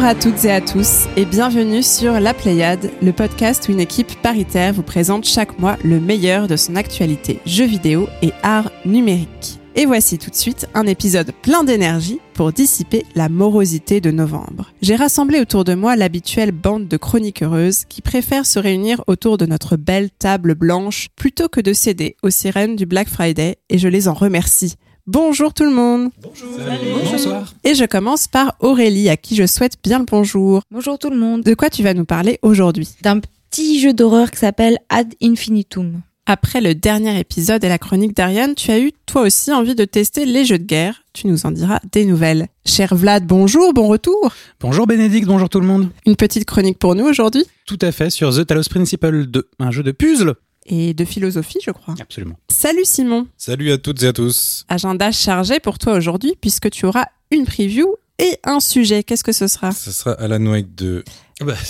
Bonjour à toutes et à tous et bienvenue sur La Pléiade, le podcast où une équipe paritaire vous présente chaque mois le meilleur de son actualité jeux vidéo et art numérique. Et voici tout de suite un épisode plein d'énergie pour dissiper la morosité de novembre. J'ai rassemblé autour de moi l'habituelle bande de chroniques heureuses qui préfèrent se réunir autour de notre belle table blanche plutôt que de céder aux sirènes du Black Friday et je les en remercie. Bonjour tout le monde. Bonjour. Bonsoir. Et je commence par Aurélie à qui je souhaite bien le bonjour. Bonjour tout le monde. De quoi tu vas nous parler aujourd'hui? D'un petit jeu d'horreur qui s'appelle Ad Infinitum. Après le dernier épisode et la chronique d'Ariane, tu as eu toi aussi envie de tester les jeux de guerre. Tu nous en diras des nouvelles. Cher Vlad, bonjour, bon retour. Bonjour Bénédicte, bonjour tout le monde. Une petite chronique pour nous aujourd'hui? Tout à fait sur The Talos Principle 2, un jeu de puzzle. Et de philosophie, je crois. Absolument. Salut Simon. Salut à toutes et à tous. Agenda chargé pour toi aujourd'hui puisque tu auras une preview et un sujet. Qu'est-ce que ce sera? Ce sera Alan Wake 2. Bah,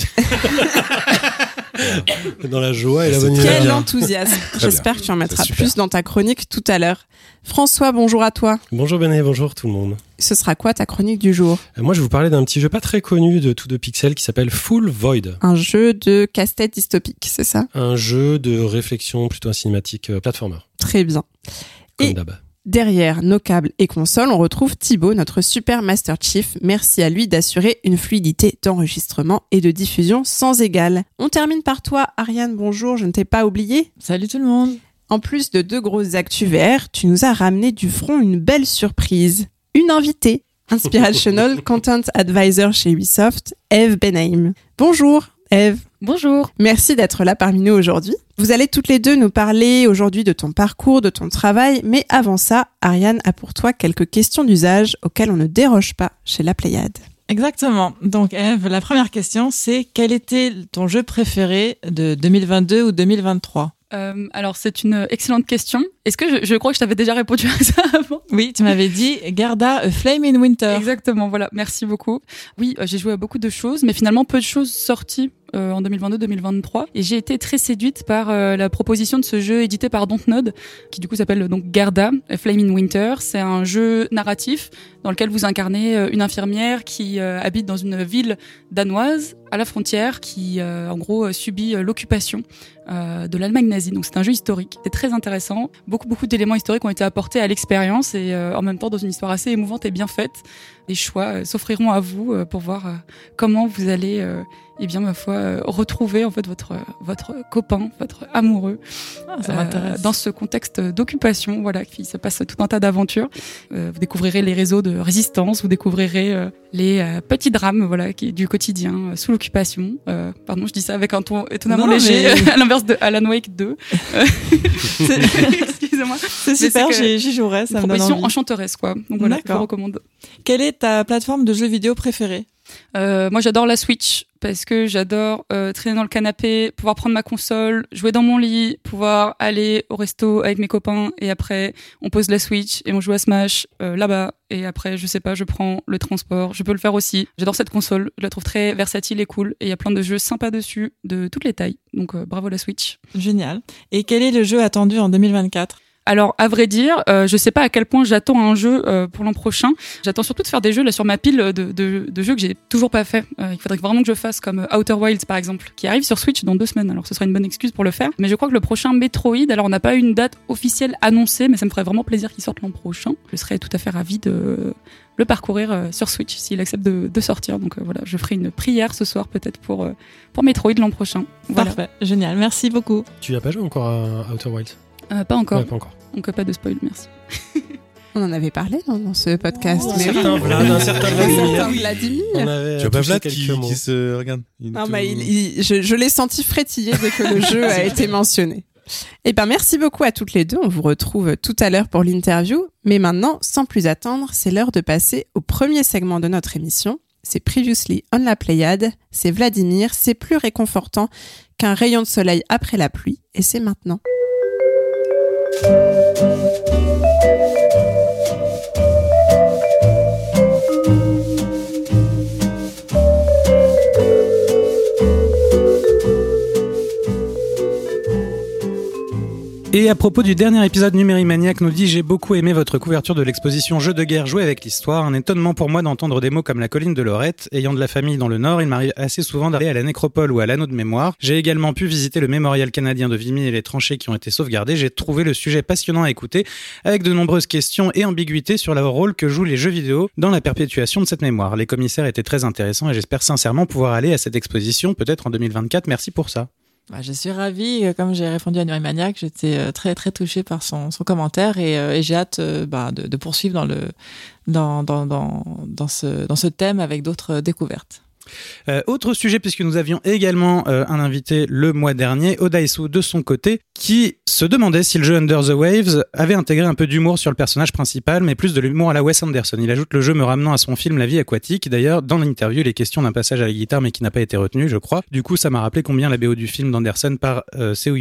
dans la joie et la bonne humeur. Quel enthousiasme. J'espère que tu en mettras plus dans ta chronique tout à l'heure. François, bonjour à toi. Bonjour Benet, bonjour tout le monde. Ce sera quoi ta chronique du jour? Euh, Moi, je vais vous parler d'un petit jeu pas très connu de tout de pixels qui s'appelle Full Void. Un jeu de casse-tête dystopique, c'est ça? Un jeu de réflexion plutôt un cinématique euh, platformer, Très bien. comme Et- d'hab. Derrière nos câbles et consoles, on retrouve Thibaut, notre super Master Chief. Merci à lui d'assurer une fluidité d'enregistrement et de diffusion sans égale. On termine par toi, Ariane. Bonjour, je ne t'ai pas oublié. Salut tout le monde. En plus de deux grosses actus VR, tu nous as ramené du front une belle surprise. Une invitée, Inspirational Content Advisor chez Ubisoft, Eve Benheim. Bonjour, Eve. Bonjour. Merci d'être là parmi nous aujourd'hui. Vous allez toutes les deux nous parler aujourd'hui de ton parcours, de ton travail, mais avant ça, Ariane a pour toi quelques questions d'usage auxquelles on ne déroge pas chez la Pléiade. Exactement. Donc Eve, la première question, c'est quel était ton jeu préféré de 2022 ou 2023 Euh, alors, c'est une excellente question. Est-ce que je, je crois que je t'avais déjà répondu à ça avant? Oui, tu m'avais dit Garda A Flame in Winter. Exactement, voilà. Merci beaucoup. Oui, euh, j'ai joué à beaucoup de choses, mais finalement peu de choses sorties euh, en 2022-2023. Et j'ai été très séduite par euh, la proposition de ce jeu édité par Dontnod, qui du coup s'appelle donc Garda, A Flame in Winter. C'est un jeu narratif dans lequel vous incarnez euh, une infirmière qui habite dans une ville danoise à la frontière, qui en gros subit l'occupation de l'Allemagne nazie. Donc c'est un jeu historique. C'est très intéressant. Beaucoup beaucoup d'éléments historiques ont été apportés à l'expérience et en même temps dans une histoire assez émouvante et bien faite. Les choix s'offriront à vous pour voir comment vous allez, eh bien ma foi, euh, retrouver en fait votre votre copain, votre amoureux Ah, ça euh, dans ce contexte d'occupation. Voilà, qui se passe tout un tas d'aventures. Euh, vous découvrirez les réseaux de résistance, vous découvrirez euh, les petits drames, voilà, qui du quotidien sous l'occupation. Pardon, je dis ça avec un ton étonnamment Non, léger, mais- à l'inverse de Alan Wake 2. Euh, Excusez-moi. C'est super, j'y jouerai, Une ça me donne envie. enchanteresse, quoi. Donc voilà, je recommande. Quelle est ta plateforme de jeux vidéo préférée? Euh, moi, j'adore la Switch parce que j'adore euh, traîner dans le canapé, pouvoir prendre ma console, jouer dans mon lit, pouvoir aller au resto avec mes copains et après on pose la Switch et on joue à Smash euh, là-bas et après je sais pas, je prends le transport. Je peux le faire aussi. J'adore cette console, je la trouve très versatile et cool et il y a plein de jeux sympas dessus de toutes les tailles. Donc bravo la Switch. Génial. Et quel est le jeu attendu en 2024 Alors, à vrai dire, euh, je sais pas à quel point j'attends un jeu euh, pour l'an prochain. J'attends surtout de faire des jeux là sur ma pile de, de, de jeux que j'ai toujours pas fait. Euh, il faudrait vraiment que je fasse comme euh, Outer Wilds par exemple, qui arrive sur Switch dans deux semaines. Alors, ce sera une bonne excuse pour le faire. Mais je crois que le prochain Metroid, alors on n'a pas eu une date officielle annoncée, mais ça me ferait vraiment plaisir qu'il sorte l'an prochain. Je serais tout à fait ravie de le parcourir euh, sur Switch s'il accepte de, de sortir. Donc euh, voilà, je ferai une prière ce soir peut-être pour euh, pour Metroid l'an prochain. Voilà. Parfait, génial, merci beaucoup. Tu as pas joué encore à Outer Wilds? Euh, pas encore. Ouais, pas encore. Donc euh, pas de spoil, merci. On en avait parlé dans, dans ce podcast. Oh, mais un certain oui. Vlad, un certain Vladimir. certain Vladimir. On avait Tu as pas Vlad qui, se regarde il Non, te- mais il- il- je, je l'ai senti frétiller dès que le jeu a été mentionné. Eh ben, merci beaucoup à toutes les deux. On vous retrouve tout à l'heure pour l'interview. Mais maintenant, sans plus attendre, c'est l'heure de passer au premier segment de notre émission. C'est Previously on la Pléiade. C'est Vladimir. C'est plus réconfortant qu'un rayon de soleil après la pluie. Et c'est maintenant. thank you Et à propos du dernier épisode Numérimaniac nous dit j'ai beaucoup aimé votre couverture de l'exposition Jeux de guerre jouer avec l'histoire. Un étonnement pour moi d'entendre des mots comme la colline de Lorette. Ayant de la famille dans le Nord, il m'arrive assez souvent d'aller à la nécropole ou à l'anneau de mémoire. J'ai également pu visiter le mémorial canadien de Vimy et les tranchées qui ont été sauvegardées. J'ai trouvé le sujet passionnant à écouter avec de nombreuses questions et ambiguïtés sur le rôle que jouent les jeux vidéo dans la perpétuation de cette mémoire. Les commissaires étaient très intéressants et j'espère sincèrement pouvoir aller à cette exposition peut-être en 2024. Merci pour ça. Bah, je suis ravie, euh, comme j'ai répondu à Nurimaniac, j'étais euh, très très touchée par son, son commentaire et, euh, et j'ai hâte bah, de, poursuivre dans le dans dans dans ce dans ce thème avec d'autres découvertes. Euh, autre sujet, puisque nous avions également euh, un invité le mois dernier, Odaisu de son côté, qui se demandait si le jeu Under the Waves avait intégré un peu d'humour sur le personnage principal, mais plus de l'humour à la Wes Anderson. Il ajoute le jeu me ramenant à son film La vie aquatique. D'ailleurs, dans l'interview, les questions d'un passage à la guitare, mais qui n'a pas été retenu, je crois. Du coup, ça m'a rappelé combien la BO du film d'Anderson par euh, Seu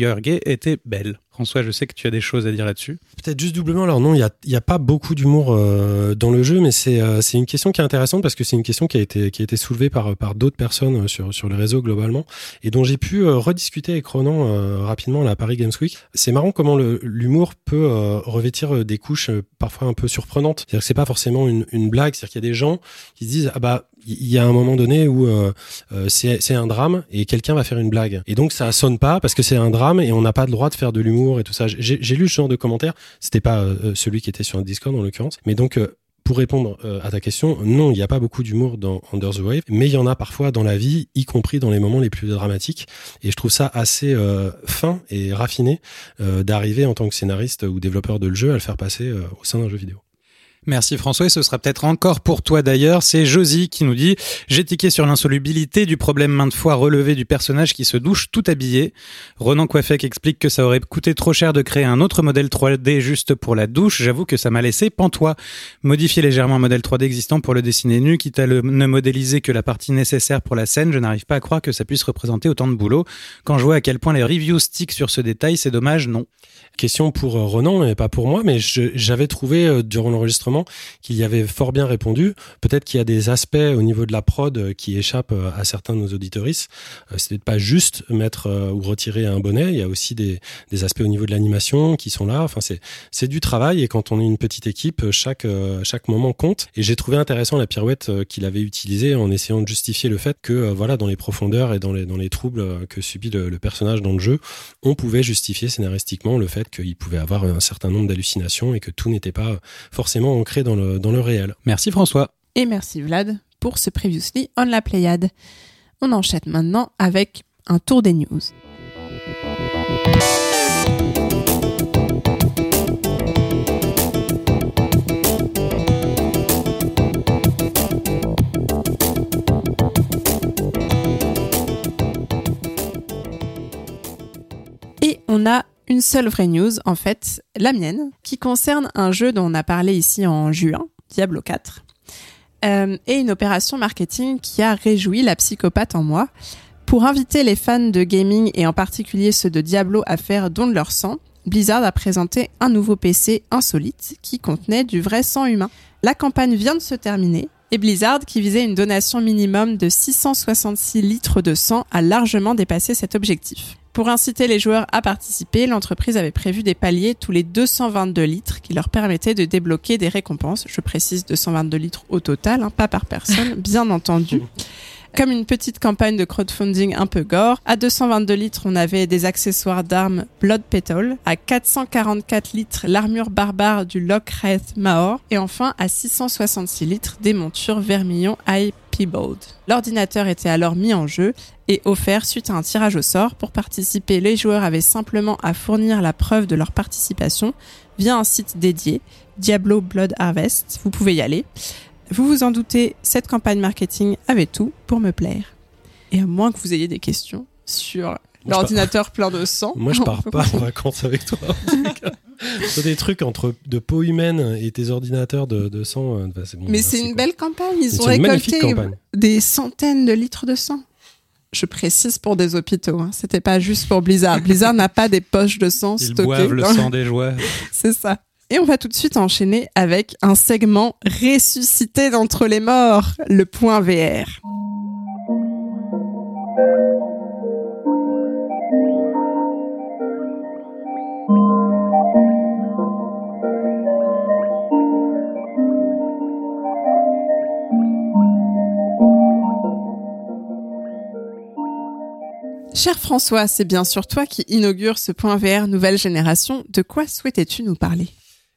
était belle. François, je sais que tu as des choses à dire là-dessus. Peut-être juste doublement. Alors non, il n'y a, pas beaucoup d'humour euh, dans le jeu, mais c'est euh, une question qui est intéressante parce que c'est une question qui a été, soulevée par, d'autres personnes euh, sur, sur les réseaux globalement et dont j'ai pu rediscuter avec Ronan rapidement à Paris Games Week. C'est marrant comment l'humour peut revêtir des couches parfois un peu surprenantes. C'est-à-dire que c'est pas forcément une, une blague, c'est-à-dire qu'il y a des gens qui se disent ah bah il y a un moment donné où euh, c'est un drame et quelqu'un va faire une blague. Et donc ça sonne pas parce que c'est un drame et on n'a pas le droit de faire de l'humour et tout ça. J'ai lu ce genre de commentaires. C'était pas euh, celui qui était sur un Discord en l'occurrence. Mais donc euh, pour répondre à ta question, non, il n'y a pas beaucoup d'humour dans Under the Wave, mais il y en a parfois dans la vie, y compris dans les moments les plus dramatiques. Et je trouve ça assez euh, fin et raffiné euh, d'arriver en tant que scénariste ou développeur de le jeu à le faire passer euh, au sein d'un jeu vidéo. Merci François, et ce sera peut-être encore pour toi d'ailleurs. C'est Josie qui nous dit J'ai tiqué sur l'insolubilité du problème maintes fois relevé du personnage qui se douche tout habillé. Renan Coiffec explique que ça aurait coûté trop cher de créer un autre modèle 3D juste pour la douche. J'avoue que ça m'a laissé pantois. Modifier légèrement un modèle 3D existant pour le dessiner nu, quitte à ne modéliser que la partie nécessaire pour la scène, je n'arrive pas à croire que ça puisse représenter autant de boulot. Quand je vois à quel point les reviews stick sur ce détail, c'est dommage, non. Question pour euh, Renan et pas pour moi, mais j'avais trouvé euh, durant l'enregistrement qu'il y avait fort bien répondu. Peut-être qu'il y a des aspects au niveau de la prod euh, qui échappent à certains de nos auditoristes. C'est pas juste mettre ou retirer un bonnet. Il y a aussi des, aspects au niveau de l'animation qui sont là. Enfin, c'est du travail et quand on est une petite équipe, chaque chaque moment compte. Et j'ai trouvé intéressant la pirouette qu'il avait utilisée en essayant de justifier le fait que voilà dans les profondeurs et dans les dans les troubles que subit le personnage dans le jeu, on pouvait justifier scénaristiquement le fait qu'il pouvait avoir un certain nombre d'hallucinations et que tout n'était pas forcément ancré dans le, dans le réel. Merci François. Et merci Vlad pour ce Previously on la Pléiade. On enchaîne maintenant avec un tour des news. Et on a une seule vraie news, en fait, la mienne, qui concerne un jeu dont on a parlé ici en juin, Diablo 4, euh, et une opération marketing qui a réjoui la psychopathe en moi. Pour inviter les fans de gaming et en particulier ceux de Diablo à faire don de leur sang, Blizzard a présenté un nouveau PC insolite qui contenait du vrai sang humain. La campagne vient de se terminer et Blizzard, qui visait une donation minimum de 666 litres de sang, a largement dépassé cet objectif. Pour inciter les joueurs à participer, l'entreprise avait prévu des paliers tous les 222 litres qui leur permettaient de débloquer des récompenses. Je précise 222 litres au total, hein, pas par personne, bien entendu. Comme une petite campagne de crowdfunding un peu gore, à 222 litres, on avait des accessoires d'armes Blood Petal, à 444 litres, l'armure barbare du Lockreth Maor, et enfin à 666 litres, des montures Vermillon High. L'ordinateur était alors mis en jeu et offert suite à un tirage au sort. Pour participer, les joueurs avaient simplement à fournir la preuve de leur participation via un site dédié, Diablo Blood Harvest. Vous pouvez y aller. Vous vous en doutez, cette campagne marketing avait tout pour me plaire. Et à moins que vous ayez des questions sur l'ordinateur plein de sang. Moi, je pars pas en vacances avec toi. C'est des trucs entre de peau humaine et tes ordinateurs de, de sang. euh, bah, c'est bon, Mais c'est une quoi. belle campagne. Ils ont récolté des centaines de litres de sang. Je précise pour des hôpitaux. Hein. C'était pas juste pour Blizzard. Blizzard n'a pas des poches de sang Ils stockées. boivent le sang des joueurs. C'est ça. Et on va tout de suite enchaîner avec un segment ressuscité d'entre les morts, le point VR. Cher François, c'est bien sûr toi qui inaugure ce point VR nouvelle génération. De quoi souhaitais-tu nous parler?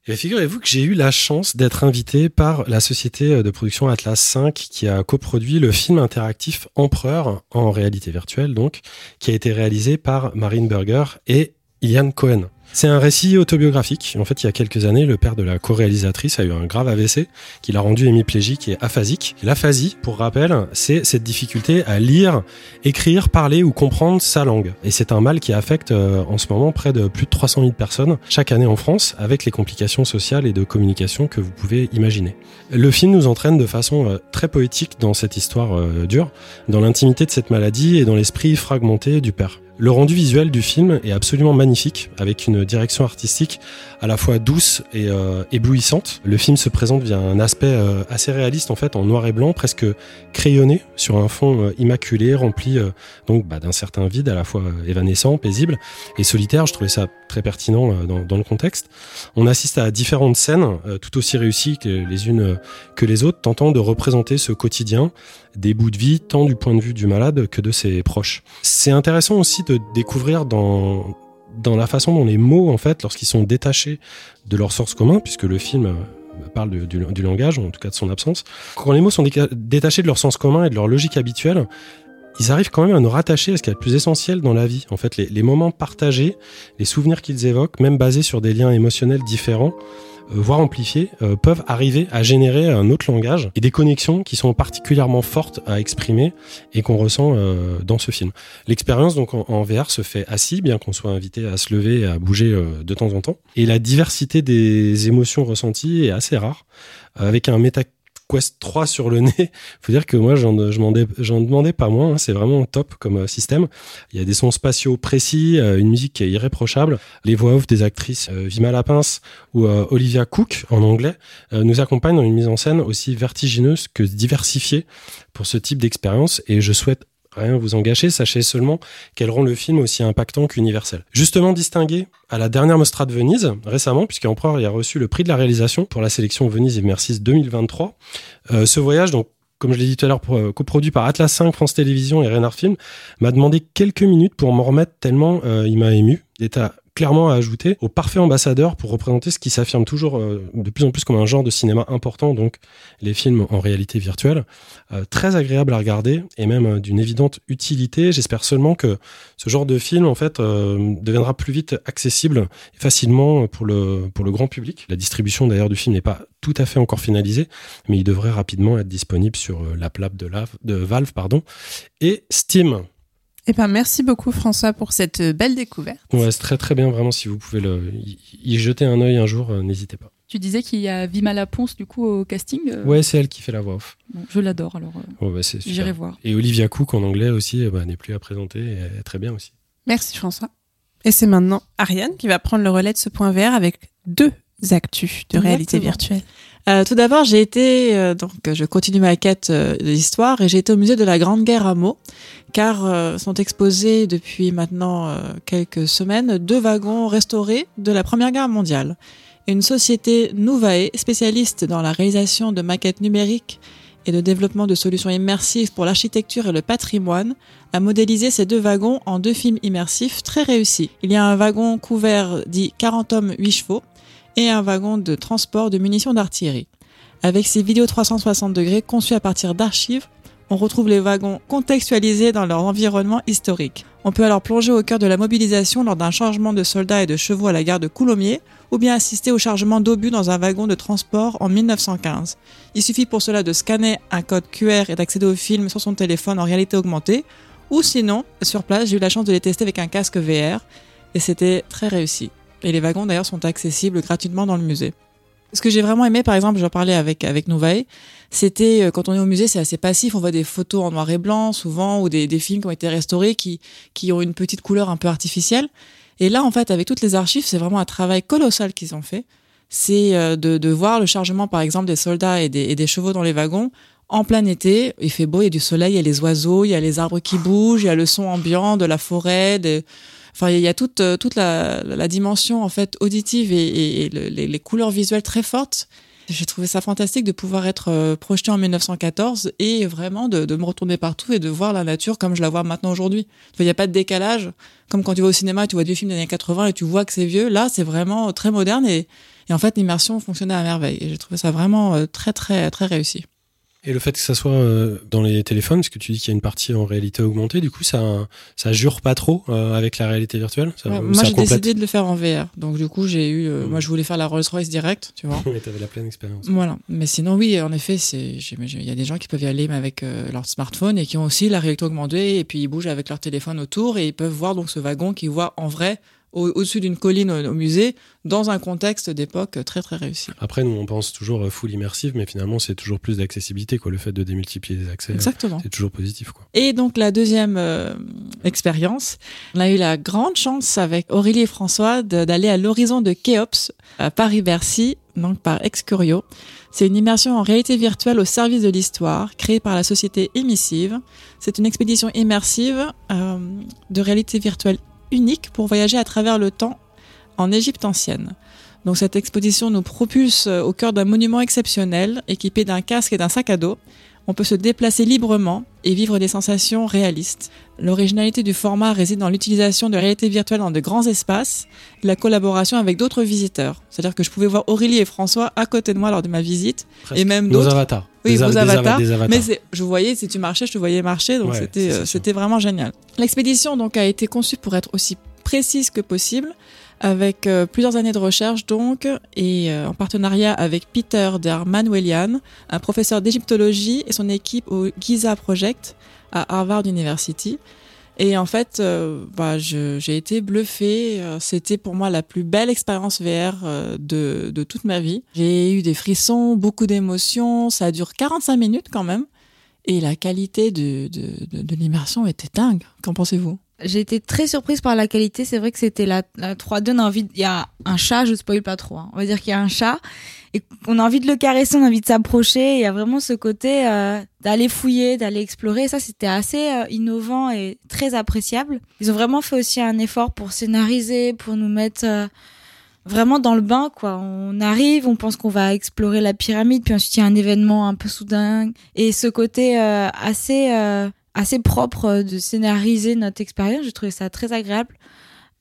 Et figurez-vous que j'ai eu la chance d'être invité par la société de production Atlas 5 qui a coproduit le film interactif Empereur en réalité virtuelle donc, qui a été réalisé par Marine Berger et Ilian Cohen. C'est un récit autobiographique. En fait, il y a quelques années, le père de la co-réalisatrice a eu un grave AVC qui l'a rendu hémiplégique et aphasique. L'aphasie, pour rappel, c'est cette difficulté à lire, écrire, parler ou comprendre sa langue. Et c'est un mal qui affecte euh, en ce moment près de plus de 300 000 personnes chaque année en France, avec les complications sociales et de communication que vous pouvez imaginer. Le film nous entraîne de façon euh, très poétique dans cette histoire euh, dure, dans l'intimité de cette maladie et dans l'esprit fragmenté du père. Le rendu visuel du film est absolument magnifique, avec une direction artistique à la fois douce et euh, éblouissante. Le film se présente via un aspect euh, assez réaliste en fait, en noir et blanc, presque crayonné, sur un fond euh, immaculé, rempli euh, donc bah, d'un certain vide à la fois évanescent, paisible et solitaire. Je trouvais ça très pertinent euh, dans, dans, le contexte. On assiste à différentes scènes, euh, tout aussi réussies que les unes que les autres, tentant de représenter ce quotidien des bouts de vie, tant du point de vue du malade que de ses proches. C'est intéressant aussi de découvrir dans, dans la façon dont les mots, en fait, lorsqu'ils sont détachés de leur source commune, puisque le film euh, parle du, langage, en tout cas de son absence, quand les mots sont détachés de leur sens commun et de leur logique habituelle, ils arrivent quand même à nous rattacher à ce qui est le plus essentiel dans la vie. En fait, les, moments partagés, les souvenirs qu'ils évoquent, même basés sur des liens émotionnels différents, voire amplifiés, euh, peuvent arriver à générer un autre langage et des connexions qui sont particulièrement fortes à exprimer et qu'on ressent euh, dans ce film. L'expérience donc en, en, VR se fait assis, bien qu'on soit invité à se lever et à bouger euh, de temps en temps. Et la diversité des émotions ressenties est assez rare, avec un méta Quest 3 sur le nez. Faut dire que moi, j'en demandais pas moins. Hein. C'est vraiment top comme euh, système. Il y a des sons spatiaux précis, euh, une musique qui est irréprochable. Les voix off des actrices euh, Vima Lapins ou Olivia Cook en anglais nous accompagnent dans une mise en scène aussi vertigineuse que diversifiée pour ce type d'expérience. Et je souhaite rien vous en gâcher, sachez seulement qu'elle rend le film aussi impactant qu'universel. Justement distingué à la dernière Mostra de Venise, récemment, puisqu'Empereur y a reçu le prix de la réalisation pour la sélection Venise Immersis 2023. Euh, ce voyage, donc, comme je l'ai dit tout à l'heure, euh, coproduit par Atlas 5, France Télévisions et Renard Film, m'a demandé quelques minutes pour m'en remettre tellement euh, il m'a ému. Clairement à ajouter au parfait ambassadeur pour représenter ce qui s'affirme toujours euh, de plus en plus comme un genre de cinéma important, donc les films en réalité virtuelle. Euh, très agréable à regarder et même euh, d'une évidente utilité. J'espère seulement que ce genre de film en fait deviendra plus vite accessible et facilement pour le, grand public. La distribution d'ailleurs du film n'est pas tout à fait encore finalisée, mais il devrait rapidement être disponible sur la plate de, de Valve pardon, et Steam. Eh ben, merci beaucoup François pour cette belle découverte. Ouais, c'est très très bien vraiment si vous pouvez le, y jeter un œil un jour, euh, n'hésitez pas. Tu disais qu'il y a Vima Laponce du coup au casting. Euh... Ouais, c'est elle qui fait la voix off. Bon, je l'adore alors. Euh, oh, bah, J'irai voir. Et Olivia Cook en anglais aussi bah, n'est plus à présenter, et elle est très bien aussi. Merci François. Et c'est maintenant Ariane qui va prendre le relais de ce point vert avec deux actus de Exactement. réalité virtuelle. Euh, tout d'abord, j'ai été euh, donc je continue ma quête euh, de l'histoire et j'ai été au musée de la Grande Guerre à Meaux car euh, sont exposés depuis maintenant euh, quelques semaines deux wagons restaurés de la Première Guerre mondiale. Une société Nouvae, spécialiste dans la réalisation de maquettes numériques et de développement de solutions immersives pour l'architecture et le patrimoine, a modélisé ces deux wagons en deux films immersifs très réussis. Il y a un wagon couvert dit 40 hommes 8 chevaux et un wagon de transport de munitions d'artillerie. Avec ces vidéos 360 degrés conçues à partir d'archives, on retrouve les wagons contextualisés dans leur environnement historique. On peut alors plonger au cœur de la mobilisation lors d'un changement de soldats et de chevaux à la gare de Coulommiers, ou bien assister au chargement d'obus dans un wagon de transport en 1915. Il suffit pour cela de scanner un code QR et d'accéder au film sur son téléphone en réalité augmentée, ou sinon, sur place, j'ai eu la chance de les tester avec un casque VR, et c'était très réussi. Et les wagons d'ailleurs sont accessibles gratuitement dans le musée. Ce que j'ai vraiment aimé, par exemple, j'en parlais avec avec Nouvae, c'était quand on est au musée, c'est assez passif. On voit des photos en noir et blanc souvent ou des, des films qui ont été restaurés qui qui ont une petite couleur un peu artificielle. Et là, en fait, avec toutes les archives, c'est vraiment un travail colossal qu'ils ont fait. C'est de, de voir le chargement, par exemple, des soldats et des, des chevaux dans les wagons en plein été. Il fait beau, il y a du soleil, il y a les oiseaux, il y a les arbres qui bougent, il y a le son ambiant de la forêt, de Enfin, il y a toute toute la, la dimension en fait auditive et, et, et le, les, couleurs visuelles très fortes. J'ai trouvé ça fantastique de pouvoir être euh, projeté en 1914 et vraiment de, de, me retourner partout et de voir la nature comme je la vois maintenant aujourd'hui. Il n'y a pas de décalage, comme quand tu vas au cinéma, tu vois des films des années 80 et tu vois que c'est vieux. Là, c'est vraiment très moderne et, et en fait, l'immersion fonctionnait à merveille. Et j'ai trouvé ça vraiment euh, très, très, très réussi. Et le fait que ça soit euh, dans les téléphones, parce que tu dis qu'il y a une partie en réalité augmentée, du coup, ça, ça jure pas trop euh, avec la réalité virtuelle? Ça, Ouais, ou moi, j'ai décidé de le faire en VR. Donc, du coup, j'ai eu. euh, Mm. Moi, je voulais faire la Rolls-Royce direct, tu vois. Mais t'avais la pleine expérience. Voilà. Mais sinon, oui, en effet, Il y a des gens qui peuvent y aller mais avec leur smartphone et qui ont aussi la réalité augmentée et puis ils bougent avec leur téléphone autour et ils peuvent voir donc ce wagon qu'ils voient en vrai au- au-dessus d'une colline au, au musée dans un contexte d'époque très très réussi. Après, nous, on pense toujours euh, full immersive, mais finalement, c'est toujours plus d'accessibilité, quoi. Le fait de démultiplier les accès, Exactement. c'est toujours positif, quoi. Et donc la deuxième euh, expérience, on a eu la grande chance avec Aurélie et François d'aller à l'horizon de Kéops à Paris-Bercy, donc par Excurio. C'est une immersion en réalité virtuelle au service de l'histoire, créée par la société Emissive. C'est une expédition immersive euh, de réalité virtuelle unique pour voyager à travers le temps en Égypte ancienne. Donc cette exposition nous propulse euh, au cœur d'un monument exceptionnel, équipé d'un casque et d'un sac à dos. On peut se déplacer librement et vivre des sensations réalistes. L'originalité du format réside dans l'utilisation de réalité virtuelle dans de grands espaces et la collaboration avec d'autres visiteurs. C'est-à-dire que je pouvais voir Aurélie et François à côté de moi lors de ma visite et même Nos d'autres. avatars. Oui, Des vos des avatars. des avatars. Mais je voyais, si tu marchais, je te voyais marcher, donc Ouais, c'était c'est euh, c'était vraiment génial. L'expédition donc a été conçue pour être aussi précise que possible, avec euh, plusieurs années de recherche donc, et euh, en partenariat avec Peter Der Manuelian, un professeur d'égyptologie et son équipe au Giza Project à Harvard University. Et en fait, euh, bah, j'ai été bluffée. Euh, C'était pour moi la plus belle expérience VR euh, de, de toute ma vie. J'ai eu des frissons, beaucoup d'émotions. Ça dure 45 minutes quand même. Et la qualité de, de, de, de l'immersion était dingue. Qu'en pensez-vous? J'ai été très surprise par la qualité. C'est vrai que c'était la, la 3D. On a envie. Il y a un chat. Je spoil pas trop. hein. On va dire qu'il y a un chat et qu'on a envie de le caresser, on a envie de s'approcher. Il y a vraiment ce côté euh, d'aller fouiller, d'aller explorer. Ça, c'était assez euh, innovant et très appréciable. Ils ont vraiment fait aussi un effort pour scénariser, pour nous mettre euh, vraiment dans le bain, quoi. On arrive, on pense qu'on va explorer la pyramide, puis ensuite il y a un événement un peu soudain et ce côté euh, assez euh, assez propre euh, de scénariser notre expérience. J'ai trouvé ça très agréable.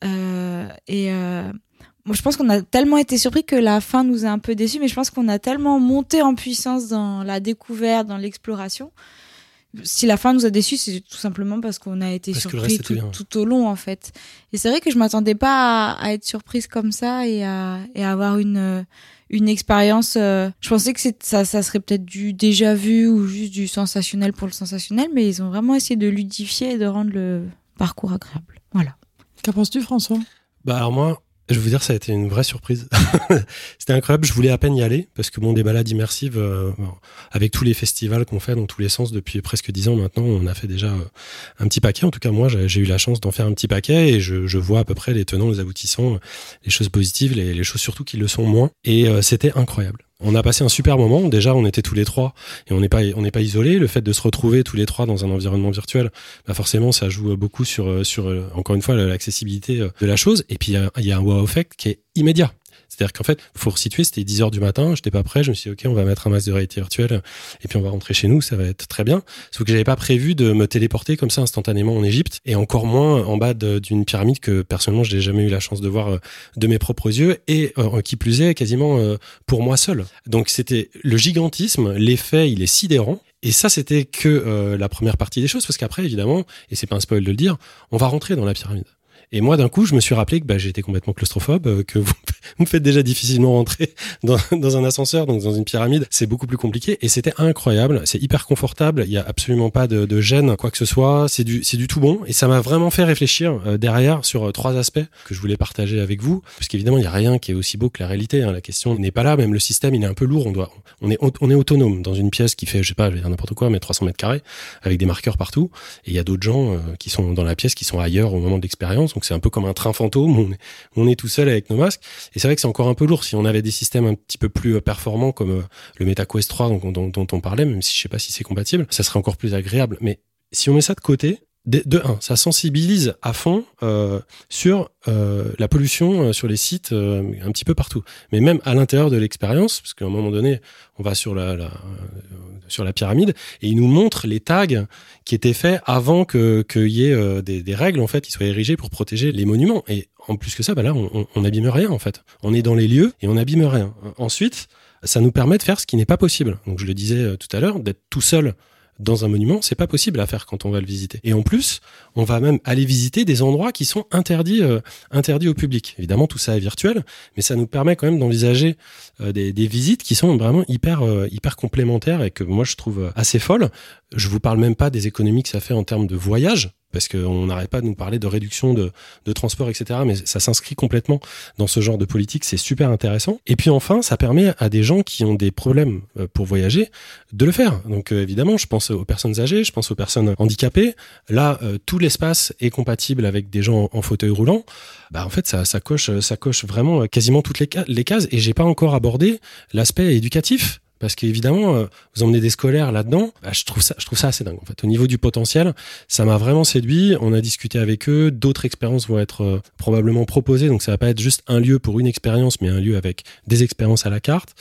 Euh, et euh, moi, je pense qu'on a tellement été surpris que la fin nous a un peu déçus, mais je pense qu'on a tellement monté en puissance dans la découverte, dans l'exploration. Si la fin nous a déçus, c'est tout simplement parce qu'on a été Parce surpris tout, au long, en fait. Et c'est vrai que je m'attendais pas à, à être surprise comme ça et à, et à avoir une, une expérience. euh, je pensais que c'est- ça, ça serait peut-être du déjà vu ou juste du sensationnel pour le sensationnel, mais ils ont vraiment essayé de ludifier et de rendre le parcours agréable. Voilà. Qu'en penses-tu, François? Bah alors moi, je vais vous dire, ça a été une vraie surprise. C'était incroyable. Je voulais à peine y aller parce que bon, des balades immersives, euh, avec tous les festivals qu'on fait dans tous les sens depuis presque dix ans maintenant, on a fait déjà euh, un petit paquet. En tout cas, moi, j'ai eu la chance d'en faire un petit paquet et je, vois à peu près les tenants, les aboutissants, les choses positives, les, les choses surtout qui le sont moins. Et euh, c'était incroyable. On a passé un super moment. Déjà, on était tous les trois et on n'est pas on n'est pas isolés. Le fait de se retrouver tous les trois dans un environnement virtuel, bah forcément, ça joue beaucoup sur euh, sur euh, encore une fois l'accessibilité euh, de la chose. Et puis il y a- il y, a un wow effect qui est immédiat. C'est-à-dire qu'en fait, faut resituer, c'était 10 heures du matin, j'étais pas prêt, je me suis dit, ok, on va mettre un masque de réalité virtuelle, et puis on va rentrer chez nous, ça va être très bien. Sauf que j'avais pas prévu de me téléporter comme ça instantanément en Égypte, et encore moins en bas d'une pyramide que personnellement, je n'ai jamais eu la chance de voir euh, de mes propres yeux, et euh, qui plus est, quasiment euh, pour moi seul. Donc c'était le gigantisme, l'effet, il est sidérant. Et ça, c'était que la première partie des choses, parce qu'après, évidemment, et c'est pas un spoil de le dire, on va rentrer dans la pyramide. Et moi, d'un coup, je me suis rappelé que bah, j'étais complètement claustrophobe, euh, que vous, me faites déjà difficilement rentrer dans, un ascenseur, donc dans une pyramide. C'est beaucoup plus compliqué. Et c'était incroyable. C'est hyper confortable. Il y a absolument pas de, gêne, quoi que ce soit. C'est du, du tout bon. Et ça m'a vraiment fait réfléchir euh, derrière sur euh, trois aspects que je voulais partager avec vous. Parce qu'évidemment, il y a rien qui est aussi beau que la réalité. hein. La question n'est pas là. Même le système, il est un peu lourd. On doit, on est, on est autonome dans une pièce qui fait, je sais pas, je vais dire n'importe quoi, mais 300 mètres carrés avec des marqueurs partout. Et il y a d'autres gens qui sont dans la pièce, qui sont ailleurs au moment de l'expérience. Donc c'est un peu comme un train fantôme. On est, on est tout seul avec nos masques. Et c'est vrai que c'est encore un peu lourd. Si on avait des systèmes un petit peu plus euh, performants comme euh, le MetaQuest 3 dont, dont, dont on parlait, même si je sais pas si c'est compatible, ça serait encore plus agréable. Mais si on met ça de côté, de, un, ça sensibilise à fond euh, sur euh, la pollution euh, sur les sites euh, un petit peu partout, mais même à l'intérieur de l'expérience, parce qu'à un moment donné, on va sur la, la, euh, sur la pyramide et il nous montre les tags qui étaient faits avant que qu'il y ait euh, des, des règles en fait qui soient érigées pour protéger les monuments. Et en plus que ça, bah là, on, on, on rien en fait. On est dans les lieux et on abîme rien. Ensuite, ça nous permet de faire ce qui n'est pas possible. Donc je le disais tout à l'heure, d'être tout seul dans un monument, c'est pas possible à faire quand on va le visiter. Et en plus, on va même aller visiter des endroits qui sont interdits, euh, interdits au public. Évidemment, tout ça est virtuel, mais ça nous permet quand même d'envisager euh, des, visites qui sont vraiment hyper, euh, hyper complémentaires et que moi je trouve assez folles. Je vous parle même pas des économies que ça fait en termes de voyage, parce qu'on n'arrête pas de nous parler de réduction de, de transport, etc. Mais ça s'inscrit complètement dans ce genre de politique, c'est super intéressant. Et puis enfin, ça permet à des gens qui ont des problèmes euh, pour voyager de le faire. Donc euh, évidemment, je pense aux personnes âgées, je pense aux personnes handicapées. Là, euh, tout l'espace est compatible avec des gens en fauteuil roulant. Bah en fait, ça, coche, ça coche vraiment quasiment toutes les, les cases. Et j'ai pas encore abordé l'aspect éducatif. Parce qu'évidemment, euh, vous emmenez des scolaires là-dedans, bah, je trouve ça, je trouve ça assez dingue. En fait, au niveau du potentiel, ça m'a vraiment séduit. On a discuté avec eux. D'autres expériences vont être euh, probablement proposées. Donc, ça va pas être juste un lieu pour une expérience, mais un lieu avec des expériences à la carte.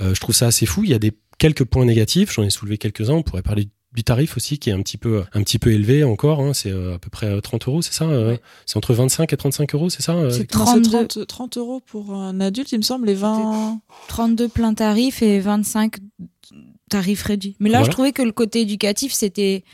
Euh, je trouve ça assez fou. Il y a des quelques points négatifs. J'en ai soulevé quelques-uns. On pourrait parler du tarif aussi qui est un petit peu un petit peu élevé encore hein. c'est euh, à peu près euh, 30 euros c'est ça euh, Ouais. c'est entre 25 et 35 euros c'est ça euh, C'est Non, c'est 32. 30, 30 euros pour un adulte, il me semble, et 20. 32 plein tarif et 25 tarifs réduits. Mais là, Voilà. je trouvais que le côté éducatif, c'était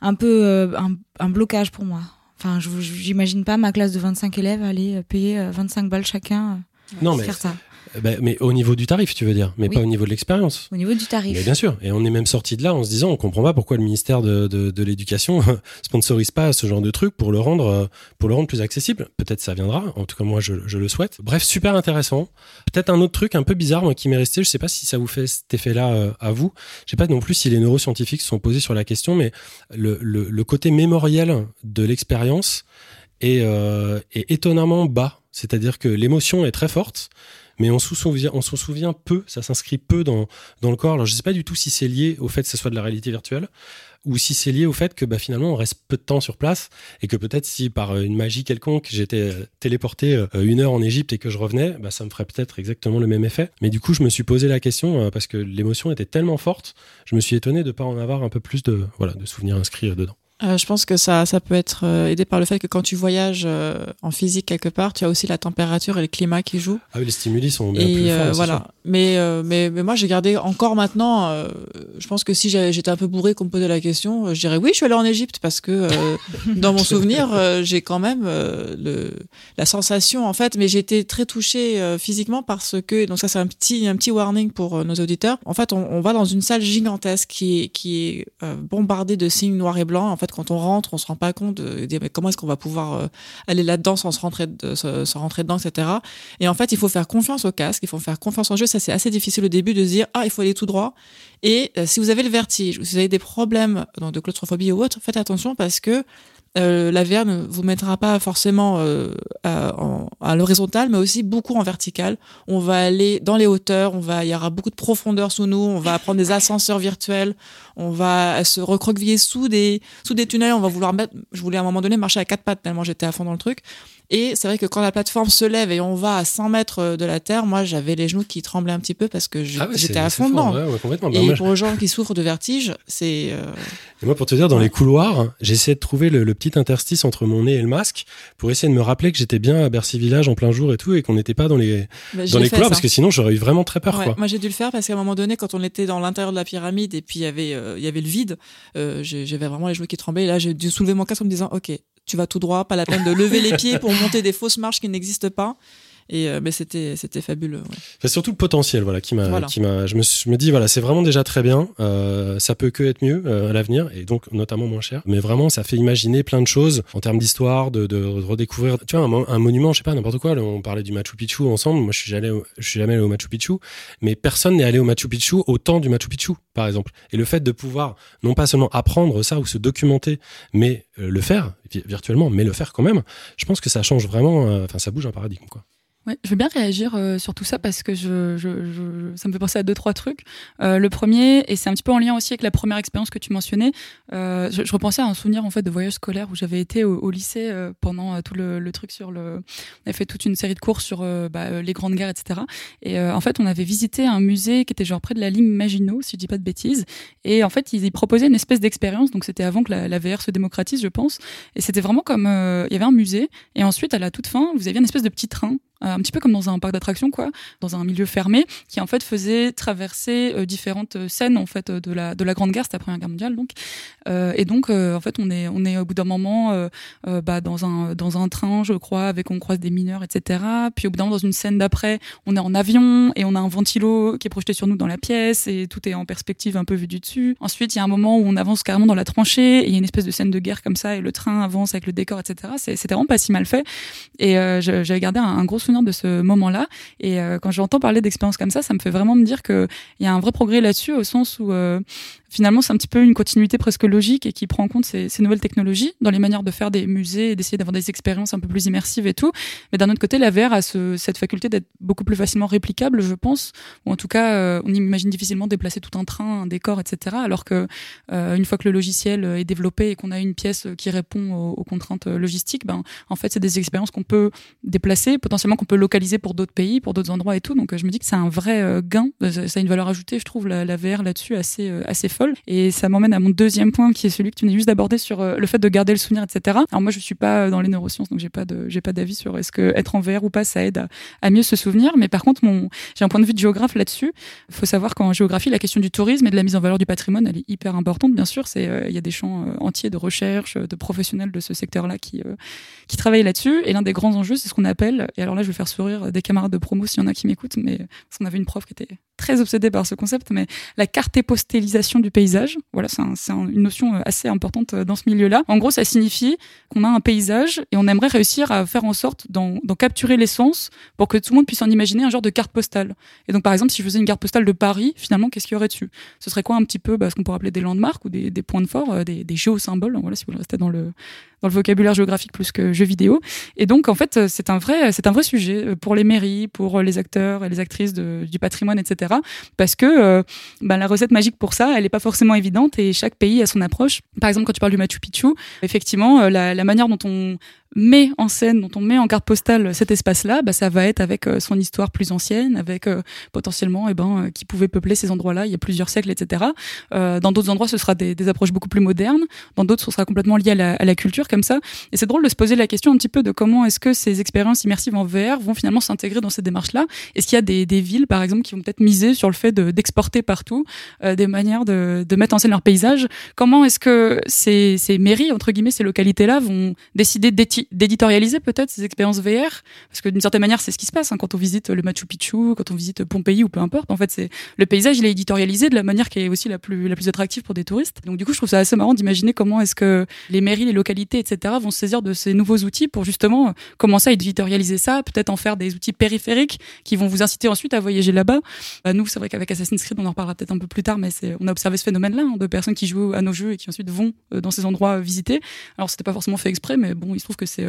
un peu euh, un, un blocage pour moi. Enfin, je- j'imagine pas ma classe de 25 élèves aller euh, payer euh, 25 balles chacun euh, non pour mais faire ça. Ben, mais au niveau du tarif tu veux dire mais Oui. pas au niveau de l'expérience Au niveau du Mais tarif. bien sûr, et on est même sorti de là en se disant on comprend pas pourquoi le ministère de, de, de l'éducation sponsorise pas ce genre de truc pour le rendre euh, pour le rendre plus accessible. Peut-être ça viendra, en tout cas moi je, je le souhaite. Bref, super intéressant. Peut-être un autre truc un peu bizarre moi qui m'est resté, je sais pas si ça vous fait cet effet-là euh, à vous. Je sais pas non plus si les neuroscientifiques se sont posés sur la question, mais le, le, le côté mémoriel de l'expérience est, euh, est étonnamment bas. C'est-à-dire que l'émotion est très forte, mais on s'en souvient, peu, ça s'inscrit peu dans, dans le corps. Alors je sais pas du tout si c'est lié au fait que ce soit de la réalité virtuelle ou si c'est lié au fait que bah, finalement on reste peu de temps sur place et que peut-être si par euh, une magie quelconque j'étais euh, téléporté euh, une heure en Égypte et que je revenais, bah, ça me ferait peut-être exactement le même effet. Mais du coup je me suis posé la question parce que l'émotion était tellement forte, je me suis étonné de pas en avoir un peu plus de voilà de souvenirs inscrits dedans. Euh, je pense que ça, ça peut être euh, aidé par le fait que quand tu voyages euh, en physique quelque part, tu as aussi la température et le climat qui jouent. Ah oui les stimuli sont bien plus forts. euh, voilà. Mais, euh, mais mais moi j'ai gardé encore maintenant. euh, je pense que si j'étais un peu bourré qu'on me posait la question, je dirais oui, je suis allé en Égypte parce que euh, dans mon souvenir, euh, j'ai quand même euh, le la sensation en fait. Mais j'ai été très touchée euh, physiquement parce que donc ça c'est un petit un petit warning pour nos auditeurs. En fait, on, on va dans une salle gigantesque qui est qui est euh, bombardée de signes noirs et blancs. En fait, quand on rentre, on se rend pas compte de, de- mais comment est-ce qu'on va pouvoir euh, aller là-dedans sans se rentrer dedans, etc. Et en fait, il faut faire confiance au casque, il faut faire confiance en jeu. Ça, c'est assez difficile au début de se dire, ah, il faut aller tout droit. Et euh, si vous avez le vertige, ou si vous avez des problèmes de claustrophobie ou autre, faites attention parce que euh, la VR ne vous mettra pas forcément à, l'horizontale, mais aussi beaucoup en vertical. On va aller dans les hauteurs, on va, il y aura beaucoup de profondeur sous nous, on va prendre des ascenseurs virtuels, on va se recroqueviller sous des, sous des tunnels, on va vouloir mettre, je voulais à un moment donné marcher à quatre pattes tellement j'étais à fond dans le truc. Et c'est vrai que quand la plateforme se lève et on va à 100 mètres de la terre, moi j'avais les genoux qui tremblaient un petit peu parce que Ah ouais, j'étais à fond dedans. ouais, ouais, complètement. Bah, Et pour les gens qui souffrent de vertige, c'est euh, Et moi, pour te dire, dans les couloirs, essayé de trouver le, le petit interstice entre mon nez et le masque pour essayer de me rappeler que j'étais bien à Bercy Village en plein jour et tout et qu'on n'était pas dans les, bah, dans les couloirs ça. parce que sinon j'aurais eu vraiment très peur, quoi. Moi, j'ai dû le faire parce qu'à un moment donné, quand on était dans l'intérieur de la pyramide et puis il y avait, euh, il y avait le vide, euh, j'avais vraiment les genoux qui tremblaient. Et là, j'ai dû soulever mon casque en me disant, OK, tu vas tout droit, pas la peine de lever les pieds pour monter des fausses marches qui n'existent pas. Et euh, mais c'était, c'était fabuleux. ouais. C'est surtout le potentiel, voilà, qui m'a, Voilà. qui m'a. Je me, je me dis, voilà, c'est vraiment déjà très bien. Euh, ça peut que être mieux euh, à l'avenir et donc notamment moins cher. Mais vraiment, ça fait imaginer plein de choses en termes d'histoire, de, de redécouvrir. Tu vois, un, mo- un monument, je sais pas, n'importe quoi. là, on parlait du Machu Picchu ensemble. Moi, je suis jamais, je suis jamais allé au Machu Picchu, mais personne n'est allé au Machu Picchu au temps du Machu Picchu, par exemple. Et le fait de pouvoir non pas seulement apprendre ça ou se documenter, mais euh, le faire vi- virtuellement, mais le faire quand même, je pense que ça change vraiment. euh, Enfin, ça bouge un paradigme, quoi. Ouais, je veux bien réagir euh, sur tout ça parce que je, je, je, ça me fait penser à deux trois trucs. Euh, le premier, et c'est un petit peu en lien aussi avec la première expérience que tu mentionnais, euh, je, je, repensais à un souvenir en fait de voyage scolaire où j'avais été au, au lycée euh, pendant euh, tout le, le, truc sur le, on avait fait toute une série de cours sur euh, bah, les grandes guerres, etc. Et en fait, on avait visité un musée qui était genre près de la ligne Maginot, si je dis pas de bêtises. Et en fait, ils proposaient une espèce d'expérience. Donc c'était avant que la, la, VR se démocratise, je pense. Et c'était vraiment comme il y avait un musée et ensuite à la toute fin, vous aviez une espèce de petit train un petit peu comme dans un parc d'attractions quoi dans un milieu fermé qui en fait faisait traverser euh, différentes scènes en fait de la de la grande guerre c'était la première guerre mondiale donc. Euh, et donc euh, en fait on est on est au bout d'un moment euh, bah dans un dans un train je crois avec on croise des mineurs etc puis au bout d'un moment dans une scène d'après on est en avion et on a un ventilo qui est projeté sur nous dans la pièce et tout est en perspective un peu vu du dessus. Ensuite il y a un moment où on avance carrément dans la tranchée et il y a une espèce de scène de guerre comme ça et le train avance avec le décor etc c'était vraiment pas si mal fait. Et j'avais gardé un, un gros de ce moment-là. Et euh, quand j'entends parler d'expériences comme ça, ça me fait vraiment me dire qu'il y a un vrai progrès là-dessus, au sens où euh, finalement c'est un petit peu une continuité presque logique et qui prend en compte ces, nouvelles technologies dans les manières de faire des musées et d'essayer d'avoir des expériences un peu plus immersives et tout. Mais d'un autre côté, la VR a ce, cette faculté d'être beaucoup plus facilement réplicable, je pense. Ou en tout cas, euh, on imagine difficilement déplacer tout un train, un décor, etc. Alors que euh, une fois que le logiciel est développé et qu'on a une pièce qui répond aux, aux contraintes logistiques, ben en fait c'est des expériences qu'on peut déplacer, potentiellement qu'on peut localiser pour d'autres pays, pour d'autres endroits et tout. Donc je me dis que c'est un vrai euh, gain. Ça a une valeur ajoutée, je trouve, la, la VR là-dessus assez assez Et ça m'emmène à mon deuxième point, qui est celui que tu venais juste d'aborder sur le fait de garder le souvenir, etc. Alors moi je suis pas dans les neurosciences, donc j'ai pas j'ai pas d'avis sur est-ce que être en VR ou pas ça aide à, mieux se souvenir. Mais par contre j'ai un point de vue de géographe là-dessus. Il faut savoir qu'en géographie la question du tourisme et de la mise en valeur du patrimoine elle est hyper importante bien sûr. C'est il y a des champs entiers de recherche, de professionnels de ce secteur-là qui qui travaillent là-dessus. Et l'un des grands enjeux c'est ce qu'on appelle et alors là je vais faire sourire des camarades de promo s'il y en a qui m'écoutent, mais parce qu'on avait une prof qui était très obsédée par ce concept, mais la cartépostellisation du paysage. Voilà, c'est un, un, une notion assez importante dans ce milieu-là. En gros, ça signifie qu'on a un paysage et on aimerait réussir à faire en sorte d'en capturer l'essence pour que tout le monde puisse en imaginer un genre de carte postale. Et donc, par exemple, si je faisais une carte postale de Paris, finalement, qu'est-ce qu'il y aurait dessus? Ce serait quoi? Un petit peu bah, ce qu'on pourrait appeler des landmarks ou des, points de fort, des, des géosymboles, voilà, si vous restez dans le, vocabulaire géographique plus que jeux vidéo. Et donc, en fait, c'est un vrai, un vrai sujet pour les mairies, pour les acteurs et les actrices du patrimoine, etc. Parce que euh, bah, la recette magique pour ça, elle n'est pas forcément évidente et chaque pays a son approche. Par exemple, quand tu parles du Machu Picchu, effectivement, euh, la, la manière dont on met en scène, dont on met en carte postale cet espace-là, bah, ça va être avec euh, son histoire plus ancienne, avec euh, potentiellement eh ben, euh, qui pouvait peupler ces endroits-là il y a plusieurs siècles, etc. Dans d'autres endroits, ce sera des, approches beaucoup plus modernes. Dans d'autres, ce sera complètement lié à la, culture, comme ça. Et c'est drôle de se poser la question un petit peu de comment est-ce que ces expériences immersives en VR vont finalement s'intégrer dans ces démarches-là. Est-ce qu'il y a des, villes, par exemple, qui vont peut-être miser sur le fait d'exporter de, partout des manières de, mettre en scène leur paysage? Comment est-ce que ces, ces mairies, entre guillemets, ces localités-là vont décider d'éditorialiser peut-être ces expériences VR parce que d'une certaine manière c'est ce qui se passe hein, quand on visite le Machu Picchu quand on visite Pompéi ou peu importe en fait c'est le paysage il est éditorialisé de la manière qui est aussi la plus la plus attractive pour des touristes. Donc du coup je trouve ça assez marrant d'imaginer comment est-ce que les mairies les localités etc vont se saisir de ces nouveaux outils pour justement commencer à éditorialiser ça peut-être en faire des outils périphériques qui vont vous inciter ensuite à voyager là-bas. Bah, nous c'est vrai qu'avec Assassin's Creed on en reparlera peut-être un peu plus tard mais on a observé ce phénomène là hein, de personnes qui jouent à nos jeux et qui ensuite vont euh, dans ces endroits visiter. Alors c'était pas forcément fait exprès mais bon il se trouve que c'est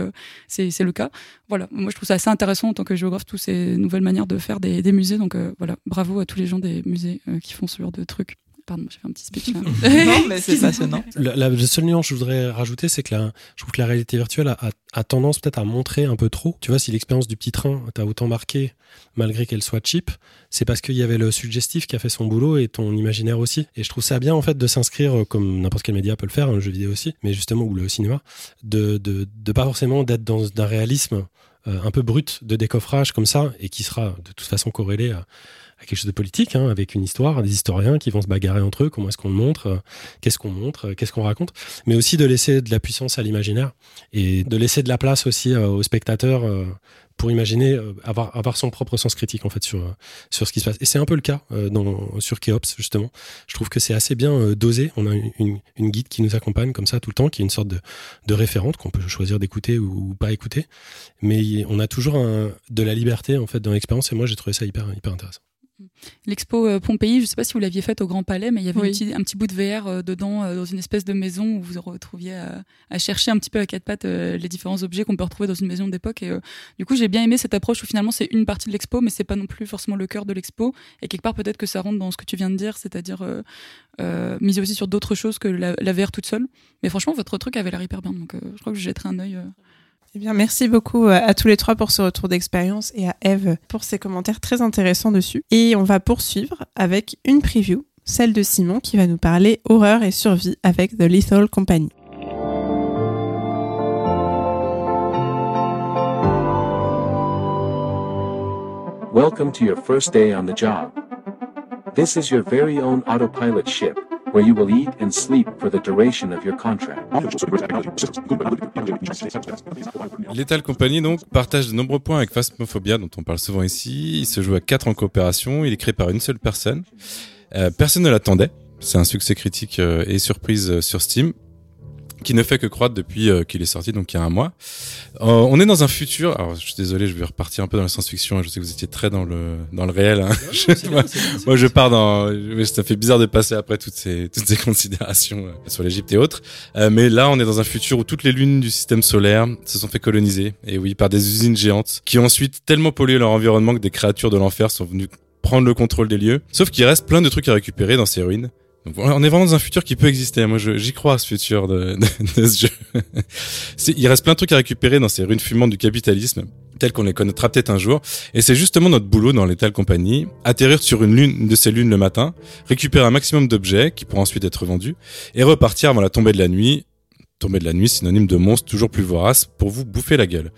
c'est le cas. Voilà, moi je trouve ça assez intéressant en tant que géographe, toutes ces nouvelles manières de faire des, des musées. Donc euh, voilà, bravo à tous les gens des musées euh, qui font ce genre de trucs. Pardon, j'ai fait un petit speech là. non, mais c'est passionnant. La, la, le seul nuance que je voudrais rajouter, c'est que la, je trouve que la réalité virtuelle a, a, a tendance peut-être à montrer un peu trop. Tu vois, si l'expérience du petit train t'a autant marqué, malgré qu'elle soit cheap, c'est parce qu'il y avait le suggestif qui a fait son boulot et ton imaginaire aussi. Et je trouve ça bien, en fait, de s'inscrire, comme n'importe quel média peut le faire, un jeu vidéo aussi, mais justement, ou le cinéma, de, de, de pas forcément d'être dans un réalisme euh, un peu brut de décoffrage comme ça, et qui sera de toute façon corrélé à à quelque chose de politique, hein, avec une histoire, des historiens qui vont se bagarrer entre eux, comment est-ce qu'on montre, euh, qu'est-ce qu'on montre, euh, qu'est-ce qu'on raconte, mais aussi de laisser de la puissance à l'imaginaire et de laisser de la place aussi euh, aux spectateurs pour imaginer avoir, avoir son propre sens critique en fait sur, sur ce qui se passe. Et c'est un peu le cas euh, dans, sur Keops justement. Je trouve que c'est assez bien dosé. On a une, une, guide qui nous accompagne comme ça tout le temps, qui est une sorte de, de référente qu'on peut choisir d'écouter ou, ou, pas écouter. Mais on a toujours un, de la liberté en fait dans l'expérience et moi j'ai trouvé ça hyper, hyper intéressant. L'expo euh, Pompéi, je sais pas si vous l'aviez faite au Grand Palais, mais il y avait Oui. un, petit, un petit bout de VR euh, dedans, euh, dans une espèce de maison où vous vous retrouviez à, à chercher un petit peu à quatre pattes les différents objets qu'on peut retrouver dans une maison d'époque. Et euh, du coup, j'ai bien aimé cette approche où finalement c'est une partie de l'expo, mais c'est pas non plus forcément le cœur de l'expo. Et quelque part, peut-être que ça rentre dans ce que tu viens de dire, c'est-à-dire euh, euh, miser aussi sur d'autres choses que la, la VR toute seule. Mais franchement, votre truc avait l'air hyper bien, donc je crois que je jetterai un œil. Eh bien, merci beaucoup euh, à tous les trois pour ce retour d'expérience et à Eve pour ses commentaires très intéressants dessus. Et on va poursuivre avec une preview, celle de Simon qui va nous parler horreur et survie avec The Lethal Company. Welcome to your first day on the job. This is your very own autopilot ship, where you will eat and sleep for the duration of your contract. Lethal Company donc partage de nombreux points avec Phasmophobia dont on parle souvent ici. Il se joue à 4 en coopération. Il est créé par une seule personne. Euh, personne ne l'attendait. C'est un succès critique euh, et surprise euh, sur Steam qui ne fait que croître depuis euh, qu'il est sorti, donc il y a un mois. Euh, on est dans un futur. Alors, je suis désolé, je vais repartir un peu dans la science-fiction. Je sais que vous étiez très dans le dans le réel. hein. Moi, moi, je pars dans. mais Ça fait bizarre de passer après toutes ces toutes ces considérations euh, sur l'Égypte et autres. Mais là, on est dans un futur où toutes les lunes du système solaire se sont fait coloniser. Et oui, par des usines géantes qui ont ensuite tellement pollué leur environnement que des créatures de l'enfer sont venues prendre le contrôle des lieux. Sauf qu'il reste plein de trucs à récupérer dans ces ruines. On est vraiment dans un futur qui peut exister. Moi, j'y crois à ce futur de, ce jeu. Il reste plein de trucs à récupérer dans ces ruines fumantes du capitalisme, telles qu'on les connaîtra peut-être un jour. Et c'est justement notre boulot dans l'étal compagnie, atterrir sur une lune une de ces lunes le matin, récupérer un maximum d'objets qui pourront ensuite être vendus, et repartir avant la tombée de la nuit. Tombée de la nuit, synonyme de monstre toujours plus vorace pour vous bouffer la gueule.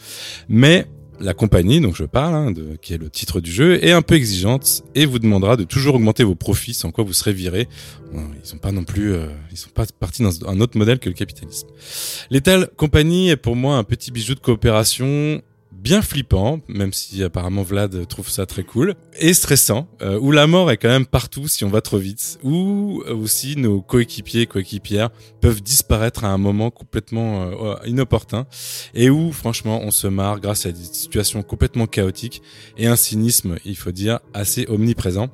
Mais la compagnie, donc je parle, hein, qui est le titre du jeu, est un peu exigeante et vous demandera de toujours augmenter vos profits, sans quoi vous serez viré. Ils sont pas non plus, euh, ils sont pas partis dans un autre modèle que le capitalisme. Lethal Company est pour moi un petit bijou de coopération bien flippant, même si apparemment Vlad trouve ça très cool, et stressant, euh, où la mort est quand même partout si on va trop vite, où euh, aussi nos coéquipiers, coéquipières peuvent disparaître à un moment complètement euh, inopportun, et où franchement on se marre grâce à des situations complètement chaotiques et un cynisme, il faut dire, assez omniprésent.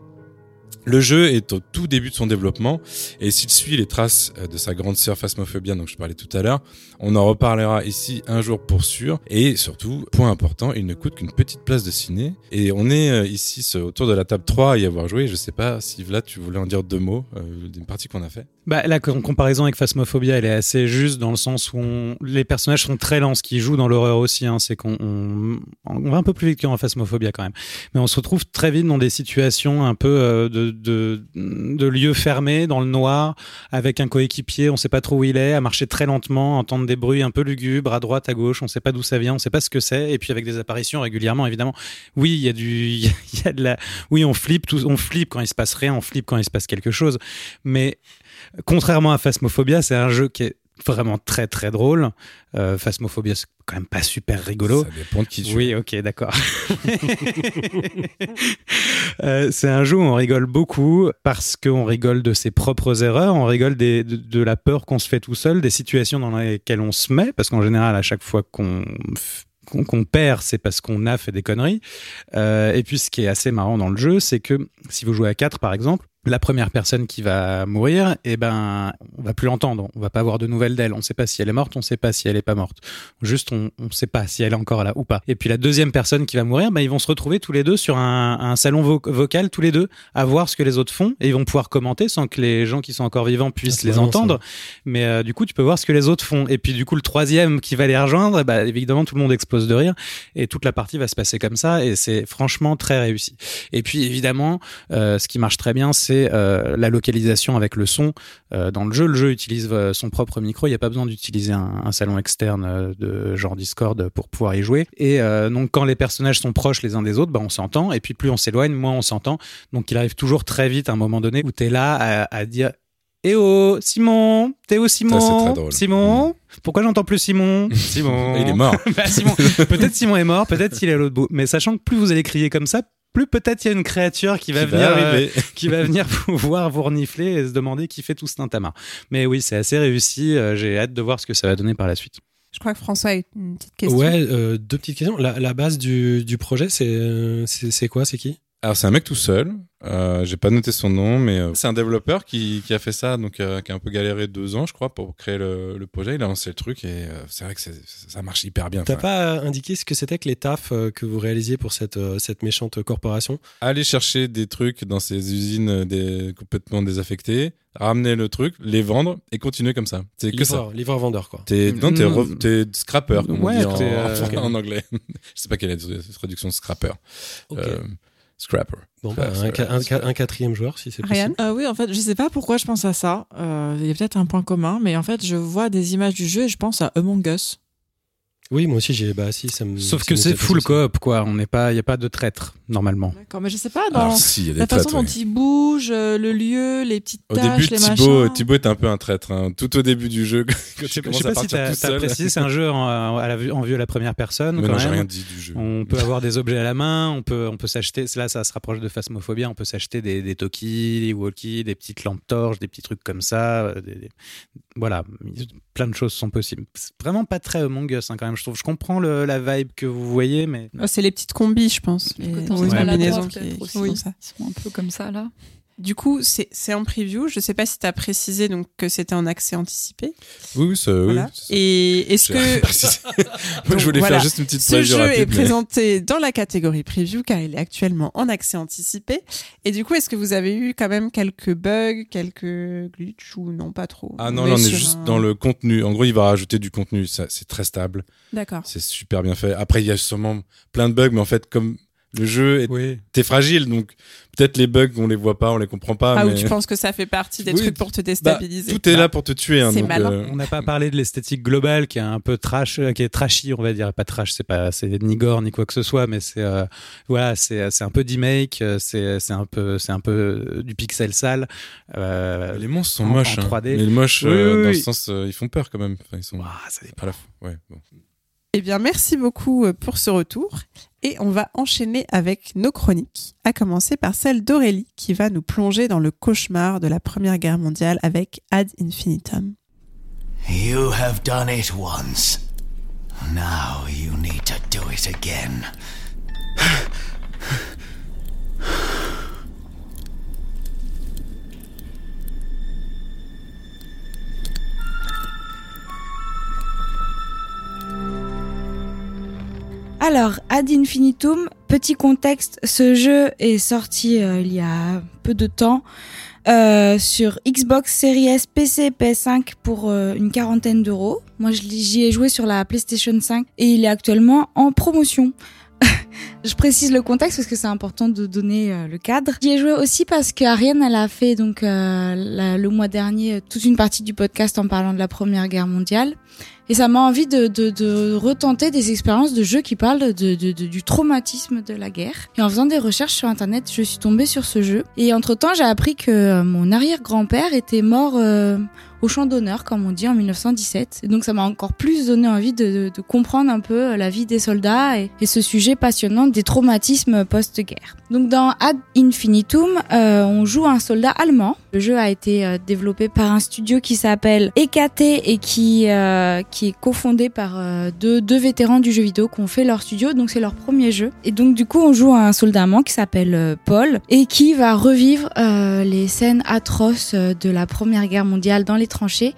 Le jeu est au tout début de son développement et s'il suit les traces euh, de sa grande sœur Phasmophobia dont je parlais tout à l'heure, on en reparlera ici un jour pour sûr. Et surtout, point important, il ne coûte qu'une petite place de ciné. Et on est euh, ici autour de la table 3 à y avoir joué. Je sais pas si Vlad, tu voulais en dire deux mots euh, d'une partie qu'on a fait. Bah, la com- comparaison avec Phasmophobia, elle est assez juste dans le sens où on- les personnages sont très lents, ce qui joue dans l'horreur aussi. Hein, c'est qu'on on, on va un peu plus vite qu'en Phasmophobia quand même. Mais on se retrouve très vite dans des situations un peu euh, de, de, de lieux fermés, dans le noir, avec un coéquipier, on sait pas trop où il est, à marcher très lentement, entendre des bruits un peu lugubres à droite, à gauche, on sait pas d'où ça vient, on sait pas ce que c'est, et puis avec des apparitions régulièrement, évidemment. Oui, il y a du, il y a- de la, oui, on flippe, tous, on flippe quand il se passe rien, on flippe quand il se passe quelque chose, mais contrairement à Phasmophobia, c'est un jeu qui est vraiment très très drôle. Euh, Phasmophobia, c'est quand même pas super rigolo. Ça dépend de qui tu Oui, ok, d'accord. Euh, c'est un jeu où on rigole beaucoup parce qu'on rigole de ses propres erreurs, on rigole des- de, de la peur qu'on se fait tout seul, des situations dans lesquelles on se met, parce qu'en général, à chaque fois qu'on qu'on perd, c'est parce qu'on a fait des conneries. Euh, et puis, ce qui est assez marrant dans le jeu, c'est que si vous jouez à 4, par exemple, la première personne qui va mourir, eh ben, on va plus l'entendre. On va pas avoir de nouvelles d'elle. On sait pas si elle est morte, on sait pas si elle est pas morte. Juste, on, on sait pas si elle est encore là ou pas. Et puis la deuxième personne qui va mourir, ben, ils vont se retrouver tous les deux sur un, un salon vo- vocal, tous les deux, à voir ce que les autres font, et ils vont pouvoir commenter sans que les gens qui sont encore vivants puissent Ah, les entendre. Mais euh, du coup, tu peux voir ce que les autres font. Et puis du coup, le troisième qui va les rejoindre, bah, évidemment, tout le monde explose de rire, et toute la partie va se passer comme ça, et c'est franchement très réussi. Et puis évidemment, euh, ce qui marche très bien, c'est euh, la localisation avec le son euh, dans le jeu. Le jeu utilise euh, son propre micro. Il n'y a pas besoin d'utiliser un, un salon externe de genre Discord pour pouvoir y jouer. Et donc quand les personnages sont proches les uns des autres, bah, on s'entend. Et puis plus on s'éloigne, moins on s'entend. Donc il arrive toujours très vite à un moment donné où tu es là à, à dire Eh oh, Simon T'es où Simon? Ça. Simon Pourquoi j'entends plus Simon? Simon Il est mort. Bah, Simon, peut-être Simon est mort, peut-être qu'il est à l'autre bout. Mais sachant que plus vous allez crier comme ça, plus peut-être il y a une créature qui va Qui venir, euh, arriver. qui va venir pouvoir vous renifler et se demander qui fait tout ce tintamarre. Mais oui, c'est assez réussi. euh, J'ai hâte de voir ce que ça va donner par la suite. Je crois que François a une petite question. Ouais, euh, deux petites questions. La, la base du, du projet, euh, c'est quoi? C'est qui? Alors c'est un mec tout seul. Euh, J'ai pas noté son nom, mais euh, c'est un développeur qui, qui a fait ça, donc euh, qui a un peu galéré deux ans, je crois, pour créer le, le projet. Il a lancé le truc et euh, c'est vrai que ça marche hyper bien. T'as pas indiqué ce que c'était que les tafs euh, que vous réalisiez pour cette, euh, cette méchante corporation? Aller chercher des trucs dans ces usines des, complètement désaffectées, ramener le truc, les vendre et continuer comme ça. C'est que ça. Livreur, livreur-vendeur, quoi. T'es, non, t'es, Mm. t'es scrapper, comme Ouais, on dit en, t'es, euh, en- en anglais. je sais pas quelle est la traduction de scrapper. Ok. Scrapper. Bon, bah, un, quatrième joueur, si c'est possible. Euh, oui, en fait, je sais pas pourquoi je pense à ça. Euh, Il y a peut-être un point commun, mais en fait, je vois des images du jeu et je pense à Among Us. Oui, moi aussi, j'ai. Bah, si, ça me. Sauf ça que c'est full coop, quoi. On n'est pas, il y a pas de traître normalement. D'accord, mais je sais pas dans Alors, si, il y a des la façon traîtres, dont oui. il bouge, euh, le lieu, les petites Au tâches, début, les Thibaut, machins. Thibaut est un peu un traître. hein. Tout au début du jeu, quand Je tu sais, commences à pas si partir t'as tout t'as seul. précisé, c'est un jeu en, à la vue- en vue à la première personne. Mais quand non, j'ai même. rien dit du jeu. On peut avoir des objets à la main, on peut, on peut s'acheter, là ça se rapproche de Phasmophobia, on peut s'acheter des, des Toki, des Walkie, des petites lampes torches, des petits trucs comme ça. euh, des- des- Voilà, plein de choses sont possibles. C'est vraiment pas très Among Us hein, quand même, je trouve. Je comprends le- la vibe que vous voyez, mais Oh, C'est les petites combis, je pense. Les, les combinaisons qui, qui Oui. ça. Ils sont un peu comme ça là. Du coup, c'est en preview. Je sais pas si tu as précisé donc, que c'était en accès anticipé. Oui, ça, oui, ça. Et est-ce que. Moi, je voulais voilà. faire juste une petite ce jeu est mais- présenté dans la catégorie preview car il est actuellement en accès anticipé Et du coup, est-ce que vous avez eu quand même quelques bugs, quelques glitches ou non pas trop? Ah non, là, on est juste un- dans le contenu. En gros, il va rajouter du contenu. C'est très stable. D'accord. C'est super bien fait. Après, il y a sûrement plein de bugs, mais en fait, comme le jeu est oui. t'es fragile, donc peut-être les bugs, on les voit pas, on les comprend pas. Ah, ou mais tu penses que ça fait partie des Oui, trucs pour te bah, déstabiliser tout est là pour te tuer. Hein, C'est donc, malin. euh, On n'a pas parlé de l'esthétique globale qui est un peu trash, euh, qui est trashy, on va dire. Pas trash, c'est pas, c'est ni gore ni quoi que ce soit, mais c'est, euh, voilà, c'est, c'est un peu d'imake, euh, c'est, c'est un peu, c'est un peu du pixel sale. Euh, les monstres sont en- moches. en hein. 3D. Mais moches, Oui, euh, oui, dans oui. le sens, euh, ils font peur quand même. Enfin, ils sont ouah, ça dépend. pas la fou. Ouais, bon. Eh bien, merci beaucoup pour ce retour. Et on va enchaîner avec nos chroniques, à commencer par celle d'Aurélie qui va nous plonger dans le cauchemar de la Première Guerre mondiale avec Ad Infinitum. You have done it once. Now you need to do it again. Alors, Ad Infinitum, petit contexte, ce jeu est sorti euh, il y a peu de temps euh, sur Xbox Series S, PC, PS5 pour euh, une quarantaine d'euros. Moi, j'y ai joué sur la PlayStation 5 et il est actuellement en promotion. Je précise le contexte parce que c'est important de donner euh, le cadre. J'y ai joué aussi parce qu'Ariane, elle a fait donc euh, le mois dernier toute une partie du podcast en parlant de la Première Guerre mondiale. Et ça m'a envie de, de, retenter des expériences de jeux qui parlent de, du traumatisme de la guerre. Et en faisant des recherches sur Internet, je suis tombée sur ce jeu. Et entre-temps, j'ai appris que mon arrière-grand-père était mort euh, au champ d'honneur, comme on dit, en 1917. Et donc ça m'a encore plus donné envie de, de, de comprendre un peu euh, la vie des soldats et, et ce sujet passionnant des traumatismes post-guerre. Donc dans Ad Infinitum, euh, on joue un soldat allemand. Le jeu a été euh, développé par un studio qui s'appelle EKT et qui, euh, qui est cofondé par euh, deux, deux vétérans du jeu vidéo qui ont fait leur studio. Donc c'est leur premier jeu. Et donc du coup, on joue un soldat allemand qui s'appelle euh, Paul et qui va revivre les scènes atroces de la Première Guerre mondiale dans les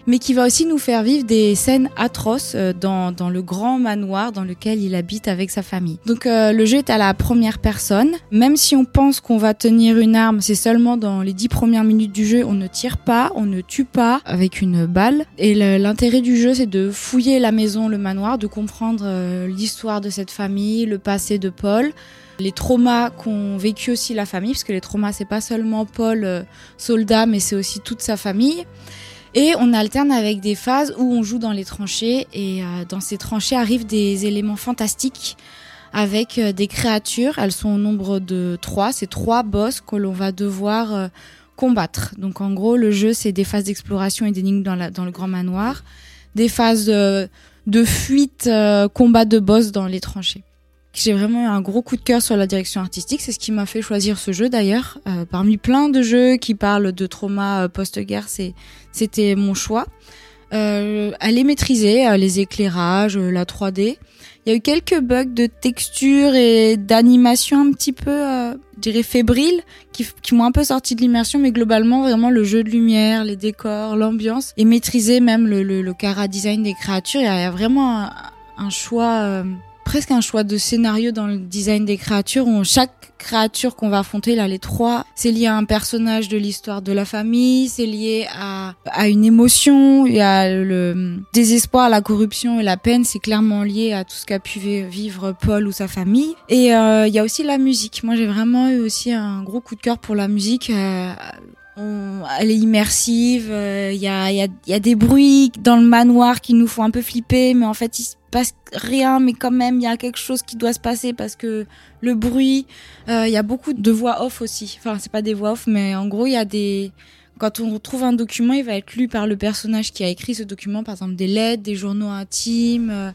mais qui va aussi nous faire vivre des scènes atroces euh, dans, le grand manoir dans lequel il habite avec sa famille. Donc euh, le jeu est à la première personne. Même si on pense qu'on va tenir une arme, c'est seulement dans les dix premières minutes du jeu, on ne tire pas, on ne tue pas avec une balle. Et l'intérêt du jeu, c'est de fouiller la maison, le manoir, de comprendre euh, l'histoire de cette famille, le passé de Paul les traumas qu'ont vécu aussi la famille, parce que les traumas, c'est pas seulement Paul, soldat, mais c'est aussi toute sa famille. Et on alterne avec des phases où on joue dans les tranchées, et euh, dans ces tranchées arrivent des éléments fantastiques avec euh, des créatures. Elles sont au nombre de trois. C'est trois boss que l'on va devoir euh, combattre. Donc en gros, le jeu, c'est des phases d'exploration et d'énigmes dans, dans le grand manoir, des phases de, fuite, combat de boss dans les tranchées. J'ai vraiment eu un gros coup de cœur sur la direction artistique. C'est ce qui m'a fait choisir ce jeu d'ailleurs. Euh, parmi plein de jeux qui parlent de trauma euh, post-guerre, c'était mon choix. Euh, elle est maîtrisée, les éclairages, euh, la 3D. Il y a eu quelques bugs de texture et d'animation un petit peu, je dirais, fébriles, qui, m'ont un peu sorti de l'immersion, mais globalement, vraiment, le jeu de lumière, les décors, l'ambiance, et maîtriser même le, le, cara design des créatures. Il y a, vraiment un, choix, presque un choix de scénario dans le design des créatures, où chaque créature qu'on va affronter, là, les trois, c'est lié à un personnage de l'histoire de la famille, c'est lié à, à une émotion, il y a le désespoir, la corruption et la peine, c'est clairement lié à tout ce qu'a pu vi- vivre Paul ou sa famille. Et euh, il y a aussi la musique. Moi, j'ai vraiment eu aussi un gros coup de cœur pour la musique. Euh, elle est immersive, euh, il y, a, il y, a, des bruits dans le manoir qui nous font un peu flipper, mais en fait il se passe rien, mais quand même il y a quelque chose qui doit se passer parce que le bruit, euh, il y a beaucoup de voix off aussi. Enfin c'est pas des voix off, mais en gros il y a des... Quand on retrouve un document, il va être lu par le personnage qui a écrit ce document, par exemple des lettres, des journaux intimes, euh,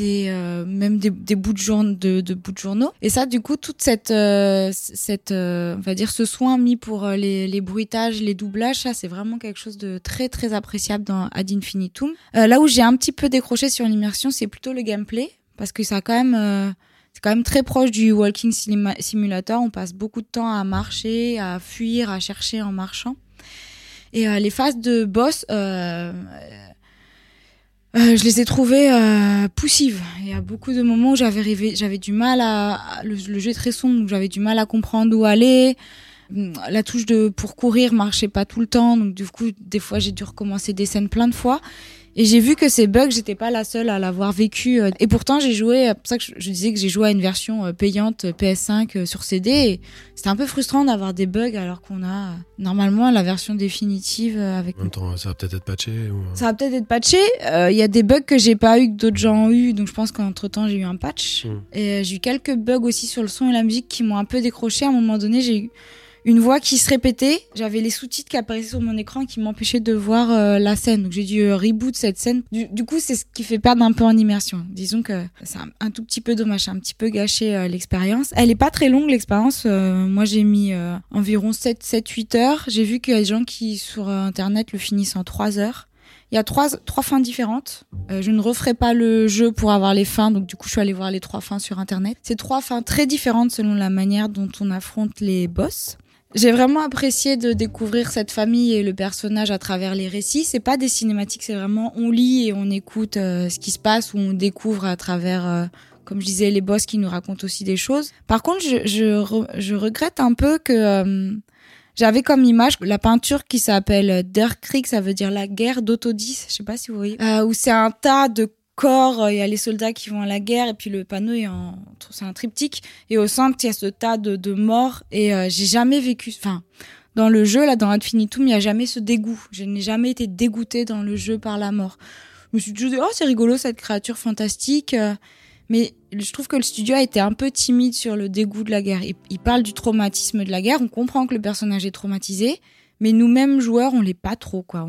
euh, même des, bouts de, de, bouts de journaux. Et ça, du coup, toute cette euh, cette euh, on va dire ce soin mis pour les, les bruitages, les doublages, ça c'est vraiment quelque chose de très très appréciable dans Ad Infinitum. Là où j'ai un petit peu décroché sur l'immersion, c'est plutôt le gameplay parce que ça quand même c'est quand même très proche du walking simulator. On passe beaucoup de temps à marcher, à fuir, à chercher en marchant. Et les phases de boss, euh, je les ai trouvées euh, poussives. Il y a beaucoup de moments où j'avais rêvé, j'avais du mal à, le jeu est très sombre, donc j'avais du mal à comprendre où aller. Hum, La touche de pour courir marchait pas tout le temps, donc du coup des fois j'ai dû recommencer des scènes plein de fois. Et j'ai vu que ces bugs, j'étais pas la seule à l'avoir vécu. euh, Et pourtant, j'ai joué, c'est pour ça que je, disais que j'ai joué à une version euh, payante euh, PS5 euh, sur CD. C'était un peu frustrant d'avoir des bugs alors qu'on a euh, normalement la version définitive euh, avec En même temps, ça va peut-être être patché. Ou... ça va peut-être être patché. Euh, Il y a des bugs que j'ai pas eu, que d'autres gens ont eu. Donc je pense qu'entre temps, j'ai eu un patch. Mm. Et euh, j'ai eu quelques bugs aussi sur le son et la musique qui m'ont un peu décroché. À un moment donné, j'ai eu une voix qui se répétait. J'avais les sous-titres qui apparaissaient sur mon écran qui m'empêchaient de voir euh, la scène. Donc j'ai dû euh, reboot cette scène. Du, du coup, c'est ce qui fait perdre un peu en immersion. Disons que c'est un, un tout petit peu dommage. Un petit peu gâché euh, l'expérience. Elle est pas très longue, l'expérience. Euh, moi, j'ai mis euh, environ 7, 7, 8 heures. J'ai vu qu'il y a des gens qui, sur Internet, le finissent en 3 heures. Il y a trois, trois fins différentes. Euh, je ne referai pas le jeu pour avoir les fins, donc du coup je suis allée voir les trois fins sur internet. C'est trois fins très différentes selon la manière dont on affronte les boss. J'ai vraiment apprécié de découvrir cette famille et le personnage à travers les récits. C'est pas des cinématiques, c'est vraiment on lit et on écoute euh, ce qui se passe ou on découvre à travers, euh, comme je disais, les boss qui nous racontent aussi des choses. Par contre, je, je, je regrette un peu que euh, j'avais comme image la peinture qui s'appelle Der Krieg, ça veut dire la guerre d'Autodis, je sais pas si vous voyez, où c'est un tas de corps, euh, il y a les soldats qui vont à la guerre et puis le panneau c'est un triptyque et au centre il y a ce tas de, de morts et euh, j'ai jamais vécu, enfin dans le jeu là dans Infinitum il y a jamais ce dégoût, je n'ai jamais été dégoûtée dans le jeu par la mort. Je me suis toujours dit oh c'est rigolo cette créature fantastique. euh, mais je trouve que le studio a été un peu timide sur le dégoût de la guerre. Il parle du traumatisme de la guerre, on comprend que le personnage est traumatisé, mais nous-mêmes joueurs, on l'est pas trop quoi.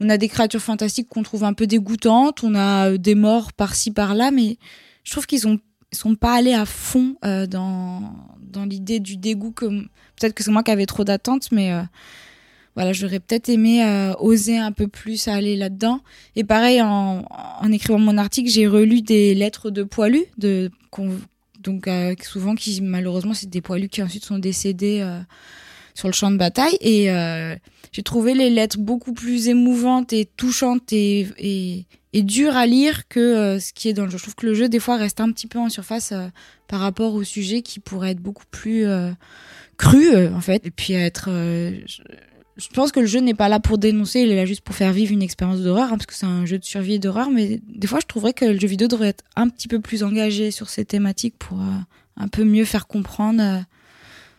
On, a des créatures fantastiques qu'on trouve un peu dégoûtantes, on a euh, des morts par-ci par-là, mais je trouve qu'ils ont sont pas allés à fond euh, dans dans l'idée du dégoût que peut-être que c'est moi qui avais trop d'attentes, mais euh, voilà, j'aurais peut-être aimé oser un peu plus aller là-dedans. Et pareil, en, écrivant mon article, j'ai relu des lettres de poilus, donc souvent qui malheureusement c'est des poilus qui ensuite sont décédés sur le champ de bataille. Et euh, j'ai trouvé les lettres beaucoup plus émouvantes et touchantes et, et, et dures à lire que euh, ce qui est dans le jeu. Je trouve que le jeu des fois reste un petit peu en surface euh, par rapport au sujet qui pourrait être beaucoup plus cru en fait. Et puis être je- pense que le jeu n'est pas là pour dénoncer, il est là juste pour faire vivre une expérience d'horreur, hein, parce que c'est un jeu de survie et d'horreur, mais des fois je trouverais que le jeu vidéo devrait être un petit peu plus engagé sur ces thématiques pour un peu mieux faire comprendre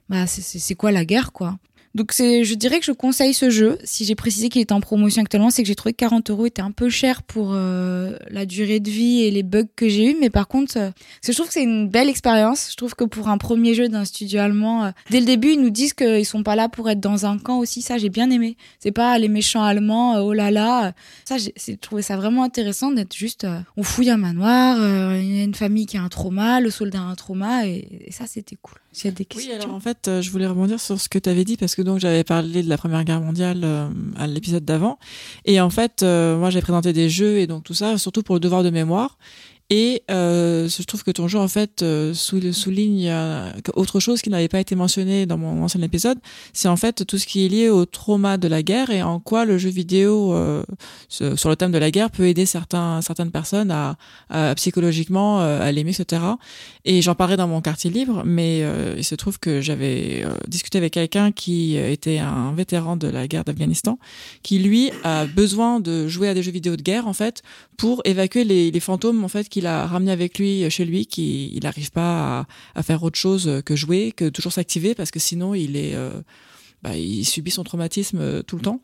bah, c'est- quoi la guerre, quoi? Donc je dirais que je conseille ce jeu. Si j'ai précisé qu'il est en promotion actuellement, c'est que j'ai trouvé que 40 euros était un peu cher pour euh, la durée de vie et les bugs que j'ai eu. Mais par contre, euh, je trouve que c'est une belle expérience. Je trouve que pour un premier jeu d'un studio allemand, euh, dès le début, ils nous disent qu'ils sont pas là pour être dans un camp aussi. Ça, j'ai bien aimé. C'est pas les méchants allemands, euh, oh là là. Ça, j'ai trouvé ça vraiment intéressant d'être juste, euh, on fouille un manoir, il y a une famille qui a un trauma, le soldat a un trauma, et, et ça, c'était cool. S'il y a des Oui, alors en fait, euh, je voulais rebondir sur ce que tu avais dit parce que donc j'avais parlé de la Première Guerre mondiale euh, à l'épisode d'avant. Et en fait, euh, moi j'ai présenté des jeux et donc tout ça, surtout pour le devoir de mémoire. Et euh, je trouve que ton jeu en fait euh, sou- souligne euh, autre chose qui n'avait pas été mentionné dans mon ancien épisode, c'est en fait tout ce qui est lié au trauma de la guerre et en quoi le jeu vidéo euh, sur le thème de la guerre peut aider certains certaines personnes à, à psychologiquement à l'aimer etc. Et j'en parlais dans mon quartier libre, mais il se trouve que j'avais discuté avec quelqu'un qui était un vétéran de la guerre d'Afghanistan, qui lui a besoin de jouer à des jeux vidéo de guerre en fait pour évacuer les fantômes en fait qu'il a ramené avec lui chez lui, qui il n'arrive pas à, à faire autre chose que jouer, que toujours s'activer parce que sinon il est euh, bah, il subit son traumatisme euh, tout le temps.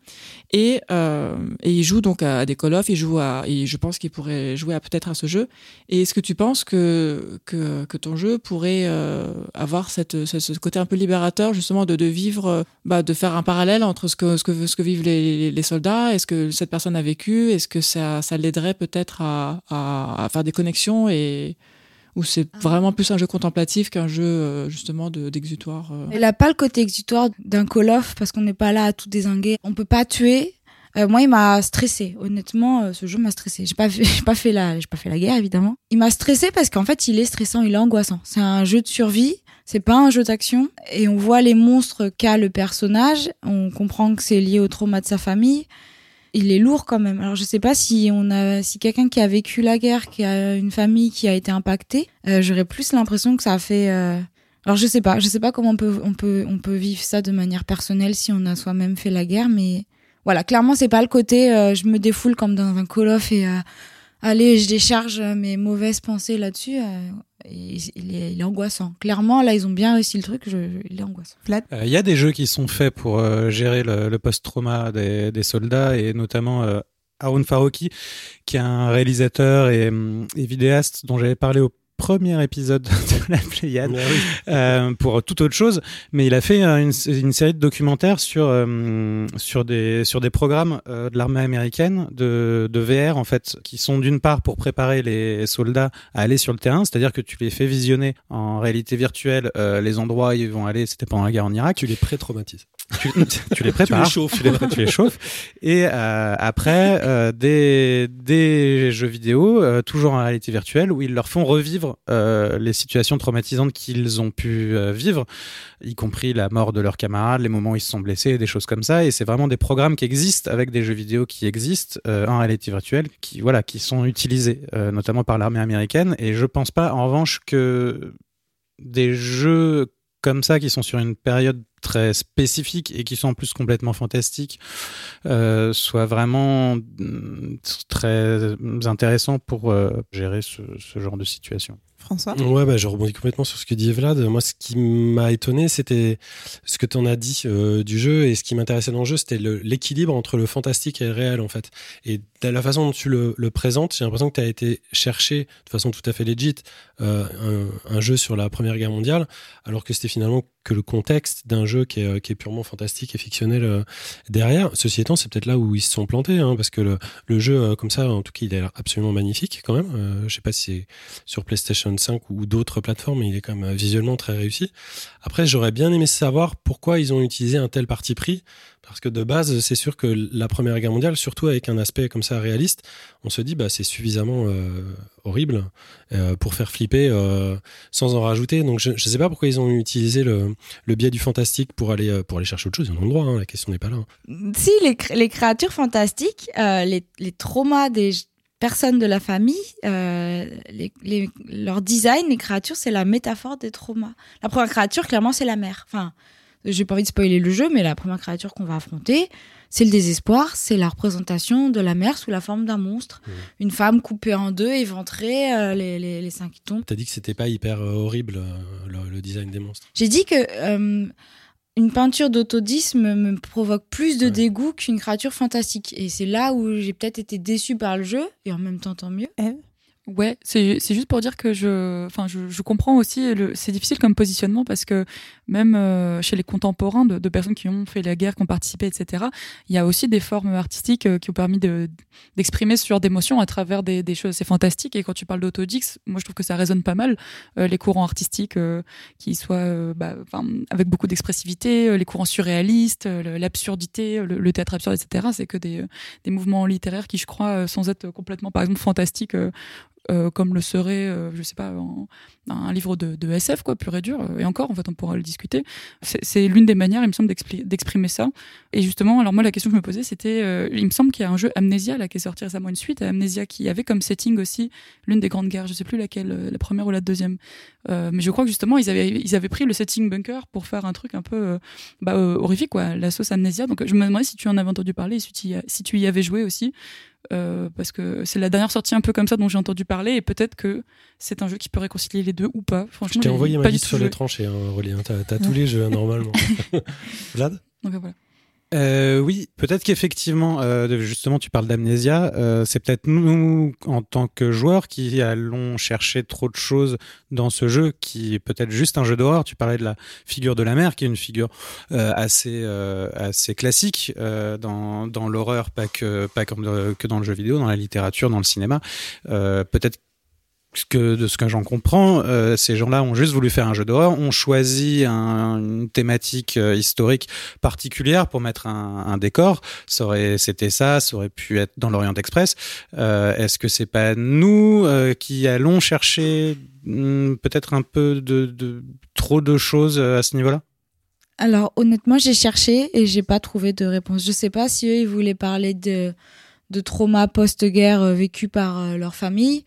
Et, euh, et il joue donc à des Call of, il joue à, et je pense qu'il pourrait jouer peut-être à ce jeu. Et est-ce que tu penses que que, ton jeu pourrait euh, avoir cette, ce, côté un peu libérateur justement de, de vivre, bah, de faire un parallèle entre ce que ce que ce que vivent les, les soldats, est-ce que cette personne a vécu, est-ce que ça ça l'aiderait peut-être à, à, à faire des connexions et ou c'est vraiment plus un jeu contemplatif qu'un jeu euh, justement de d'exutoire. euh. Elle a pas le côté exutoire d'un Call of parce qu'on n'est pas là à tout désinguer. On peut pas tuer. Euh, moi, il m'a stressé. Honnêtement, euh, ce jeu m'a stressé. J'ai pas fait, j'ai pas fait la, j'ai pas fait la guerre évidemment. Il m'a stressé parce qu'en fait, il est stressant, il est angoissant. C'est un jeu de survie. C'est pas un jeu d'action. Et on voit les monstres qu'a le personnage. On comprend que c'est lié au trauma de sa famille. Il est lourd quand même. Alors je sais pas si on a, si quelqu'un qui a vécu la guerre, qui a une famille qui a été impactée, euh, j'aurais plus l'impression que ça a fait. euh, alors je sais pas, je sais pas comment on peut on peut on peut vivre ça de manière personnelle si on a soi-même fait la guerre, mais voilà, clairement c'est pas le côté euh, je me défoule comme dans un Call of et euh, allez je décharge mes mauvaises pensées là-dessus. euh, il, est, il est angoissant. Clairement là ils ont bien réussi le truc, je, il est angoissant. Il y a des jeux qui sont faits pour euh, gérer le, le post-trauma des, des soldats et notamment euh, Haroun Farouki, qui est un réalisateur et, et vidéaste dont j'avais parlé au premier épisode de la Pléiade oui. euh, pour toute autre chose, mais il a fait euh, une, une série de documentaires sur euh, sur des sur des programmes euh, de l'armée américaine de, de VR en fait, qui sont d'une part pour préparer les soldats à aller sur le terrain, c'est-à-dire que tu les fais visionner en réalité virtuelle les endroits où ils vont aller. C'était pendant la guerre en Irak. Tu les pré-traumatises. Tu, tu les prépares, chauffes. tu les, tu les chauffes, et après des des jeux vidéo toujours en réalité virtuelle où ils leur font revivre euh, les situations traumatisantes qu'ils ont pu euh, vivre, y compris la mort de leurs camarades, les moments où ils se sont blessés, des choses comme ça. Et c'est vraiment des programmes qui existent avec des jeux vidéo qui existent euh, en réalité virtuelle, qui voilà, qui sont utilisés euh, notamment par l'armée américaine. Et je pense pas en revanche que des jeux comme ça qui sont sur une période très spécifique et qui sont en plus complètement fantastiques euh, soient vraiment mm, très intéressants pour euh, gérer ce, ce genre de situation. François? Ouais, bah, je rebondis complètement sur ce que dit Vlad. Moi, ce qui m'a étonné, c'était ce que tu en as dit euh, du jeu. Et ce qui m'intéressait dans le jeu, c'était l'équilibre entre le fantastique et le réel, en fait. Et de la façon dont tu le, le présentes, j'ai l'impression que tu as été chercher de façon tout à fait legit euh, un, un jeu sur la Première Guerre mondiale, alors que c'était finalement que le contexte d'un jeu qui est, euh, qui est purement fantastique et fictionnel euh, derrière. Ceci étant, c'est peut-être là où ils se sont plantés, hein, parce que le, jeu, euh, comme ça, en tout cas, il a l'air absolument magnifique quand même. Euh, je sais pas si c'est sur PlayStation 5 ou d'autres plateformes, mais il est quand même visuellement très réussi. Après, j'aurais bien aimé savoir pourquoi ils ont utilisé un tel parti pris, parce que de base, c'est sûr que la Première Guerre mondiale, surtout avec un aspect comme ça réaliste, on se dit bah c'est suffisamment euh, horrible euh, pour faire flipper euh, sans en rajouter. Donc je ne sais pas pourquoi ils ont utilisé le, biais du fantastique pour aller pour aller chercher autre chose. Ils en ont le droit. hein, la question n'est pas là. Si les, cr- les créatures fantastiques, les, traumas des personnes de la famille, leur design, les créatures, c'est la métaphore des traumas. La première créature, clairement, c'est la mère. Enfin, j'ai pas envie de spoiler le jeu, mais la première créature qu'on va affronter, c'est le désespoir, c'est la représentation de la mère sous la forme d'un monstre. Mmh. Une femme coupée en deux, éventrée, euh, les, les, les seins qui tombent. T'as dit que c'était pas hyper euh, horrible euh, le, le design des monstres. J'ai dit que euh, une peinture d'autodisme me provoque plus de Ouais. dégoût qu'une créature fantastique. Et c'est là où j'ai peut-être été déçue par le jeu, et en même temps tant mieux. Ouais, c'est juste pour dire que je, enfin, je, je comprends aussi. C'est difficile comme positionnement parce que même euh, chez les contemporains de, de personnes qui ont fait la guerre, qui ont participé, etc. Il y a aussi des formes artistiques euh, qui ont permis de d'exprimer ce genre d'émotions à travers des, des choses. C'est fantastique. Et quand tu parles d'autodix, moi je trouve que ça résonne pas mal. Euh, les courants artistiques qui soient, bah, avec beaucoup d'expressivité, les courants surréalistes, l'absurdité, le, le théâtre absurde, etc. C'est que des, des mouvements littéraires qui, je crois, sans être complètement, par exemple, fantastiques. Euh, euh, comme le serait, euh, je sais pas, un, livre de, de, SF, quoi, pur et dur. Et encore, en fait, on pourra le discuter. C'est l'une des manières, il me semble, d'exprimer ça. Et justement, alors moi, la question que je me posais, c'était, euh, il me semble qu'il y a un jeu Amnesia, là, qui est sorti récemment, une suite Amnesia, qui avait comme setting aussi l'une des grandes guerres. Je sais plus laquelle, la première ou la deuxième. Mais je crois que justement, ils avaient, ils avaient pris le setting bunker pour faire un truc un peu bah, horrifique, quoi, la sauce Amnesia. Donc, je me demandais si tu en avais entendu parler, si tu y, si tu y avais joué aussi. Euh, parce que c'est la dernière sortie un peu comme ça dont j'ai entendu parler et peut-être que c'est un jeu qui peut réconcilier les deux ou pas. Franchement, je t'ai envoyé ma liste sur les tranchées, hein, Rolly. T'as tous les jeux hein, normalement. Vlad? Donc voilà. Euh, oui, peut-être qu'effectivement, euh, justement, tu parles d'amnésia. Euh, c'est peut-être nous, en tant que joueurs, qui allons chercher trop de choses dans ce jeu, qui est peut-être juste un jeu d'horreur. Tu parlais de la figure de la mère, qui est une figure euh, assez euh, assez classique euh, dans dans l'horreur, pas que pas que dans le jeu vidéo, dans la littérature, dans le cinéma. peut-être de ce que j'en comprends, euh, ces gens-là ont juste voulu faire un jeu d'horreur, ont choisi un, une thématique euh, historique particulière pour mettre un, décor. C'était ça, ça aurait pu être dans l'Orient Express. Euh, est-ce que c'est pas nous qui allons chercher hmm, peut-être un peu de, trop de choses à ce niveau-là? Alors honnêtement, j'ai cherché et j'ai pas trouvé de réponse. Je sais pas si eux ils voulaient parler de de trauma post-guerre vécu par leur famille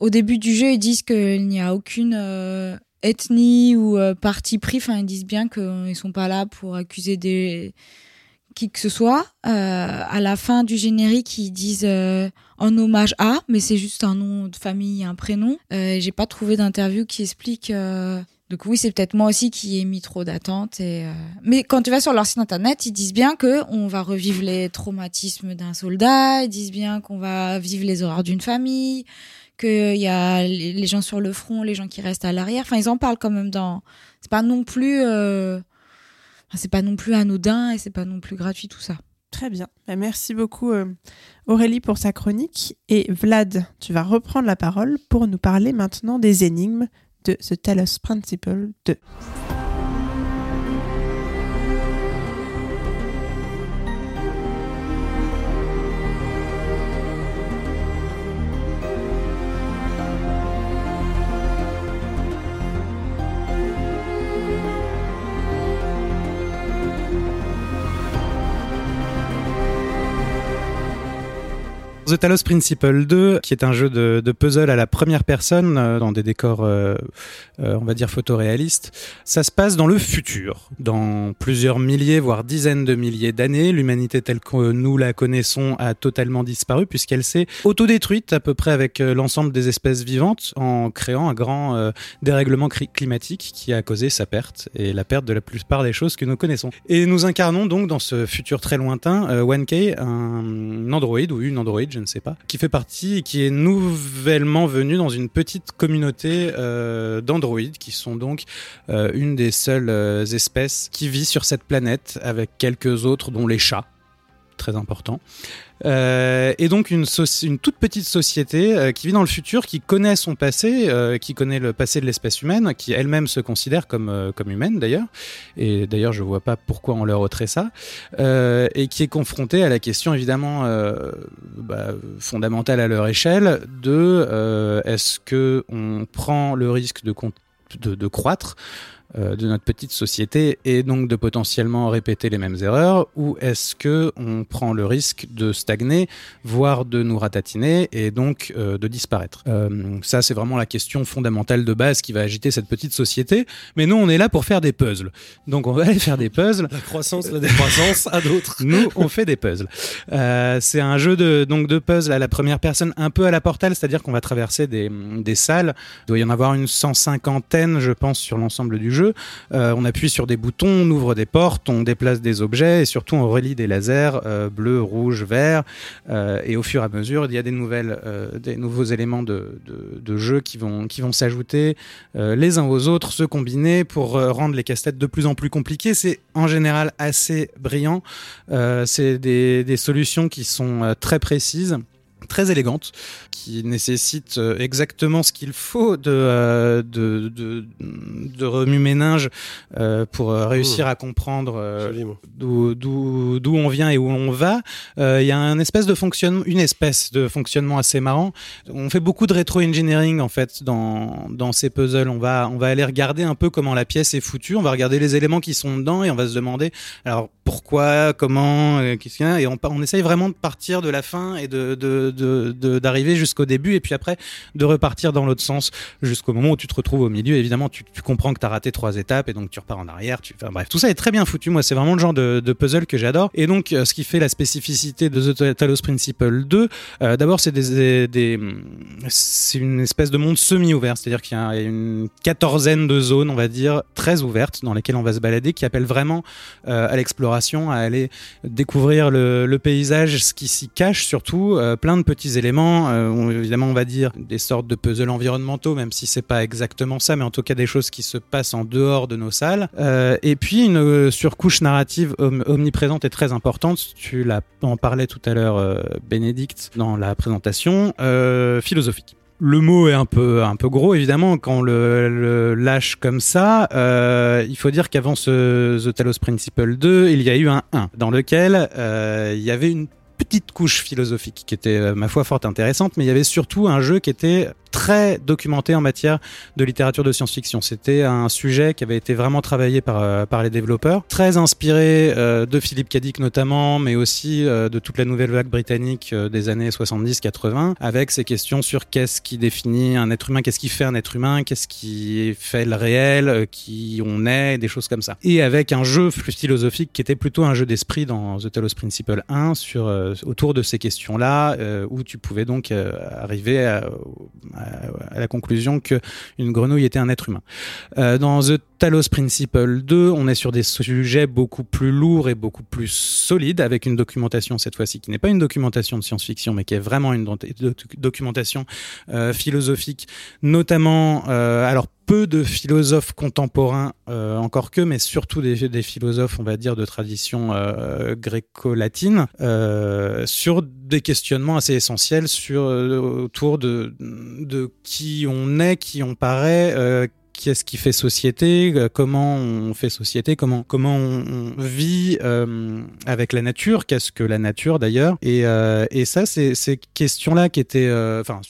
au début du jeu, ils disent qu'il n'y a aucune euh, ethnie ou euh, parti pris. Enfin, ils disent bien qu'ils sont pas là pour accuser qui que ce soit. Euh, à la fin du générique, ils disent en hommage à, mais c'est juste un nom de famille, un prénom. J'ai pas trouvé d'interview qui explique. Donc oui, c'est peut-être moi aussi qui ai mis trop d'attentes. Mais quand tu vas sur leur site internet, ils disent bien que on va revivre les traumatismes d'un soldat. Ils disent bien qu'on va vivre les horreurs d'une famille qu'il y a les gens sur le front, les gens qui restent à l'arrière. Enfin, ils en parlent quand même dans. C'est pas non plus. Euh... c'est pas non plus anodin et c'est pas non plus gratuit tout ça. Très bien. Bah, merci beaucoup euh, Aurélie pour sa chronique. Et Vlad, tu vas reprendre la parole pour nous parler maintenant des énigmes de The Talos Principle 2. The Talos Principle 2, qui est un jeu de, puzzle à la première personne, euh, dans des décors, euh, euh, on va dire, photoréalistes. Ça se passe dans le futur, dans plusieurs milliers, voire dizaines de milliers d'années. L'humanité telle que nous la connaissons a totalement disparu, puisqu'elle s'est autodétruite à peu près avec l'ensemble des espèces vivantes, en créant un grand dérèglement climatique qui a causé sa perte, et la perte de la plupart des choses que nous connaissons. Et nous incarnons donc dans ce futur très lointain, 1K, un android ou une android, je ne sais pas, qui fait partie et qui est nouvellement venu dans une petite communauté euh, d'androïdes qui sont donc euh, une des seules euh, espèces qui vit sur cette planète avec quelques autres dont les chats très important. Euh, et donc une, toute petite société euh, qui vit dans le futur, qui connaît son passé, euh, qui connaît le passé de l'espèce humaine, qui elle-même se considère comme, humaine d'ailleurs. Et d'ailleurs, je vois pas pourquoi on leur ôterait ça. Et qui est confrontée à la question évidemment bah, fondamentale à leur échelle de est-ce que on prend le risque de, croître de notre petite société et donc de potentiellement répéter les mêmes erreurs ou est-ce que on prend le risque de stagner voire de nous ratatiner et donc euh, de disparaître? Euh, ça c'est vraiment la question fondamentale de base qui va agiter cette petite société. Mais nous on est là pour faire des puzzles. Donc on va aller faire des puzzles. La croissance la décroissance à d'autres. Nous on fait des puzzles. Euh, c'est un jeu de donc de puzzle à la première personne un peu à la portale c'est-à-dire qu'on va traverser des, des salles. Il doit y en avoir une cent cinquantaine je pense sur l'ensemble du jeu euh, on appuie sur des boutons, on ouvre des portes, on déplace des objets et surtout on relie des lasers euh, bleu, rouge, vert. Euh, et au fur et à mesure, il y a des nouvelles, des nouveaux éléments de, jeu qui vont s'ajouter les uns aux autres, se combiner pour rendre les casse-têtes de plus en plus compliquées. C'est en général assez brillant. c'est des solutions qui sont très précises très élégante, qui nécessite euh, exactement ce qu'il faut de, euh, de, de, de remue-ménage euh, pour réussir à comprendre d'où on vient et où on va. Il y a un espèce de fonctionnement, une espèce de fonctionnement assez marrant. On fait beaucoup de rétro-engineering en fait dans dans ces puzzles. On va on va aller regarder un peu comment la pièce est foutue. On va regarder les éléments qui sont dedans et on va se demander alors pourquoi, comment, qu'est-ce qu'il y a et on on essaye vraiment de partir de la fin et de de de- de- d'arriver jusqu'au début et puis après de repartir dans l'autre sens jusqu'au moment où tu te retrouves au milieu. Évidemment, tu, tu comprends que tu as raté trois étapes et donc tu repars en arrière. Tu... Enfin, bref, tout ça est très bien foutu. Moi, c'est vraiment le genre de, de puzzle que j'adore. Et donc, euh, ce qui fait la spécificité de The Talos Principle 2, euh, d'abord, c'est des, c'est une espèce de monde semi-ouvert. C'est-à-dire qu'il y a une quatorzaine de zones, on va dire, très ouvertes dans lesquelles on va se balader, qui appellent vraiment euh, à l'exploration, à aller découvrir le, paysage, ce qui s'y cache surtout, plein de petits éléments. Euh, évidemment, on va dire des sortes de puzzles environnementaux, même si c'est pas exactement ça, mais en tout cas des choses qui se passent en dehors de nos salles. Euh, et puis une euh, surcouche narrative om- omniprésente et très importante. Tu l'as en parlais tout à l'heure, Bénédicte, dans la présentation, philosophique. Le mot est un peu un peu gros évidemment quand on le, lâche comme ça. Il faut dire qu'avant ce The Talos Principle 2, il y a eu un 1 dans lequel il y avait une petite couche philosophique qui était euh, ma foi fort intéressante, mais il y avait surtout un jeu qui était très documenté en matière de littérature de science-fiction. C'était un sujet qui avait été vraiment travaillé par, euh, par les développeurs, très inspiré euh, de Philippe Cadic notamment, mais aussi euh, de toute la nouvelle vague britannique euh, des années 70-80, avec ces questions sur qu'est-ce qui définit un être humain, qu'est-ce qui fait un être humain, qu'est-ce qui fait le réel, qui on est, des choses comme ça. Et avec un jeu plus philosophique qui était plutôt un jeu d'esprit dans The Talos Principle 1 sur autour de ces questions-là, où tu pouvais donc arriver à, à- la conclusion que une grenouille était un être humain. Euh, dans The Talos Principle 2, on est sur des sujets beaucoup plus lourds et beaucoup plus solides, avec une documentation cette fois-ci qui n'est pas une documentation de science-fiction, mais qui est vraiment une doc- doc- documentation euh, philosophique, notamment, euh, alors peu de philosophes contemporains, euh, encore que, mais surtout des, philosophes, on va dire, de tradition euh, gréco-latine, euh, sur des questionnements assez essentiels sur euh, autour de, de qui on est, qui on paraît, euh, qu'est-ce qui fait société, euh, comment on fait société, comment comment on, vit euh, avec la nature, qu'est-ce que la nature d'ailleurs, et, euh, et ça ces questions-là qui étaient, enfin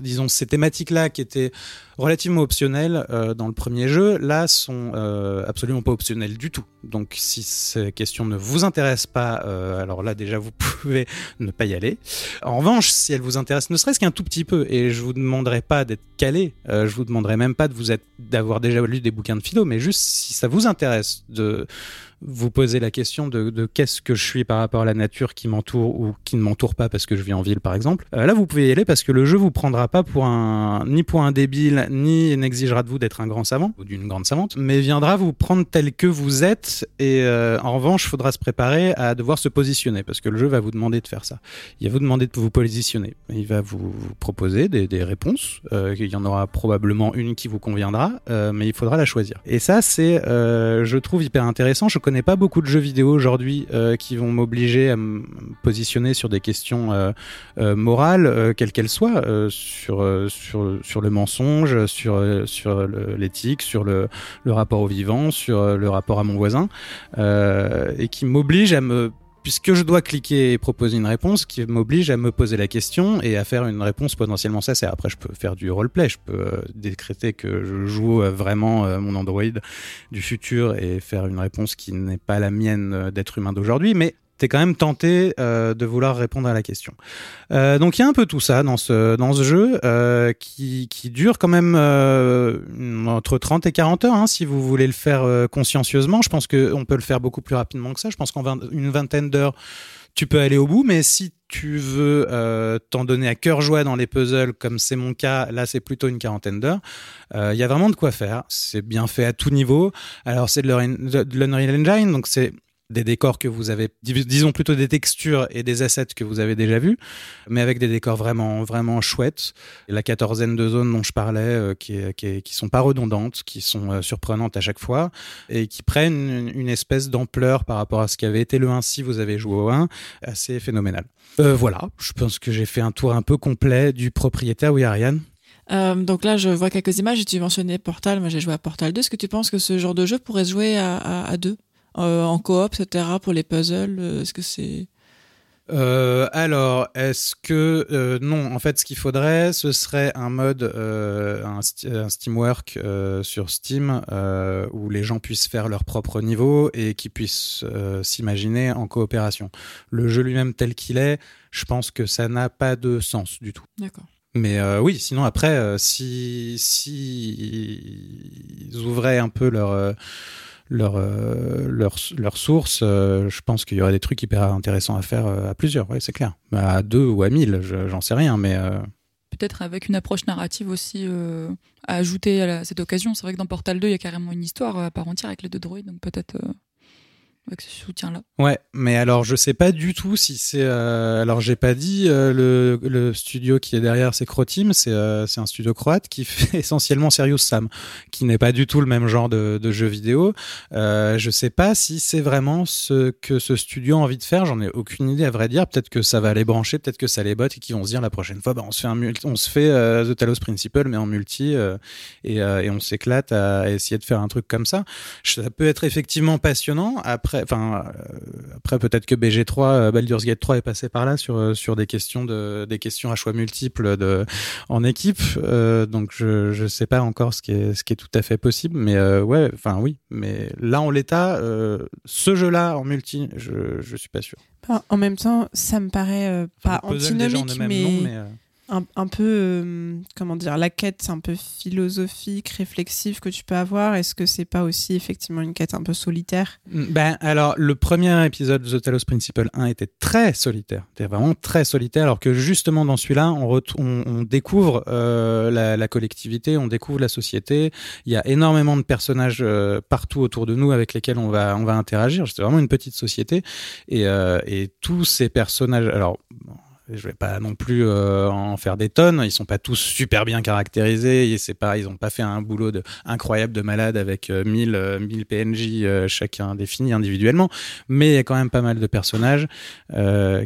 disons ces thématiques-là qui étaient relativement optionnelles euh, dans le premier jeu, là sont euh, absolument pas optionnelles du tout. Donc si ces questions ne vous intéressent pas, euh, alors là déjà vous pouvez ne pas y aller. En revanche, si elles vous intéressent, ne serait-ce qu'un tout petit peu, et je vous demanderai pas d'être calé, je vous demanderai même pas de vous d'avoir déjà lu des bouquins de philo, mais juste si ça vous intéresse de vous poser la question de, qu'est-ce que je suis par rapport à la nature qui m'entoure ou qui ne m'entoure pas parce que je vis en ville par exemple. Là, vous pouvez y aller parce que le jeu vous prendra pas pour un ni pour un débile ni n'exigera de vous d'être un grand savant ou d'une grande savante, mais viendra vous prendre tel que vous êtes et euh, en revanche, faudra se préparer à devoir se positionner parce que le jeu va vous demander de faire ça. Il va vous demander de vous positionner. Il va vous, proposer des, des réponses. Euh, il y en aura probablement une qui vous conviendra, euh, mais il faudra la choisir. Et ça, c'est, je trouve hyper intéressant. Je connais pas beaucoup de jeux vidéo aujourd'hui qui vont m'obliger à me positionner sur des questions morales, quelles qu'elles soient, sur sur sur le mensonge, sur euh, sur l'éthique, sur le le rapport au vivant, sur euh, le rapport à mon voisin, euh, et qui m'oblige à me puisque je dois cliquer et proposer une réponse qui m'oblige à me poser la question et à faire une réponse potentiellement sincère. Après, je peux faire du roleplay, je peux décréter que je joue vraiment mon Android du futur et faire une réponse qui n'est pas la mienne d'être humain d'aujourd'hui, mais quand même tenté euh, de vouloir répondre à la question. Euh, donc il y a un peu tout ça dans ce dans ce jeu euh, qui qui dure quand même entre 30 et 40 heures hein, si vous voulez le faire consciencieusement. Je pense que on peut le faire beaucoup plus rapidement que ça. Je pense qu'en une vingtaine d'heures tu peux aller au bout, mais si tu veux t'en donner à cœur joie dans les puzzles, comme c'est mon cas, là c'est plutôt une quarantaine d'heures. Il y a vraiment de quoi faire. C'est bien fait à tout niveau. Alors c'est de l'Unreal Engine, donc c'est des décors que vous avez, dis- disons plutôt des textures et des assets que vous avez déjà vus, mais avec des décors vraiment, vraiment chouettes. Et la quatorzaine de zones dont je parlais, euh, qui, qui, qui sont pas redondantes, qui sont euh, surprenantes à chaque fois et qui prennent une, espèce d'ampleur par rapport à ce qui avait été le 1 si vous avez joué au 1, assez phénoménal. Euh, voilà, je pense que j'ai fait un tour un peu complet du propriétaire. Oui, Ariane? Donc là, je vois quelques images tu mentionnais Portal. Moi, j'ai joué à Portal 2. Est-ce que tu penses que ce genre de jeu pourrait se jouer à, à, à deux? Euh, En coop, etc. pour les puzzles euh, Est-ce que c'est... Euh, alors, est-ce que euh, non En fait, ce qu'il faudrait, ce serait un mode, euh, un, Steamwork sur Steam où les gens puissent faire leur propre niveau et qui puissent s'imaginer en coopération. Le jeu lui-même tel qu'il est, je pense que ça n'a pas de sens du tout. D'accord. Mais euh, oui, sinon après, euh, si si ils ouvraient un peu leur leur euh, leur leur source, euh, je pense qu'il y aurait des trucs hyper intéressants à faire euh, à plusieurs. Ouais, c'est clair. Bah, à deux ou à mille, je- j'en sais rien, mais euh, Peut-être avec une approche narrative aussi à ajouter à cette occasion. C'est vrai que dans Portal 2, il y a carrément une histoire à part entière avec les deux droïdes, donc peut-être avec ce soutien-là. Ouais, mais alors je sais pas du tout si c'est. euh, alors j'ai pas dit euh, le, le studio qui est derrière, c'est Croteam, c'est euh, un studio croate qui fait essentiellement Serious Sam, qui n'est pas du tout le même genre de, jeu vidéo. Euh, je sais pas si c'est vraiment ce que ce studio a envie de faire. J'en ai aucune idée à vrai dire. Peut-être que ça va les brancher, peut-être que ça les botte et qu'ils vont se dire la prochaine fois, bah, on se fait un on se fait The Talos Principle mais en multi et, et on s'éclate à essayer de faire un truc comme ça. Ça peut être effectivement passionnant. Après, enfin, euh, après peut-être que BG3, euh, Baldur's Gate 3 est passé par là sur euh, sur des questions de des questions à choix multiples de en équipe. Euh, donc je je sais pas encore ce qui est ce qui est tout à fait possible, mais euh, ouais, enfin oui. Mais là en l'état, euh, ce jeu-là en multi, je je suis pas sûr. En même temps, ça me paraît pas antinomique, mais, non, mais, un, peu, euh, comment dire, la quête un peu philosophique, réflexive que tu peux avoir. Est-ce que c'est pas aussi effectivement une quête un peu solitaire? Ben alors le premier épisode de The Talos Principle 1 était très solitaire, c'était vraiment très solitaire, alors que justement dans celui-là on, découvre euh, la, collectivité, on découvre la société. Il y a énormément de personnages euh, partout autour de nous avec lesquels on va interagir. C'est vraiment une petite société et, tous ces personnages. Alors je vais pas non plus euh, en faire des tonnes. Ils sont pas tous super bien caractérisés. Et c'est ils ont pas fait un boulot de, incroyable de malade avec euh, 1000, euh, 1000 PNJ euh, chacun défini individuellement. Mais il y a quand même pas mal de personnages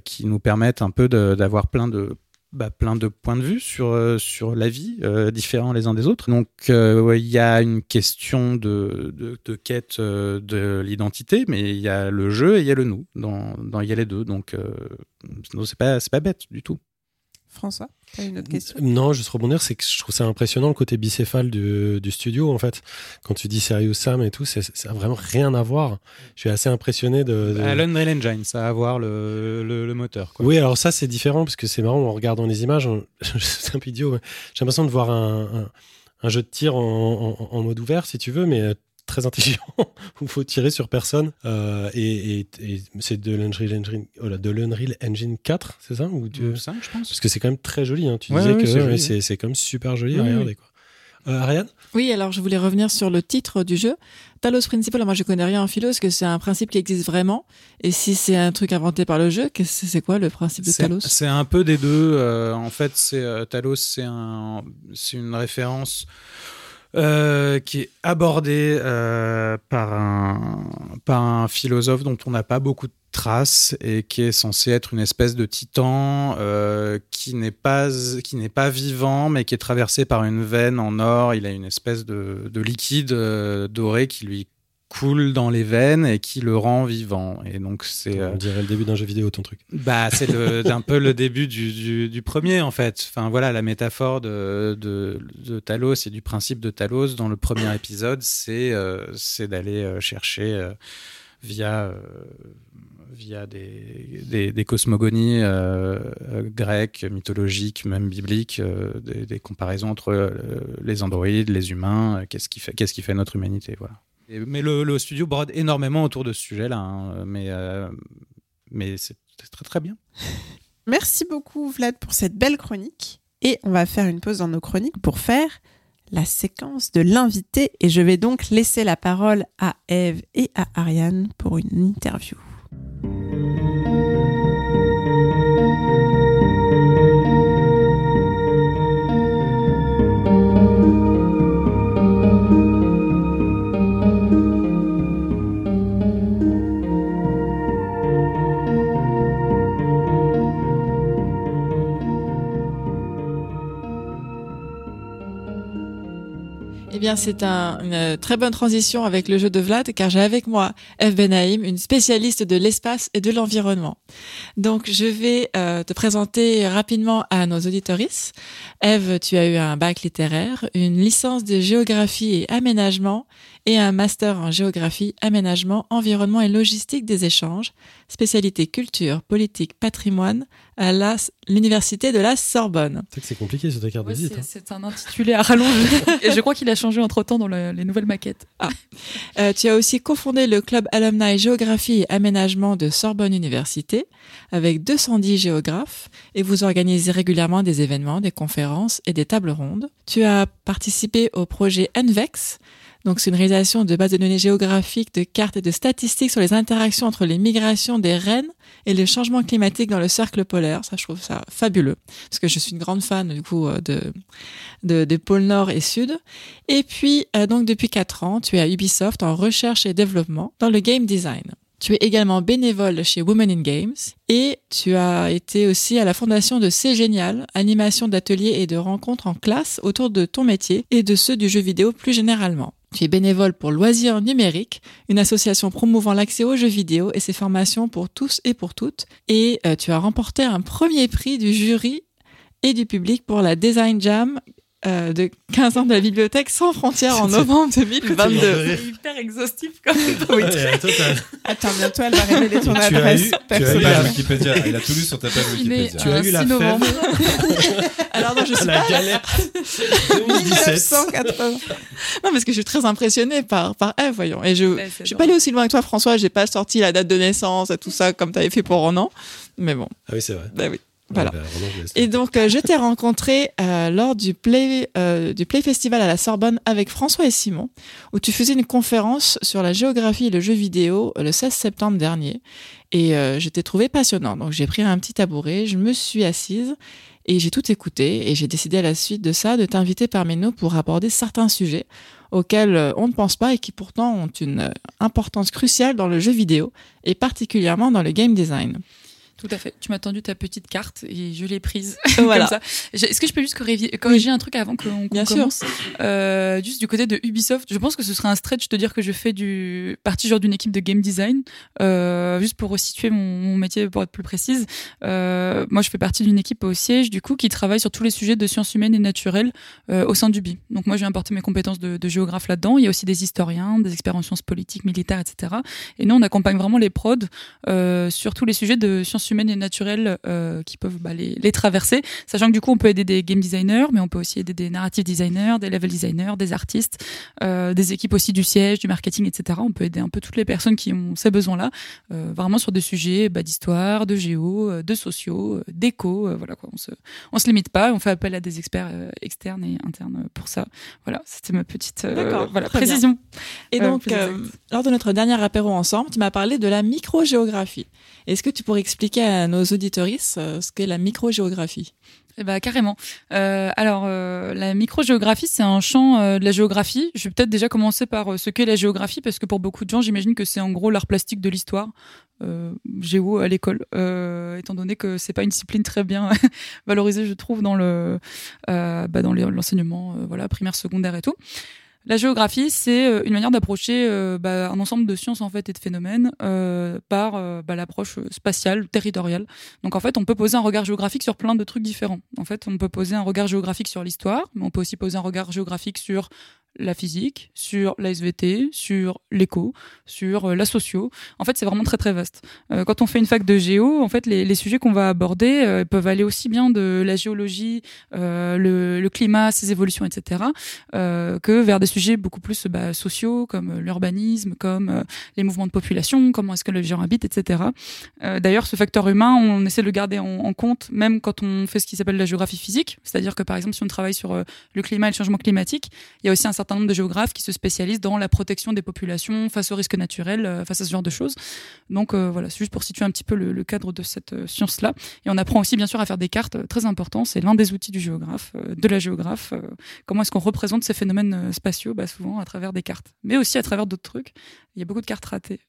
qui nous permettent un peu d'avoir plein de bah, plein de points de vue sur euh, sur la vie euh, différents les uns des autres. Donc euh, il y a une question de de, quête de l'identité, mais il y a le jeu et il y a le nous dans il y a les deux. Donc c'est pas pas bête du tout. François, une autre question? Non, juste rebondir, c'est que je trouve ça impressionnant le côté bicéphale du, du studio en fait. Quand tu dis Serious Sam et tout, c'est- ça a vraiment rien à voir. Je suis assez impressionné de. de- À l'Unreal Engine, ça a à voir le, le, le moteur. Quoi. Oui, alors ça c'est différent parce que c'est marrant en regardant les images. on- c'est un peu idiot. mais J'ai l'impression de voir un, un, un jeu de tir en, en- en mode ouvert, si tu veux, mais euh, très intelligent où il faut tirer sur personne. Euh, et et- et c'est de l'Unreal Engine, oh là, de l'Unreal Engine 4, c'est ça ou tu- Euh, ça, je pense. Parce que c'est quand même très joli. Hein. Tu Ouais, disais ouais, que c'est ouais, joli, c'est c'est quand même super joli à Oui, regarder. Quoi. Euh, Ariane? Oui, alors je voulais revenir sur le titre du jeu. Talos Principle, moi je connais rien en philo, est-ce que c'est un principe qui existe vraiment Et si c'est un truc inventé par le jeu, c'est quoi le principe de C'est- Talos? C'est un peu des deux. euh, en fait, c'est euh, Talos, c'est un, c'est une référence euh, qui est abordée euh, par un philosophe dont on n'a pas beaucoup de traces et qui est censé être une espèce de titan euh, qui n'est pas vivant mais qui est traversé par une veine en or. Il a une espèce de, de liquide doré qui lui coule dans les veines et qui le rend vivant. Et donc c'est euh, On dirait le début d'un jeu vidéo, ton truc. bah, c'est un peu le début du, du, du premier, en fait. Enfin, voilà, la métaphore de, de, de Talos et du principe de Talos dans le premier épisode, c'est euh, c'est d'aller euh, chercher euh, via, euh, via des, des, des cosmogonies euh, euh, grecques, mythologiques, même bibliques, euh, des, des comparaisons entre euh, les androïdes, les humains, euh, qu'est-ce qui fait, qu'est-ce qui fait notre humanité, voilà. Mais le, studio brode énormément autour de ce sujet-là, hein, mais, euh, mais c'est très très bien. Merci beaucoup Vlad pour cette belle chronique. Et on va faire une pause dans nos chroniques pour faire la séquence de l'invité et je vais donc laisser la parole à Eve et à Ariane pour une interview. C'est un, une très bonne transition avec le jeu de Vlad, car j'ai avec moi Eve Benaïm, une spécialiste de l'espace et de l'environnement. Donc, je vais euh, te présenter rapidement à nos auditorices. Eve, tu as eu un bac littéraire, une licence de géographie et aménagement et un master en géographie, aménagement, environnement et logistique des échanges, spécialité culture, politique, patrimoine à la- l'université de la Sorbonne. C'est que c'est compliqué sur ta carte de visite. c'est- hein. un intitulé à rallonger. Et je crois qu'il a changé entre temps dans le- les nouvelles maquettes. Euh, tu as aussi cofondé le club alumni géographie et aménagement de Sorbonne Université avec 210 géographes et vous organisez régulièrement des événements, des conférences et des tables rondes. Tu as participé au projet NVEX. Donc, c'est une réalisation de bases de données géographiques, de cartes et de statistiques sur les interactions entre les migrations des rennes et le changement climatique dans le cercle polaire. Ça, je trouve ça fabuleux. Parce que je suis une grande fan, du coup, euh, de, de, des pôles Nord et Sud. Et puis, euh, donc, depuis quatre ans, tu es à Ubisoft en recherche et développement dans le game design. Tu es également bénévole chez Women in Games et tu as été aussi à la fondation de C'est Génial, animation d'ateliers et de rencontres en classe autour de ton métier et de ceux du jeu vidéo plus généralement. Tu es bénévole pour Loisirs Numériques, une association promouvant l'accès aux jeux vidéo et ses formations pour tous et pour toutes. Et euh, tu as remporté un premier prix du jury et du public pour la Design Jam euh, de 15 ans de la bibliothèque sans frontières en novembre 2022. C'est hyper exhaustif comme Ouais, attends, bientôt elle va révéler ton Tu as adresse eu- tu as eu la- Wikipédia. Il a tout lu sur ta page Wikipédia. Tu as eu la 6 novembre. Alors non, je suis la pas 2017. 1980. non parce que je suis très impressionnée par par Eve, voyons. Et je Ouais, je suis pas allée aussi loin que toi François, j'ai pas sorti la date de naissance et tout ça comme tu avais fait pour Ronan. Mais bon, Ah oui, c'est vrai. bah oui. Voilà. Bah, Et donc, euh, je t'ai rencontré euh, lors du Play, euh, du Play Festival à la Sorbonne avec François et Simon, où tu faisais une conférence sur la géographie et le jeu vidéo euh, le 16 septembre dernier. Et euh, je t'ai trouvé passionnant. Donc, j'ai pris un petit tabouret, je me suis assise et j'ai tout écouté. Et j'ai décidé à la suite de ça de t'inviter parmi nous pour aborder certains sujets auxquels euh, on ne pense pas et qui pourtant ont une importance cruciale dans le jeu vidéo et particulièrement dans le game design. Tout à fait. Tu m'as tendu ta petite carte et je l'ai prise. Voilà. Comme ça. J'ai- Est-ce que je peux juste corriger, un truc avant qu'on sûr. commence? Euh, Juste du côté de Ubisoft, je pense que ce serait un stretch de dire que je fais du partie genre d'une équipe de game design. Euh, juste pour resituer mon, mon métier pour être plus précise. Euh, moi, je fais partie d'une équipe au siège du coup qui travaille sur tous les sujets de sciences humaines et naturelles euh, au sein d'Ubi. Donc moi, j'ai importé mes compétences de, de géographe là-dedans. Il y a aussi des historiens, des experts en sciences politiques, militaires, etc. Et nous, on accompagne vraiment les prods euh, sur tous les sujets de sciences humaines et naturelles euh, qui peuvent bah, les, les traverser. Sachant que du coup, on peut aider des game designers, mais on peut aussi aider des narrative designers, des level designers, des artistes, euh, des équipes aussi du siège, du marketing, etc. On peut aider un peu toutes les personnes qui ont ces besoins-là, euh, vraiment sur des sujets bah, d'histoire, de géo, de sociaux, d'éco. voilà quoi. On se, on se limite pas. On fait appel à des experts externes et internes pour ça. Voilà, c'était ma petite voilà, bien. précision. Et donc, lors de notre dernier apéro ensemble, tu m'as parlé de la microgéographie. Est-ce que tu pourrais expliquer à nos auditorices euh, ce qu'est la microgéographie? Eh ben carrément. Euh, alors euh, la microgéographie, c'est un champ euh, de la géographie. Je vais peut-être déjà commencer par euh, ce qu'est la géographie parce que pour beaucoup de gens, j'imagine que c'est en gros l'art plastique de l'histoire. Géo à l'école, étant donné que c'est pas une discipline très bien valorisée, je trouve, dans le bah, dans l'enseignement, voilà, primaire, secondaire et tout. La géographie, c'est euh, une manière d'approcher euh, bah, un ensemble de sciences en fait et de phénomènes euh, par bah, l'approche spatiale, territoriale. Donc en fait, on peut poser un regard géographique sur plein de trucs différents. En fait, on peut poser un regard géographique sur l'histoire, mais on peut aussi poser un regard géographique sur la physique, sur la SVT, sur l'éco, sur euh, la socio. En fait, c'est vraiment très très vaste. Euh, quand on fait une fac de géo, en fait, les, sujets qu'on va aborder euh, peuvent aller aussi bien de la géologie, le, le climat, ses évolutions, etc., que vers des sujets beaucoup plus bah, sociaux, comme l'urbanisme, comme les mouvements de population, comment est-ce que les gens habitent, etc. D'ailleurs, ce facteur humain, on essaie de le garder en, en compte, même quand on fait ce qui s'appelle la géographie physique. C'est-à-dire que, par exemple, si on travaille sur le climat et le changement climatique, il y a aussi un certain nombre de géographes qui se spécialisent dans la protection des populations face aux risques naturels, euh, face à ce genre de choses. Donc euh, voilà, c'est juste pour situer un petit peu le, cadre de cette euh, science-là. Et on apprend aussi bien sûr à faire des cartes, très important. C'est l'un des outils du géographe, de la géographe. Comment est-ce qu'on représente ces phénomènes spatiaux bah, Souvent à travers des cartes, mais aussi à travers d'autres trucs. Il y a beaucoup de cartes ratées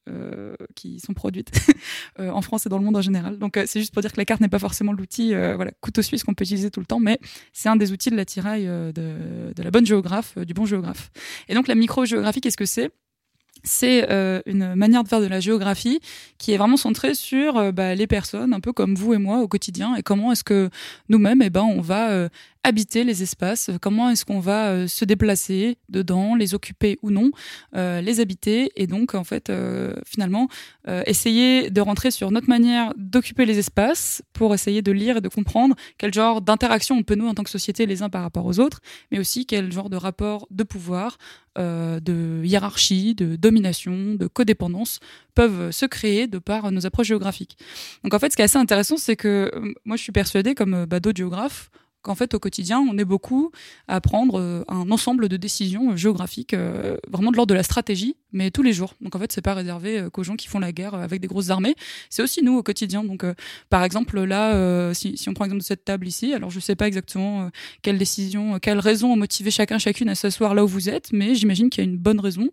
qui sont produites en France et dans le monde en général. Donc c'est juste pour dire que la carte n'est pas forcément l'outil, voilà, couteau suisse qu'on peut utiliser tout le temps, mais c'est un des outils de l'attirail de, de la bonne géographe, du bon géographe. Et donc la microgéographie, qu'est-ce que c'est? C'est euh, une manière de faire de la géographie qui est vraiment centrée sur euh, bah, les personnes, un peu comme vous et moi au quotidien, et comment est-ce que nous-mêmes, eh ben, on va euh, habiter les espaces, comment est-ce qu'on va euh, se déplacer dedans, les occuper ou non, euh, les habiter, et donc en fait, euh, finalement, essayer de rentrer sur notre manière d'occuper les espaces pour essayer de lire et de comprendre quel genre d'interaction on peut nous en tant que société les uns par rapport aux autres, mais aussi quel genre de rapport de pouvoir de hiérarchie, de domination, de codépendance peuvent se créer de par nos approches géographiques. Donc en fait, ce qui est assez intéressant, c'est que moi je suis persuadée, comme d'autres géographes, qu'en fait au quotidien, on est beaucoup à prendre euh, un ensemble de décisions euh, géographiques, euh, vraiment de l'ordre de la stratégie, mais tous les jours. Donc en fait, c'est pas réservé qu'aux gens qui font la guerre avec des grosses armées, c'est aussi nous au quotidien. Donc par exemple là, si, on prend l'exemple de cette table ici, alors je sais pas exactement quelle décision, quelle raison ont motivé chacun chacune à s'asseoir là où vous êtes, mais j'imagine qu'il y a une bonne raison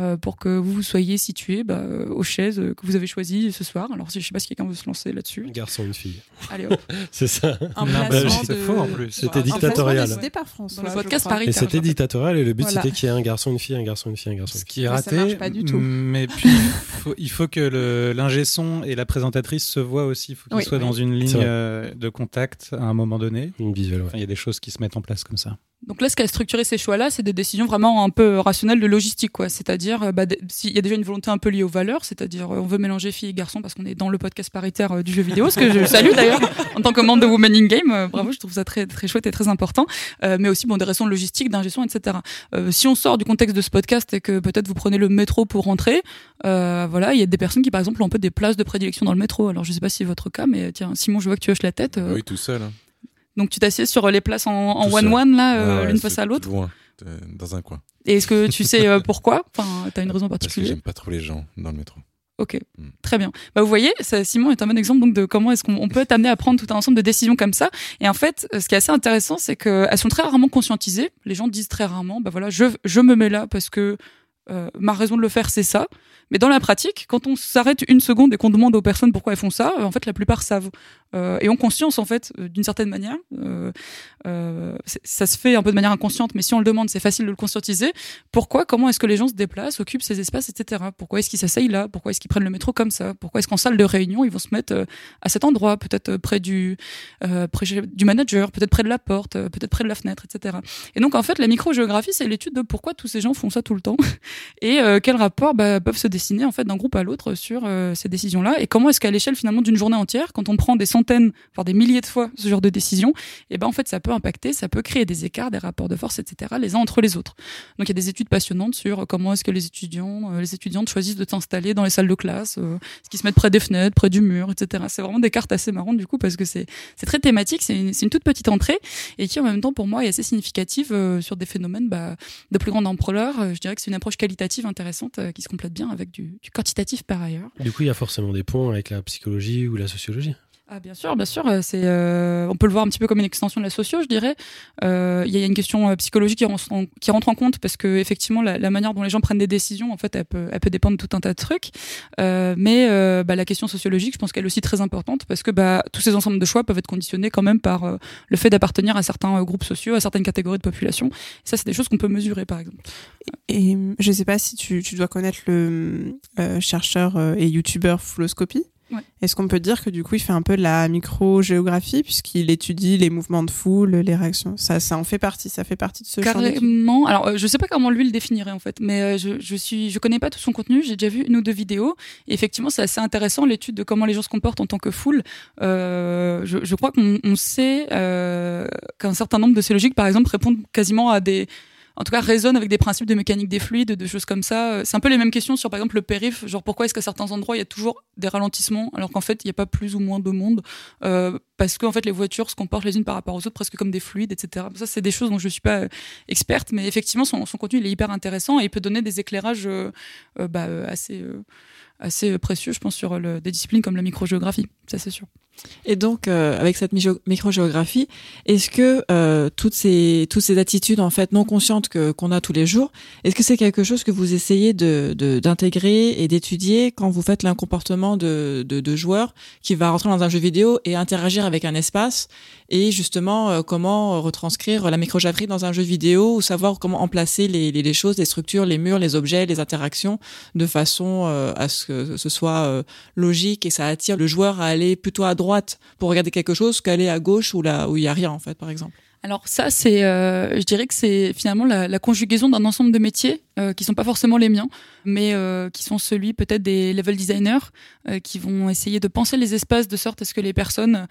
euh, pour que vous vous soyez situé bah, euh, aux chaises euh, que vous avez choisies ce soir. Alors, je sais pas si quelqu'un veut se lancer là-dessus. Un garçon, une fille. Allez hop. C'est ça. Un bah, de... faux, en plus. C'était dictatorial. décidé par François, Dans le podcast. Paris. Et c'était dictatorial et le but Voilà. c'était qu'il y ait un garçon, une fille, un garçon, une fille, un garçon. Ce Une fille. Ce qui est Mais ça raté, marche pas du tout. mais puis il faut, il faut que l'ingé son et la présentatrice se voient aussi. Il faut qu'ils Oui. soient dans une ligne euh, de contact à un moment donné. Une visuelle, ouais. Enfin, il y a des choses qui se mettent en place comme ça. Donc là, ce qui a structuré ces choix-là, c'est des décisions vraiment un peu rationnelles de logistique, quoi. C'est-à-dire, euh, bah, s'il y a déjà une volonté un peu liée aux valeurs, c'est-à-dire, euh, on veut mélanger filles et garçons parce qu'on est dans le podcast paritaire euh, du jeu vidéo, ce que je salue d'ailleurs en tant que membre de Women in Game. euh, bravo, je trouve ça très très chouette et très important. Euh, mais aussi, bon, des raisons logistiques, d'ingestion, etc. Euh, si on sort du contexte de ce podcast et que peut-être vous prenez le métro pour rentrer, euh, voilà, il y a des personnes qui, par exemple, ont un peu des places de prédilection dans le métro. Alors, je sais pas si c'est votre cas, mais tiens, Simon, je vois que tu hoches la tête. euh, Oui, tout seul. hein. donc, tu t'assieds sur les places en, one-one, là, euh, Ouais, l'une face à l'autre. Loin, dans un coin. Et est-ce que tu sais euh, pourquoi? Enfin, t'as une raison Parce que particulière j'aime pas trop les gens dans le métro. Ok, Mm. très bien. Bah, vous voyez, ça, Simon est un bon exemple donc de comment est-ce qu'on on peut être amené à prendre tout un ensemble de décisions comme ça. Et en fait, ce qui est assez intéressant, c'est qu'elles sont très rarement conscientisées. Les gens disent très rarement, bah voilà, je, je me mets là parce que euh, ma raison de le faire, c'est ça. Mais dans la pratique, quand on s'arrête une seconde et qu'on demande aux personnes pourquoi elles font ça, euh, en fait, la plupart savent euh, et ont conscience, en fait, euh, d'une certaine manière. Euh, euh, ça se fait un peu de manière inconsciente, mais si on le demande, c'est facile de le conscientiser. Pourquoi Comment est-ce que les gens se déplacent, occupent ces espaces, etc. Pourquoi est-ce qu'ils s'asseyent là? Pourquoi est-ce qu'ils prennent le métro comme ça? Pourquoi est-ce qu'en salle de réunion, ils vont se mettre à cet endroit, peut-être près du près du manager, peut-être près de la porte, peut-être près de la fenêtre, etc. Et donc, en fait, la microgéographie, c'est l'étude de pourquoi tous ces gens font ça tout le temps et euh, quels rapports bah, peuvent se dessiner en fait d'un groupe à l'autre sur euh, ces décisions-là? Et comment est-ce qu'à l'échelle finalement d'une journée entière, quand on prend des centaines, voire des milliers de fois ce genre de décisions, et ben en fait ça peut impacter, ça peut créer des écarts, des rapports de force, etc. les uns entre les autres. Donc il y a des études passionnantes sur comment est-ce que les étudiants, euh, les étudiantes choisissent de s'installer dans les salles de classe, euh, ce qui se mettent près des fenêtres, près du mur, etc. C'est vraiment des cartes assez marrantes du coup parce que c'est très thématique, c'est une, toute petite entrée et qui en même temps pour moi est assez significative euh, sur des phénomènes bah, de plus grande ampleur. Euh, je dirais que c'est une approche qualitative intéressante euh, qui se complète bien avec du, du quantitatif par ailleurs. Du coup, il y a forcément des ponts avec la psychologie ou la sociologie. Ah, bien sûr, bien sûr. euh, C'est, euh, on peut le voir un petit peu comme une extension de la socio, je dirais. Euh, Il y a une question euh, psychologique qui rentre, en, compte parce que effectivement, la, manière dont les gens prennent des décisions, en fait, elle peut, dépendre de tout un tas de trucs. Euh, mais bah, la question sociologique, je pense qu'elle est aussi très importante parce que bah, tous ces ensembles de choix peuvent être conditionnés quand même par le fait d'appartenir à certains groupes sociaux, à certaines catégories de population. Et ça, c'est des choses qu'on peut mesurer, par exemple. Et je sais pas si tu, dois connaître le chercheur et youtubeur Floscopy. Est-ce qu'on peut dire que du coup, il fait un peu de la microgéographie puisqu'il étudie les mouvements de foule, les réactions? Ça, ça en fait partie. Ça fait partie de ce. Carrément. Alors, euh, je sais pas comment lui le définirait en fait, mais euh, je, suis, je connais pas tout son contenu. J'ai déjà vu une ou deux vidéos. Effectivement, c'est assez intéressant l'étude de comment les gens se comportent en tant que foule. Euh, je, je crois qu'on on sait euh, qu'un certain nombre de ces logiques, par exemple, répondent quasiment à des en tout cas résonnent avec des principes de mécanique des fluides, de choses comme ça. C'est un peu les mêmes questions sur par exemple le périph, genre pourquoi est-ce qu'à certains endroits il y a toujours des ralentissements alors qu'en fait il n'y a pas plus ou moins de monde euh, parce que en fait les voitures se comportent les unes par rapport aux autres presque comme des fluides, etc. Ça c'est des choses dont je suis pas euh, experte, mais effectivement son, contenu il est hyper intéressant et il peut donner des éclairages euh, euh, bah, euh, assez euh, assez précieux, je pense, sur des disciplines comme la microgéographie, ça c'est sûr. Et donc, euh, avec cette micro- microgéographie, est-ce que euh, toutes ces toutes ces attitudes en fait non conscientes que qu'on a tous les jours, est-ce que c'est quelque chose que vous essayez de de- d'intégrer et d'étudier quand vous faites un comportement de, de de joueur qui va rentrer dans un jeu vidéo et interagir avec un espace et justement euh, comment retranscrire la microgéographie dans un jeu vidéo ou savoir comment emplacer les, les les choses, les structures, les murs, les objets, les interactions de façon euh, à ce que ce soit euh, logique et ça attire le joueur à aller plutôt à droite pour regarder quelque chose qu'aller à gauche où là où il y a rien en fait par exemple. Alors ça, c'est, euh, je dirais que c'est finalement la, conjugaison d'un ensemble de métiers euh, qui sont pas forcément les miens, mais euh, qui sont celui peut-être des level designers qui vont essayer de penser les espaces de sorte à ce que les personnes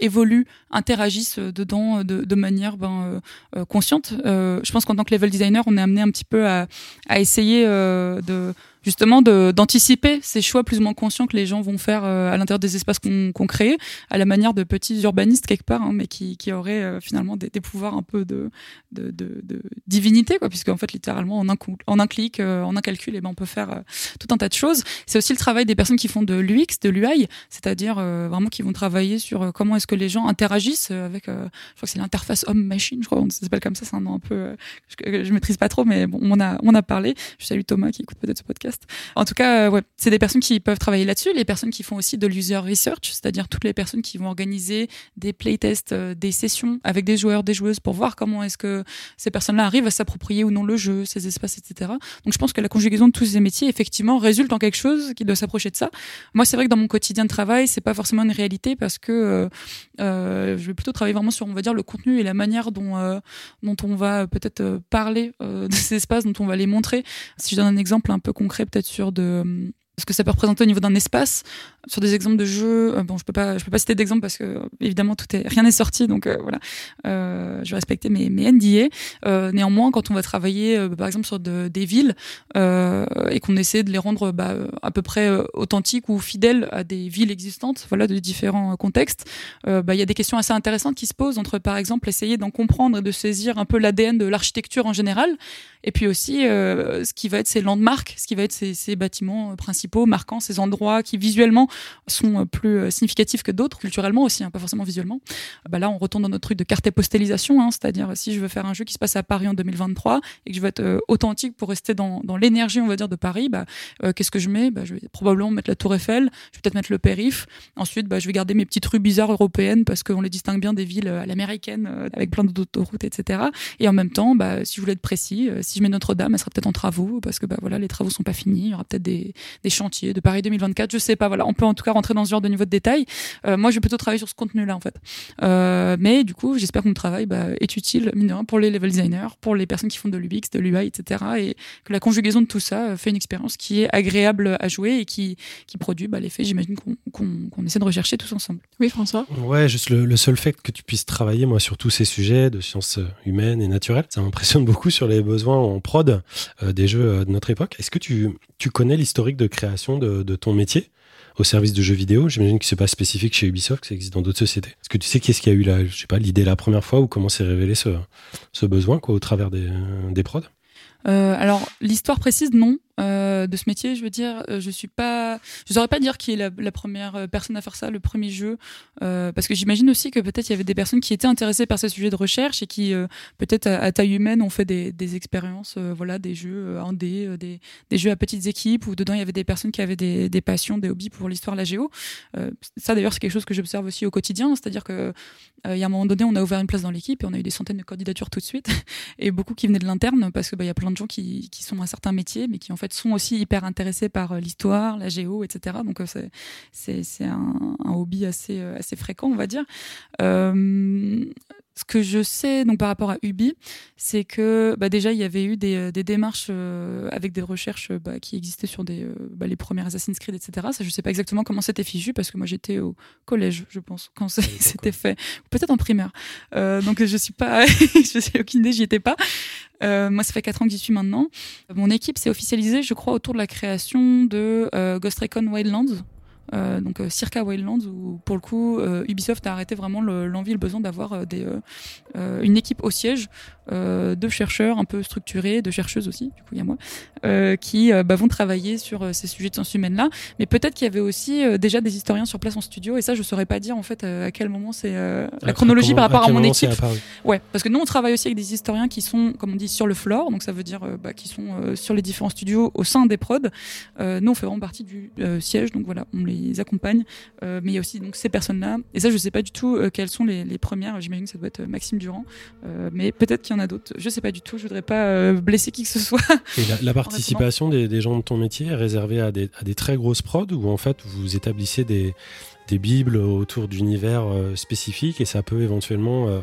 évoluent, interagissent dedans de, manière ben, consciente. Je pense qu'en tant que level designer, on est amené un petit peu à, essayer de justement d'anticiper ces choix plus ou moins conscients que les gens vont faire euh, à l'intérieur des espaces qu'on qu'on crée, à la manière de petits urbanistes quelque part, hein, mais qui, qui auraient euh, finalement des, des pouvoirs un peu de, de, de, de divinité, quoi, puisque en fait littéralement en un, en un clic, euh, en un calcul, et ben on peut faire tout un tas de choses. C'est aussi le travail des personnes qui font de l'UX, de l'UI, c'est-à-dire vraiment qui vont travailler sur comment est-ce que les gens interagissent avec, je crois que c'est l'interface homme-machine, je crois, on s'appelle comme ça, c'est un nom un peu, je, je maîtrise pas trop, mais bon, on a, on a parlé. Je salue Thomas qui écoute peut-être ce podcast. En tout cas, euh, c'est des personnes qui peuvent travailler là-dessus, les personnes qui font aussi de l'user research, c'est-à-dire toutes les personnes qui vont organiser des playtests, euh, des sessions avec des joueurs, des joueuses pour voir comment est-ce que ces personnes-là arrivent à s'approprier ou non le jeu, ces espaces, etc. Donc je pense que la conjugaison de tous ces métiers, effectivement, résulte en quelque chose qui doit s'approcher de ça. Moi, c'est vrai que dans mon quotidien de travail, c'est pas forcément une réalité parce que euh, je vais plutôt travailler vraiment sur, on va dire, le contenu et la manière dont dont on va peut-être parler de ces espaces, dont on va les montrer. Si je donne un exemple un peu concret, peut-être sur de hum, ce que ça peut représenter au niveau d'un espace, sur des exemples de jeux. euh, bon, je peux pas, je peux pas citer d'exemple parce que évidemment tout est, rien n'est sorti, donc euh, voilà. Euh, je vais respecter mes, mes NDA. Euh, néanmoins, quand on va travailler, euh, par exemple sur de- des villes euh, et qu'on essaie de les rendre bah, à peu près euh, authentiques ou fidèles à des villes existantes, voilà, de différents euh, contextes, euh, bah, il y a des questions assez intéressantes qui se posent entre, par exemple, essayer d'en comprendre et de saisir un peu l'ADN de l'architecture en général, et puis aussi euh, ce qui va être ces landmarks, ce qui va être ces, bâtiments euh, principaux marquants, ces endroits qui visuellement sont euh, plus significatifs que d'autres, culturellement aussi, hein, pas forcément visuellement. Bah là, on retourne dans notre truc de carte postelisation, hein, c'est-à-dire si je veux faire un jeu qui se passe à Paris en 2023 et que je veux être authentique pour rester dans, l'énergie, on va dire, de Paris, bah, qu'est-ce que je mets? Bah, Je vais probablement mettre la Tour Eiffel, je vais peut-être mettre le périph. Ensuite, je vais garder mes petites rues bizarres européennes parce qu'on les distingue bien des villes à l'américaine avec plein d'autoroutes, etc. Et en même temps, si je voulais être précis, si je mets Notre-Dame, elle sera peut-être en travaux parce que bah, voilà, les travaux sont pas finis. Il y aura peut-être des, des chantiers de Paris 2024, je sais pas. Voilà, on peut en tout cas rentrer dans ce genre de niveau de détail. Euh, moi, je vais plutôt travailler sur ce contenu-là en fait. Euh, mais du coup, j'espère que mon travail bah, est utile, mine de rien, pour les level designers, pour les personnes qui font de l'UX, de l'UI, etc. Et que la conjugaison de tout ça euh, fait une expérience qui est agréable à jouer et qui, qui produit bah, l'effet, j'imagine, qu'on qu'on- essaie de rechercher tous ensemble. Oui, François? Ouais, juste le, le seul fait que tu puisses travailler, moi, sur tous ces sujets de sciences humaines et naturelles, ça m'impressionne beaucoup sur les besoins en prod euh, des jeux euh, de notre époque. Est-ce que tu, tu connais l'historique de création de, ton métier au service de jeux vidéo? J'imagine que c'est pas spécifique chez Ubisoft, que ça existe dans d'autres sociétés. Est-ce que tu sais qu'est-ce qui a eu je sais pas, l'idée la première fois ou comment s'est révélé ce, ce besoin, quoi, au travers des, des prods? Euh, alors l'histoire précise non euh, de ce métier, je veux dire, euh, je suis pas, je saurais pas dire qui est la, première euh, personne à faire ça, le premier jeu, parce que j'imagine aussi que peut-être il y avait des personnes qui étaient intéressées par ce sujet de recherche et qui peut-être à, taille humaine ont fait des, expériences, voilà, des jeux indés, euh, des, jeux à petites équipes où dedans il y avait des personnes qui avaient des, passions, des hobbies pour l'histoire, la géo. Ça d'ailleurs c'est quelque chose que j'observe aussi au quotidien, c'est-à-dire que il y a un moment donné on a ouvert une place dans l'équipe et on a eu des centaines de candidatures tout de suite et beaucoup qui venaient de l'interne parce que bah, il y a plein de gens qui, qui sont à certains métiers mais qui en fait sont aussi hyper intéressés par euh, l'histoire, la géo, etc. Donc euh, c'est un, un hobby assez euh, assez fréquent, on va dire. Ce que je sais donc par rapport à Ubi, c'est que bah, déjà il y avait eu des, euh, des démarches euh, avec des recherches euh, bah, qui existaient sur des, euh, bah, les premiers Assassin's Creed, etc. Ça, je sais pas exactement comment c'était fichu parce que moi j'étais au collège, je pense, quand c'était fait, peut-être en primaire. Euh, donc je suis pas, je sais aucune idée, j'y étais pas. Euh, moi, ça fait quatre ans que j'y suis maintenant. Mon équipe s'est officialisée, je crois, autour de la création de euh, Ghost Recon Wildlands. Euh, donc euh, Circa Wildlands où pour le coup euh, Ubisoft a arrêté vraiment le- l'envie et le besoin d'avoir une équipe au siège euh, de chercheurs un peu structurés, de chercheuses aussi, du coup il y a moi, euh, qui euh, bah, vont travailler sur ces sujets de sciences humaines là. Mais peut-être qu'il y avait aussi déjà des historiens sur place en studio et ça je saurais pas dire en fait à quel moment c'est la À- chronologie comment- par rapport à, mon équipe. Ouais, parce que nous on travaille aussi avec des historiens qui sont, comme on dit, sur le floor, donc ça veut dire bah, qui sont sur les différents studios au sein des prods. Nous on fait vraiment partie du siège, donc voilà, on les accompagne. Mais il y a aussi donc ces personnes-là, et ça je sais pas du tout quelles sont les, les premières. J'imagine que ça doit être Maxime Durand, mais peut-être qu'il y en a d'autres. Je sais pas du tout. Je voudrais pas euh, blesser qui que ce soit. Et la, la participation des, des gens de ton métier est réservée à des, à des très grosses prods où en fait vous établissez des, des bibles autour d'univers euh, spécifiques et ça peut éventuellement euh,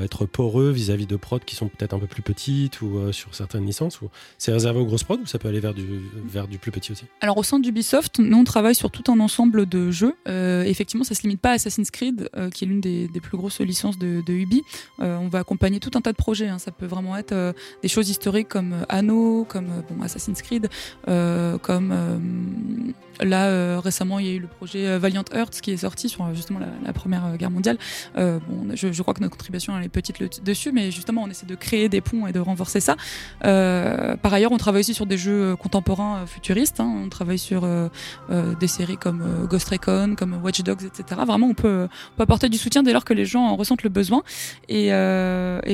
être poreux vis-à-vis de prods qui sont peut-être un peu plus petites ou euh, sur certaines licences c'est réservé aux grosses prods ou ça peut aller vers du, vers du plus petit aussi? Alors au sein d'Ubisoft, nous on travaille sur tout un ensemble de jeux. Euh, effectivement, ça se limite pas à Assassin's Creed, euh, qui est l'une des, plus grosses licences de, de Ubi. Euh, on va accompagner tout un tas de projets. hein. Ça peut vraiment être euh, des choses historiques comme euh, Anno, comme euh, Assassin's Creed, euh, comme euh, là euh, récemment il y a eu le projet euh, Valiant Hearts qui est sorti sur euh, justement la, première euh, guerre mondiale. Euh, bon, je, je crois que notre contribution elle est petite le- dessus, mais justement on essaie de créer des ponts et de renforcer ça. Euh, par ailleurs, on travaille aussi sur des jeux contemporains euh, futuristes. hein. On travaille sur euh, des séries comme Ghost Recon, comme Watch Dogs, etc. Vraiment, on peut, apporter du soutien dès lors que les gens en ressentent le besoin. Et,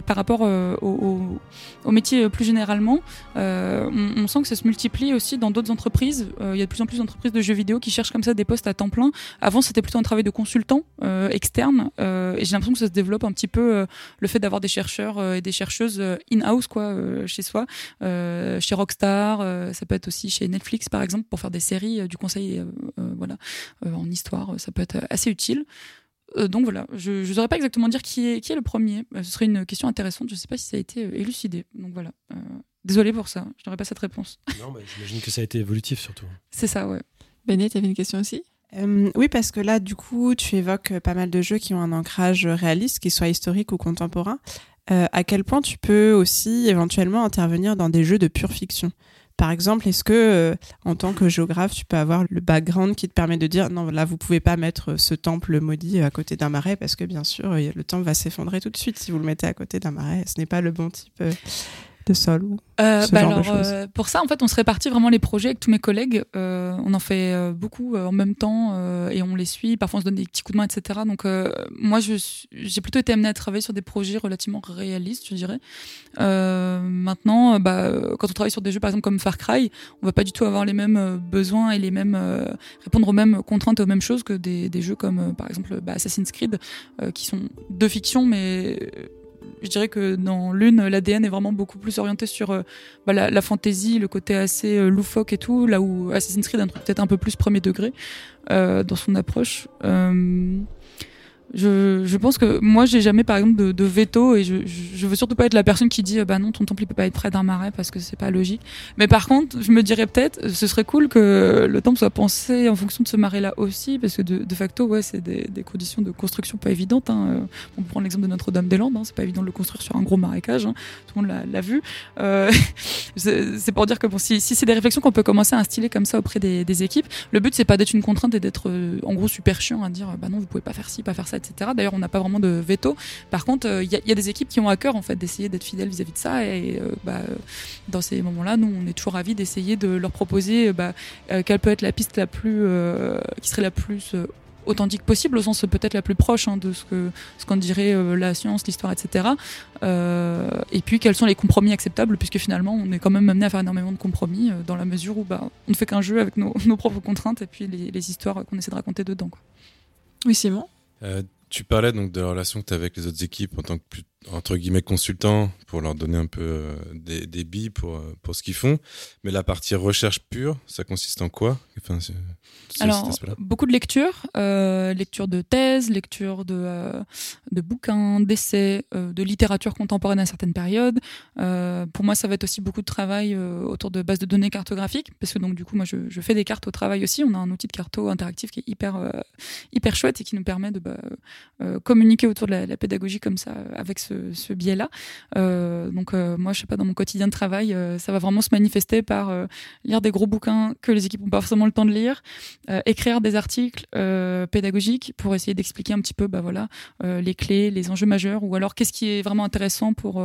par rapport au, métier plus généralement, on, on sent que ça se multiplie aussi dans d'autres entreprises. Il y a de plus en plus d'entreprises de jeux vidéo qui cherchent comme ça des postes à temps plein. Avant, c'était plutôt un travail de consultant externe. Et j'ai l'impression que ça se développe un petit peu le fait d'avoir des chercheurs euh, et des chercheuses euh, in-house quoi, euh, chez soi, euh, chez Rockstar. euh, ça peut être aussi chez Netflix par exemple pour faire des séries, euh, du conseil, euh, euh, voilà, euh, en histoire. Ça peut être assez utile. Euh, donc voilà, je ne saurais pas exactement dire qui est, qui est le premier. Euh, ce serait une question intéressante. Je ne sais pas si ça a été euh, élucidé. Donc voilà. Euh, désolé pour ça. Je n'aurais pas cette réponse. Non, bah, j'imagine que ça a été évolutif surtout. C'est ça, ouais. Béné, tu avais une question aussi? Euh, oui, parce que là, du coup, tu évoques euh, pas mal de jeux qui ont un ancrage réaliste, qu'ils soient historiques ou contemporains. Euh, à quel point tu peux aussi éventuellement intervenir dans des jeux de pure fiction? Par exemple, est-ce que, en tant que géographe, tu peux avoir le background qui te permet de dire non, là, vous pouvez pas mettre ce temple maudit à côté d'un marais parce que, bien sûr, le temple va s'effondrer tout de suite si vous le mettez à côté d'un marais. Ce n'est pas le bon type de sol. ou- Euh, ce bah genre de alors, choses. euh, pour ça, en fait, on se répartit vraiment les projets avec tous mes collègues. Euh, on en fait beaucoup en même temps et on les suit. Parfois, on se donne des petits coups de main, etc. Donc, moi, j'ai plutôt été amenée à travailler sur des projets relativement réalistes, je dirais. Maintenant, bah, quand on travaille sur des jeux, par exemple comme Far Cry, on va pas du tout avoir les mêmes besoins et les mêmes répondre aux mêmes contraintes et aux mêmes choses que des, des jeux comme, par exemple, bah, Assassin's Creed, qui sont de fiction, mais je dirais que dans l'une, l'ADN est vraiment beaucoup plus orienté sur euh, bah, la, la fantaisie, le côté assez euh, loufoque et tout, là où Assassin's Creed est peut-être un peu plus premier degré euh, dans son approche. Je, je pense que moi j'ai jamais par exemple de, de veto et je, je, veux surtout pas être la personne qui dit euh, bah non ton temple il peut pas être près d'un marais parce que c'est pas logique mais par contre je me dirais peut-être ce serait cool que le temple soit pensé en fonction de ce marais là aussi parce que de, de facto ouais c'est des, des conditions de construction pas évidentes hein. On prend l'exemple de Notre-Dame-des-Landes hein. c'est pas évident de le construire sur un gros marécage hein. tout le monde l'a- vu euh, c'est c'est pour dire que bon si, si c'est des réflexions qu'on peut commencer à instiller comme ça auprès des, des équipes le but c'est pas d'être une contrainte et d'être euh, en gros super chiant à dire bah non vous pouvez pas faire ci pas faire ça d'ailleurs on n'a pas vraiment de veto. Par contre euh, il y, a, des équipes qui ont à cœur en fait d'essayer d'être fidèles vis-à-vis de ça. Et euh, bah, euh, dans ces moments là nous on est toujours ravis d'essayer de leur proposer bah, quelle peut être la piste la plus qui serait la plus authentique possible au sens peut-être la plus proche hein, de ce que qu'on dirait la science l'histoire etc et puis quels sont les compromis acceptables puisque finalement on est quand même amené à faire énormément de compromis dans la mesure où bah, on ne fait qu'un jeu avec nos, propres contraintes et puis les, les histoires qu'on essaie de raconter dedans quoi. Oui, Simon? Euh, tu parlais donc de la relation que tu as avec les autres équipes en tant que plus entre guillemets consultants pour leur donner un peu euh, des, des billes pour, euh, pour ce qu'ils font. Mais la partie recherche pure, ça consiste en quoi? Enfin, Alors, beaucoup de lectures, euh, lecture de thèses, lecture de, euh, de bouquins, d'essais, euh, de littérature contemporaine à certaines périodes. Pour moi, ça va être aussi beaucoup de travail autour de bases de données cartographiques, parce que donc du coup, moi, je, je fais des cartes au travail aussi. On a un outil de carto interactif qui est hyper, hyper chouette et qui nous permet de bah, communiquer autour de la, la pédagogie comme ça, avec ce, ce biais-là. Euh, donc euh, moi, je sais pas, dans mon quotidien de travail, euh, ça va vraiment se manifester par lire des gros bouquins que les équipes n'ont pas forcément le temps de lire, écrire des articles pédagogiques pour essayer d'expliquer un petit peu bah voilà les clés, les enjeux majeurs ou alors qu'est-ce qui est vraiment intéressant pour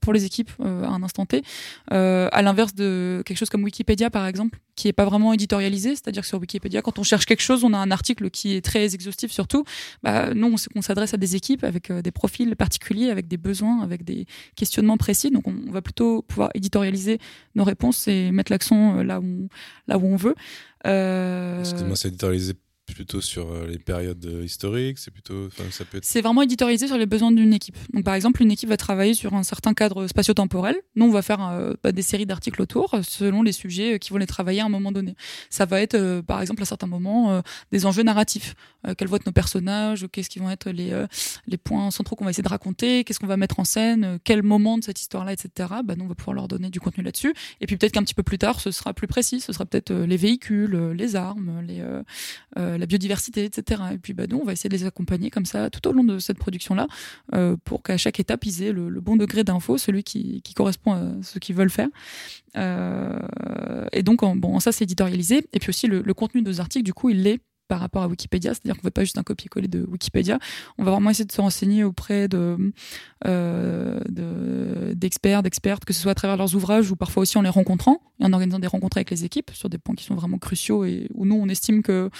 pour les équipes à un instant T. À l'inverse de quelque chose comme Wikipédia par exemple, qui est pas vraiment éditorialisé, c'est-à-dire que sur Wikipédia quand on cherche quelque chose, on a un article qui est très exhaustif surtout. Bah non, on, s'adresse à des équipes avec des profils particuliers, avec des besoins, avec des questionnements précis. Donc on, va plutôt pouvoir éditorialiser nos réponses et mettre l'accent euh, là où là où on veut. Euh, Excuse-moi, c'est éditorialisé plutôt sur euh, les périodes euh, historiques, c'est plutôt, ça peut. C'est vraiment éditorialisé sur les besoins d'une équipe. Donc, par exemple, une équipe va travailler sur un certain cadre spatio-temporel. Nous, on va faire euh, bah, des séries d'articles autour selon les sujets qui vont les travailler à un moment donné. Ça va être, par exemple, à certains moments, des enjeux narratifs. Quels vont être nos personnages Qu'est-ce qui vont être les, les points centraux qu'on va essayer de raconter Qu'est-ce qu'on va mettre en scène Quel moment de cette histoire-là, etc. Bah, nous, on va pouvoir leur donner du contenu là-dessus. Et puis, peut-être qu'un petit peu plus tard, ce sera plus précis. Ce sera peut-être les véhicules, les armes, les, euh, la biodiversité, etc. Et puis bah, nous, on va essayer de les accompagner comme ça tout au long de cette production-là euh, pour qu'à chaque étape, ils aient le, bon degré d'info, celui qui, correspond à ce qu'ils veulent faire. Euh, et donc, en- bon, ça, c'est éditorialisé. Et puis aussi, le contenu de nos articles, du coup, il l'est par rapport à Wikipédia, c'est-à-dire qu'on ne fait pas juste un copier-coller de Wikipédia, on va vraiment essayer de se renseigner auprès de, euh, de- d'experts, d'expertes, que ce soit à travers leurs ouvrages ou parfois aussi en les rencontrant et en organisant des rencontres avec les équipes sur des points qui sont vraiment cruciaux et où nous, on estime que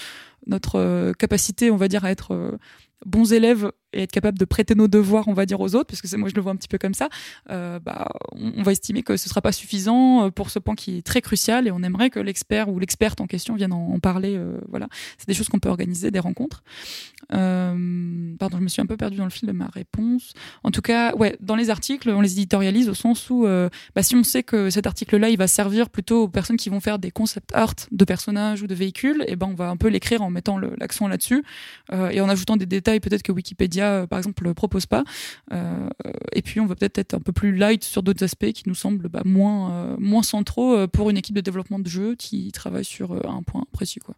notre euh, capacité, on va dire, à être euh, bons élèves et être capable de prêter nos devoirs, on va dire, aux autres, parce que moi je le vois un petit peu comme ça, euh, bah, on, va estimer que ce sera pas suffisant euh, pour ce point qui est très crucial et on aimerait que l'expert ou l'experte en question vienne en, parler. euh, voilà, c'est des choses qu'on peut organiser, des rencontres. Pardon, je me suis un peu perdue dans le fil de ma réponse. En tout cas, ouais, dans les articles, on les éditorialise au sens où, bah, si on sait que cet article-là, il va servir plutôt aux personnes qui vont faire des concept art de personnages ou de véhicules, et ben on va un peu l'écrire en mettant l'accent là-dessus et en ajoutant des détails peut-être que Wikipédia, euh, par exemple, propose pas. Euh, et puis on va peut-être être un peu plus light sur d'autres aspects qui nous semblent bah, moins euh, moins centraux pour une équipe de développement de jeu qui travaille sur un point précis, quoi.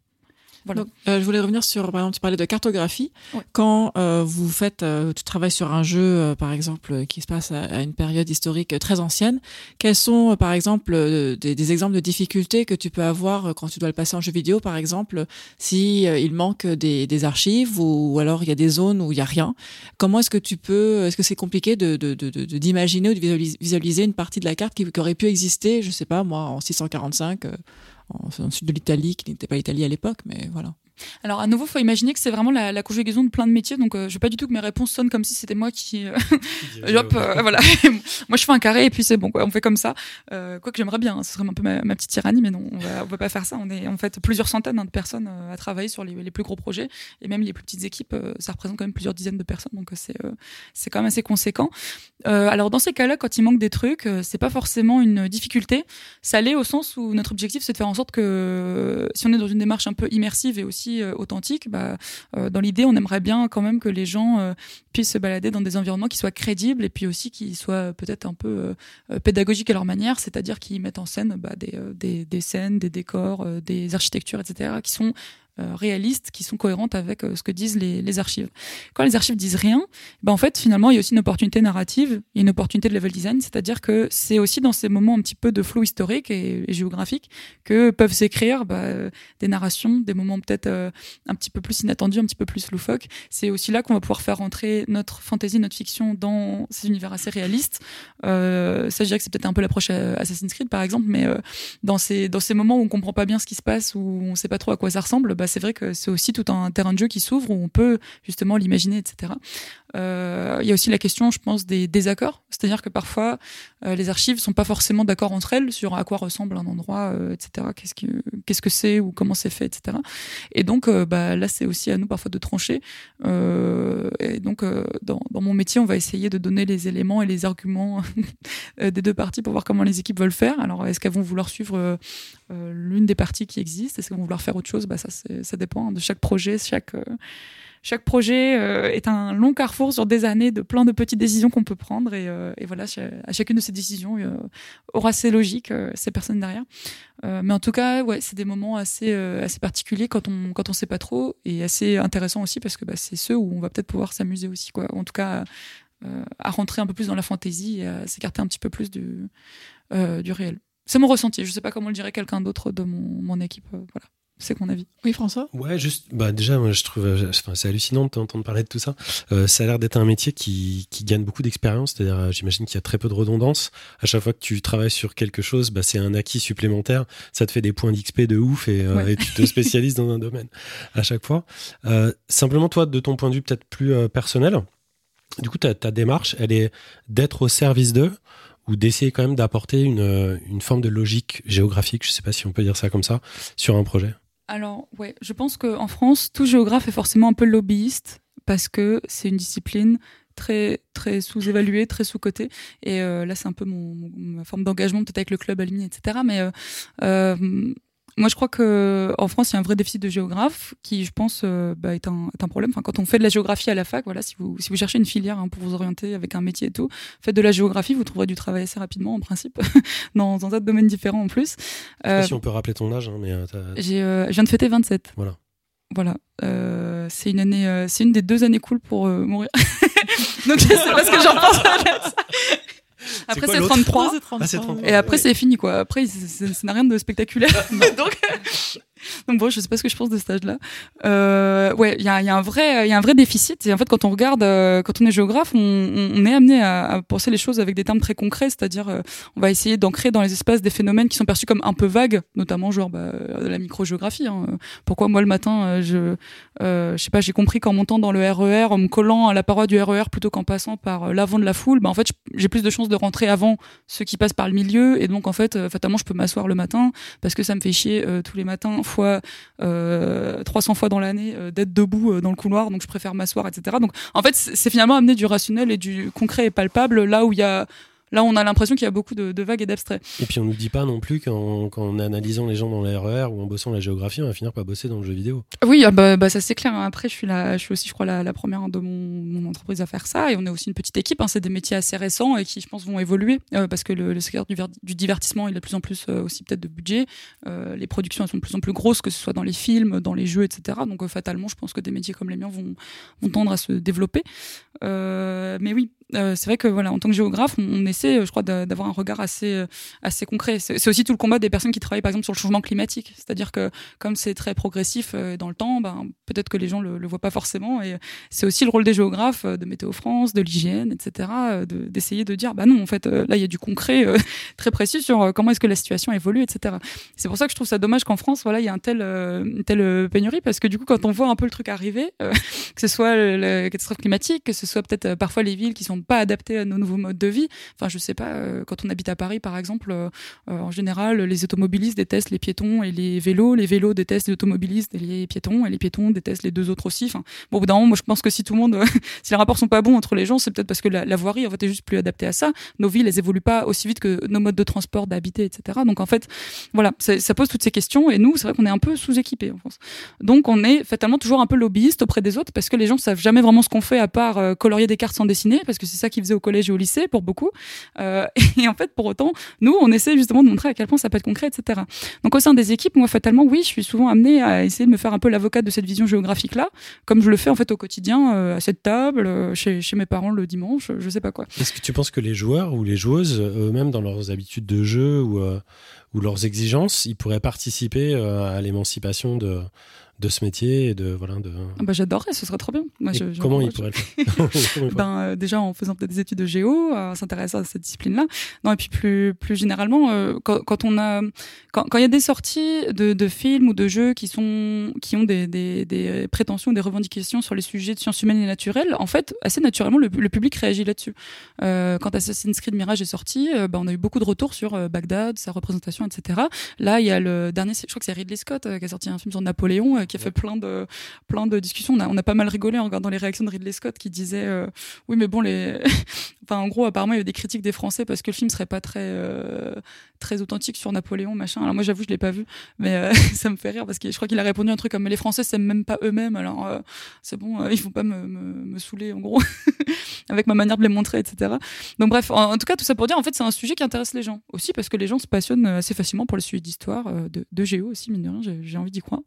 Voilà. Donc, euh, je voulais revenir sur, par exemple, tu parlais de cartographie. Quand euh, vous faites, euh, tu travailles sur un jeu, euh, par exemple, euh, qui se passe à, à une période historique très ancienne, quels sont, par exemple, des, des exemples de difficultés que tu peux avoir quand tu dois le passer en jeu vidéo, par exemple, si il manque des, des archives ou, ou alors il y a des zones où il y a rien? Comment est-ce que tu peux, est-ce que c'est compliqué de d'imaginer ou de visualis- visualiser une partie de la carte qui, qui aurait pu exister, je sais pas moi, en 645 en, en sud de l'Italie, qui n'était pas l'Italie à l'époque, mais voilà. Alors à nouveau, faut imaginer que c'est vraiment la, la conjugaison de plein de métiers. Donc euh, je veux pas du tout que mes réponses sonnent comme si c'était moi qui, euh, hop, euh, voilà. moi je fais un carré et puis c'est bon, quoi. On fait comme ça. Euh, quoi que j'aimerais bien, hein, ce serait un peu ma, ma petite tyrannie, mais non, on va, on va pas faire ça. On est en fait plusieurs centaines hein, de personnes à travailler sur les, les plus gros projets et même les plus petites équipes, ça représente quand même plusieurs dizaines de personnes. Donc c'est c'est quand même assez conséquent. Alors dans ces cas-là, quand il manque des trucs, c'est pas forcément une difficulté. Ça l'est au sens où notre objectif c'est de faire en sorte que si on est dans une démarche un peu immersive et aussi euh, authentique, bah, euh, dans l'idée, on aimerait bien quand même que les gens euh, puissent se balader dans des environnements qui soient crédibles et puis aussi qui soient peut-être un peu pédagogiques à leur manière, c'est-à-dire qui mettent en scène bah, des, des, scènes, des décors, des architectures, etc., qui sont réalistes, qui sont cohérentes avec euh, ce que disent les, archives. Quand les archives disent rien, ben en fait, finalement, il y a aussi une opportunité narrative et une opportunité de level design, c'est-à-dire que c'est aussi dans ces moments un petit peu de flou historique et, géographique que peuvent s'écrire bah, euh, des narrations, des moments peut-être euh, un petit peu plus inattendus, un petit peu plus loufoques. C'est aussi là qu'on va pouvoir faire rentrer notre fantasy, notre fiction dans ces univers assez réalistes. Euh, ça, je dirais que c'est peut-être un peu l'approche Assassin's Creed, par exemple, mais euh, dans ces dans ces moments où on comprend pas bien ce qui se passe, où on sait pas trop à quoi ça ressemble, bah, bah, c'est vrai que c'est aussi tout un terrain de jeu qui s'ouvre où on peut justement l'imaginer, etc. Euh, Il y a aussi la question, je pense, des désaccords. C'est-à-dire que parfois, euh, les archives sont pas forcément d'accord entre elles sur à quoi ressemble un endroit, euh, etc. Qu'est-ce que c'est ou comment c'est fait, etc. Et donc, bah, là, c'est aussi à nous parfois de trancher. Et donc, dans, mon métier, on va essayer de donner les éléments et les arguments des deux parties pour voir comment les équipes veulent faire. Alors, est-ce qu'elles vont vouloir suivre l'une des parties qui existent? Est-ce qu'elles vont vouloir faire autre chose? Bah, ça, dépend de chaque projet, chaque chaque projet euh, est un long carrefour sur des années de plein de petites décisions qu'on peut prendre et, euh, et voilà à chacune de ces décisions euh, aura ses logiques, euh, ses personnes derrière. Euh, mais en tout cas, ouais, c'est des moments assez assez particuliers quand on quand on sait pas trop et assez intéressants aussi parce que bah, c'est ceux où on va peut-être pouvoir s'amuser aussi quoi. En tout cas, à rentrer un peu plus dans la fantaisie et à s'écarter un petit peu plus du du réel. C'est mon ressenti. Je sais pas comment le dirait quelqu'un d'autre de mon, mon équipe. voilà, c'est mon avis? Oui, François? Ouais, juste, bah déjà, moi, je trouve, euh, enfin, c'est hallucinant de t'entendre parler de tout ça. Euh, ça a l'air d'être un métier qui, qui gagne beaucoup d'expérience, c'est-à-dire, euh, j'imagine qu'il y a très peu de redondance. À chaque fois que tu travailles sur quelque chose, bah, c'est un acquis supplémentaire. Ça te fait des points d'XP de ouf et, euh, Ouais. et tu te spécialises dans un domaine à chaque fois. Euh, simplement, toi, de ton point de vue peut-être plus personnel, du coup, ta, ta démarche, elle est d'être au service d'eux ou d'essayer quand même d'apporter une, une forme de logique géographique, je sais pas si on peut dire ça comme ça, sur un projet? Alors, ouais, je pense qu'en France, tout géographe est forcément un peu lobbyiste parce que c'est une discipline très très sous-évaluée, très sous-cotée. Et euh, là, c'est un peu mon, ma forme d'engagement, peut-être avec le club Alumni, etc. Mais euh, euh, moi, je crois que en France, il y a un vrai déficit de géographes qui, je pense, euh, bah, est, un, est un problème. Enfin, quand on fait de la géographie à la fac, voilà, si vous si vous cherchez une filière hein, pour vous orienter avec un métier et tout, faites de la géographie, vous trouverez du travail assez rapidement, en principe, dans, dans un tas de domaines différents en plus. Je sais Euh, pas si on peut rappeler ton âge, hein, mais euh, j'ai, euh, je viens de fêter 27. Voilà. Voilà. C'est une année, c'est une des deux années cool pour mourir. Donc je sais pas ce que j'en pense. Après quoi c'est l'autre 33. Ah, c'est 33. Et après Ouais. c'est fini quoi. Après c'est- c'est- ça n'a rien de spectaculaire. donc donc bon je sais pas ce que je pense de ce âge-là. Euh, ouais il y a, un vrai il y a un vrai déficit et en fait quand on regarde euh, quand on est géographe on, est amené à, penser les choses avec des termes très concrets c'est-à-dire euh, on va essayer d'ancrer dans les espaces des phénomènes qui sont perçus comme un peu vagues notamment genre bah, de la microgéographie. Hein. Pourquoi moi le matin euh, je euh, je sais pas j'ai compris qu'en montant dans le RER en me collant à la paroi du RER plutôt qu'en passant par euh, l'avant de la foule bah en fait j'ai plus de chances de rentrer avant ceux qui passent par le milieu et donc en fait euh, fatalement je peux m'asseoir le matin parce que ça me fait chier euh, tous les matins fois euh, 300 fois dans l'année euh, d'être debout euh, dans le couloir donc je préfère m'asseoir etc donc en fait c'est c'est finalement amener du rationnel et du concret et palpable là où il y a là on a l'impression qu'il y a beaucoup de, de vagues et d'abstraits Et puis on nous dit pas non plus qu'en analysant les gens dans les RER ou en bossant la géographie, on va finir par bosser dans le jeu vidéo. Oui, ah bah, bah, ça c'est clair. Après, je suis je suis aussi, je crois, la, la première de mon, mon entreprise à faire ça. Et on est aussi une petite équipe. Hein. C'est des métiers assez récents et qui, je pense, vont évoluer euh, parce que le, le secteur du, ver- du divertissement, il a de plus en plus euh, aussi peut-être de budget. Euh, les productions elles sont de plus en plus grosses, que ce soit dans les films, dans les jeux, etc. Donc fatalement, je pense que des métiers comme les miens vont, vont tendre à se développer. Mais oui, euh, c'est vrai que voilà, en tant que géographe, on, essaie, euh, je crois, d'a- d'avoir un regard assez, euh, assez concret. C'est aussi tout le combat des personnes qui travaillent, par exemple, sur le changement climatique. C'est-à-dire que comme c'est très progressif euh, dans le temps, ben, peut-être que les gens le, le voient pas forcément. Et c'est aussi le rôle des géographes, de Météo France, de l'hygiène, etc., de- d'essayer de, dire, bah non, en fait, là, il y a du concret très précis sur comment est-ce que la situation évolue, etc. C'est pour ça que je trouve ça dommage qu'en France, voilà, il y a un tel, une telle pénurie, parce que du coup, quand on voit un peu le truc arriver, que ce soit la catastrophe climatique, que ce soit peut-être parfois les villes qui sont pas adaptées à nos nouveaux modes de vie. Enfin, je sais pas, euh, quand on habite à Paris, par exemple, euh, euh, en général, les automobilistes détestent les piétons et les vélos, les vélos détestent les automobilistes et les piétons, et les piétons détestent les deux autres aussi. Enfin, bon, au bout d'un moment, moi, je pense que si tout le monde, si les rapports sont pas bons entre les gens, c'est peut-être parce que la, voirie, en fait, est juste plus adaptée à ça. Nos villes, elles évoluent pas aussi vite que nos modes de transport, d'habiter, etc. Donc, en fait, voilà, ça, pose toutes ces questions, et nous, c'est vrai qu'on est un peu sous-équipés en France. Donc, on est fatalement toujours un peu lobbyiste auprès des autres, parce que les gens savent jamais vraiment ce qu'on fait à part colorier des cartes sans dessiner, parce que c'est ça qu'ils faisaient au collège et au lycée pour beaucoup. Euh, et en fait, pour autant, nous, on essaie justement de montrer à quel point ça peut être concret, etc. Donc au sein des équipes, moi, fatalement, oui, je suis souvent amenée à essayer de me faire un peu l'avocat de cette vision géographique-là, comme je le fais en fait au quotidien, euh, à cette table, euh, chez, chez mes parents le dimanche, je sais pas quoi. Est-ce que tu penses que les joueurs ou les joueuses, eux-mêmes, dans leurs habitudes de jeu ou, ou leurs exigences, ils pourraient participer à l'émancipation de, de ce métier et de voilà de. Ah bah, j'adorerais, ce serait trop bien. Moi, je, je, comment il pourrait le faire Ben euh, déjà en faisant peut-être des études de géo, euh, s'intéresser à cette discipline-là. Non et puis plus plus généralement, euh, quand, quand, on a quand il y a des sorties de, de, films ou de jeux qui sont qui ont des, des, des prétentions, des revendications sur les sujets de sciences humaines et naturelles, en fait assez naturellement le, le public réagit là-dessus. Euh, quand Assassin's Creed Mirage est sorti, ben, on a eu beaucoup de retours sur Bagdad, sa représentation, etc. Là il y a le dernier, je crois que c'est Ridley Scott qui a sorti un film sur Napoléon qui a fait plein de, plein de discussions. On a, on a pas mal rigolé en regardant les réactions de Ridley Scott qui disait euh, oui, mais bon, les. enfin, en gros, apparemment, il y avait des critiques des Français parce que le film serait pas très, euh, très authentique sur Napoléon, machin. Alors, moi, j'avoue, je l'ai pas vu, mais euh, ça me fait rire parce que je crois qu'il a répondu un truc comme les Français s'aiment même pas eux-mêmes, alors c'est bon, ils vont pas me, me, saouler, en gros, avec ma manière de les montrer, etc. Donc, bref, en, tout cas, tout ça pour dire, en fait, c'est un sujet qui intéresse les gens aussi parce que les gens se passionnent assez facilement pour le sujet d'histoire, de, géo aussi, mine de rien, j'ai envie d'y croire.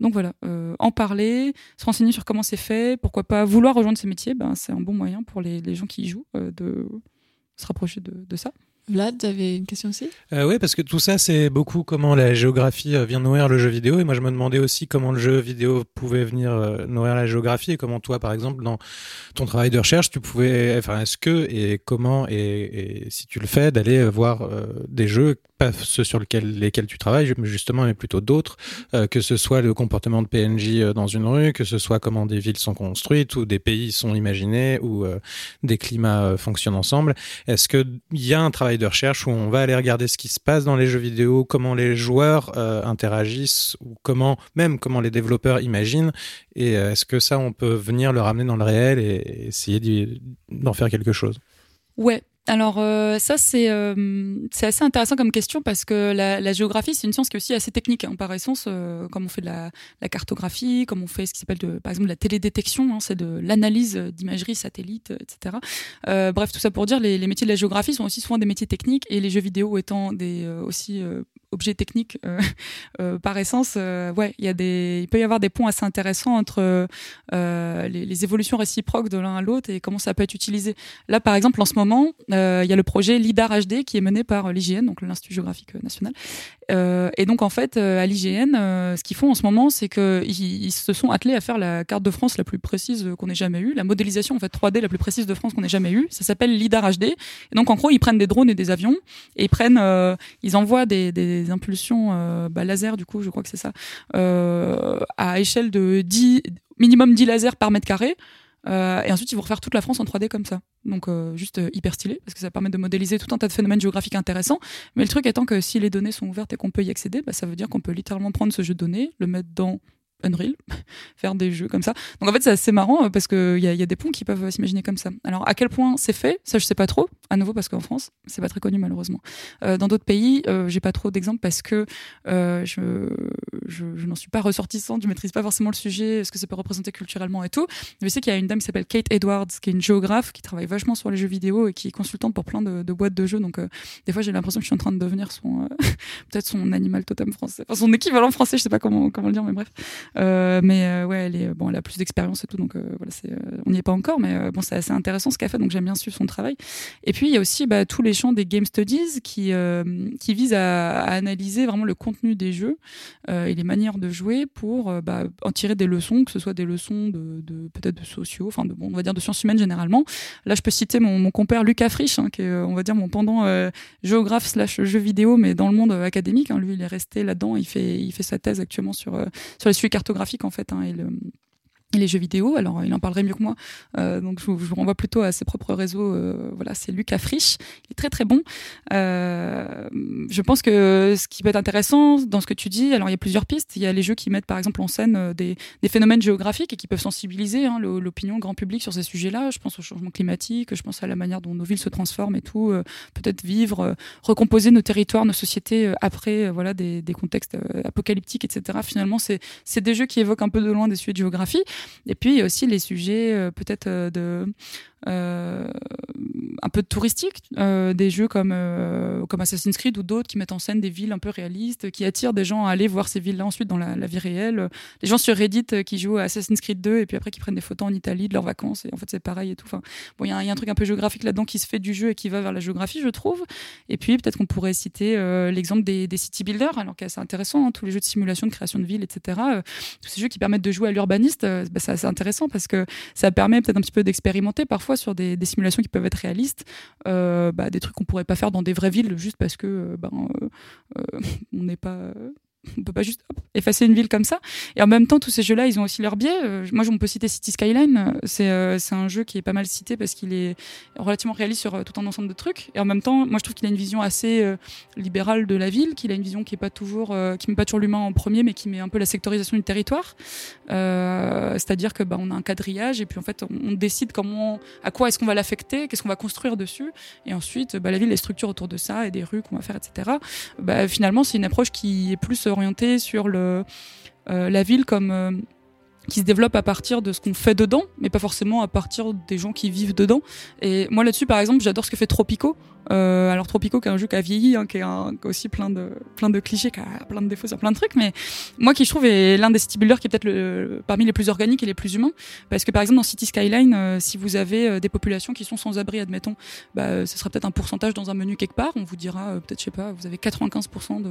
Donc, voilà, euh, en parler, se renseigner sur comment c'est fait, pourquoi pas vouloir rejoindre ce métier, ben, c'est un bon moyen pour les, les gens qui y jouent euh, de se rapprocher de ça. Vlad, tu avais une question aussi? Euh, Oui, parce que tout ça, c'est beaucoup comment la géographie euh, vient nourrir le jeu vidéo. Et moi, je me demandais aussi comment le jeu vidéo pouvait venir euh, nourrir la géographie et comment toi, par exemple, dans ton travail de recherche, tu pouvais, enfin, est-ce que et comment et, si tu le fais, d'aller voir euh, des jeux, pas ceux sur lesquels, tu travailles, justement, mais plutôt d'autres, que ce soit le comportement de PNJ dans une rue, que ce soit comment des villes sont construites ou des pays sont imaginés ou des climats fonctionnent ensemble. Est-ce que il y a un travail de recherche où on va aller regarder ce qui se passe dans les jeux vidéo, comment les joueurs euh, interagissent ou comment même comment les développeurs imaginent. Et euh, est-ce que ça, on peut venir le ramener dans le réel et essayer d'en faire quelque chose? Ouais, alors euh, ça c'est euh, c'est assez intéressant comme question parce que la, géographie c'est une science qui est aussi assez technique. Hein, par essence comme on fait de la, cartographie comme on fait ce qui s'appelle de par exemple la télédétection hein, c'est de l'analyse d'imagerie satellite etc euh, bref tout ça pour dire les, les, métiers de la géographie sont aussi souvent des métiers techniques et les jeux vidéo étant des aussi objets techniques par essence ouais il y a des il peut y avoir des ponts assez intéressants entre les, évolutions réciproques de l'un à l'autre et comment ça peut être utilisé là par exemple en ce moment euh, il y a le projet LIDAR HD qui est mené par l'IGN, donc l'Institut géographique national. Euh, et donc en fait, euh, à l'IGN, ce qu'ils font en ce moment, c'est qu'ils ils se sont attelés à faire la carte de France la plus précise qu'on ait jamais eue, la modélisation en fait 3D la plus précise de France qu'on ait jamais eue. Ça s'appelle LIDAR HD. Et donc en gros, ils prennent des drones et des avions et ils prennent, ils envoient des impulsions bah, laser du coup, je crois que c'est ça, à échelle de 10 minimum 10 lasers par mètre carré. Euh, et ensuite, ils vont refaire toute la France en 3D comme ça. Donc, euh, juste euh, hyper stylé, parce que ça permet de modéliser tout un tas de phénomènes géographiques intéressants. Mais le truc étant que si les données sont ouvertes et qu'on peut y accéder, bah, ça veut dire qu'on peut littéralement prendre ce jeu de données, le mettre dans Unreal, faire des jeux comme ça. Donc en fait, c'est assez marrant euh, parce qu'il y a, y a des ponts qui peuvent s'imaginer comme ça. Alors à quel point c'est fait, ça je sais pas trop. À nouveau parce qu'en France, c'est pas très connu malheureusement. Euh, dans d'autres pays, euh, j'ai pas trop d'exemples parce que euh, je, je, n'en suis pas ressortissante, je maîtrise pas forcément le sujet, ce que ça peut représenter culturellement et tout. Je sais qu'il y a une dame qui s'appelle Kate Edwards, qui est une géographe qui travaille vachement sur les jeux vidéo et qui est consultante pour plein de, boîtes de jeux. Donc euh, des fois, j'ai l'impression que je suis en train de devenir son peut-être son animal totem français, enfin son équivalent français, je sais pas comment comment le dire, mais bref. Euh, mais euh, ouais, elle est bon, elle a plus d'expérience et tout, donc euh, voilà, on n'y est pas encore, mais bon, c'est assez intéressant ce qu'elle fait, donc j'aime bien suivre son travail. Et puis il y a aussi bah, tous les champs des game studies qui qui visent à, analyser vraiment le contenu des jeux et les manières de jouer pour bah, en tirer des leçons, que ce soit des leçons de, peut-être de sociaux, enfin de bon, on va dire de sciences humaines généralement. Là, je peux citer mon, mon compère Lucas Frisch, hein, qui est on va dire mon pendant géographe slash jeu vidéo, mais dans le monde académique. Hein, lui, il est resté là-dedans, il fait il fait sa thèse actuellement sur sur les sujets cartographiques en fait. Hein, et le, les jeux vidéo. Alors, il en parlerait mieux que moi. Euh, donc, je vous, je vous, renvoie plutôt à ses propres réseaux. Euh, voilà, c'est Lucas Frisch. Il est très, très bon. Euh, je pense que ce qui peut être intéressant dans ce que tu dis, alors il y a plusieurs pistes. Il y a les jeux qui mettent, par exemple, en scène euh, des, des phénomènes géographiques et qui peuvent sensibiliser hein, l'opinion grand public sur ces sujets-là. Je pense au changement climatique, je pense à la manière dont nos villes se transforment et tout. Euh, peut-être vivre, euh, recomposer nos territoires, nos sociétés après, voilà, des, des contextes apocalyptiques, etc. Finalement, c'est des jeux qui évoquent un peu de loin des sujets de géographie. Et puis, il y a aussi les sujets euh, peut-être euh, de un peu touristique, euh, des jeux comme euh, comme Assassin's Creed ou d'autres qui mettent en scène des villes un peu réalistes, qui attirent des gens à aller voir ces villes-là ensuite dans la, vie réelle. Les gens sur Reddit euh, qui jouent à Assassin's Creed 2 et puis après qui prennent des photos en Italie de leurs vacances et en fait c'est pareil et tout. Enfin, bon, il y, a un truc un peu géographique là-dedans qui se fait du jeu et qui va vers la géographie, je trouve. Et puis peut-être qu'on pourrait citer euh, l'exemple des, city builders, alors que c'est intéressant, hein, tous les jeux de simulation de création de villes, etc. Euh, tous ces jeux qui permettent de jouer à l'urbaniste, bah, c'est intéressant parce que ça permet peut-être un petit peu d'expérimenter parfois sur des, simulations qui peuvent être réalistes, euh, bah, des trucs qu'on pourrait pas faire dans des vraies villes juste parce que euh, ben, euh, on n'est pas on peut pas juste effacer une ville comme ça. Et en même temps, tous ces jeux-là, ils ont aussi leur biais. Euh, moi, on peut citer City Skyline. C'est euh, un jeu qui est pas mal cité parce qu'il est relativement réaliste sur euh, tout un ensemble de trucs. Et en même temps, moi, je trouve qu'il a une vision assez euh, libérale de la ville, qu'il a une vision qui est pas toujours, euh, qui met pas toujours l'humain en premier, mais qui met un peu la sectorisation du territoire. C'est-à-dire que bah, on a un quadrillage et puis en fait, on, on décide comment, à quoi est-ce qu'on va l'affecter, qu'est-ce qu'on va construire dessus, et ensuite, bah, la ville, les structures autour de ça et des rues qu'on va faire, etc. Bah, finalement, c'est une approche qui est plus sur euh, la ville comme euh, qui se développe à partir de ce qu'on fait dedans, mais pas forcément à partir des gens qui vivent dedans. Et moi là-dessus, par exemple, j'adore ce que fait Tropico. Euh, alors Tropico, qui est un jeu qui a vieilli, hein, qui, est a aussi plein de plein de clichés, qui a plein de défauts sur plein de trucs, mais moi qui je trouve est l'un des city builders qui est peut-être parmi les plus organiques et les plus humains, parce que par exemple dans City Skyline, euh, si vous avez euh, des populations qui sont sans abri, admettons, bah, ce sera peut-être un pourcentage dans un menu quelque part. On vous dira peut-être, je sais pas, vous avez 95% de,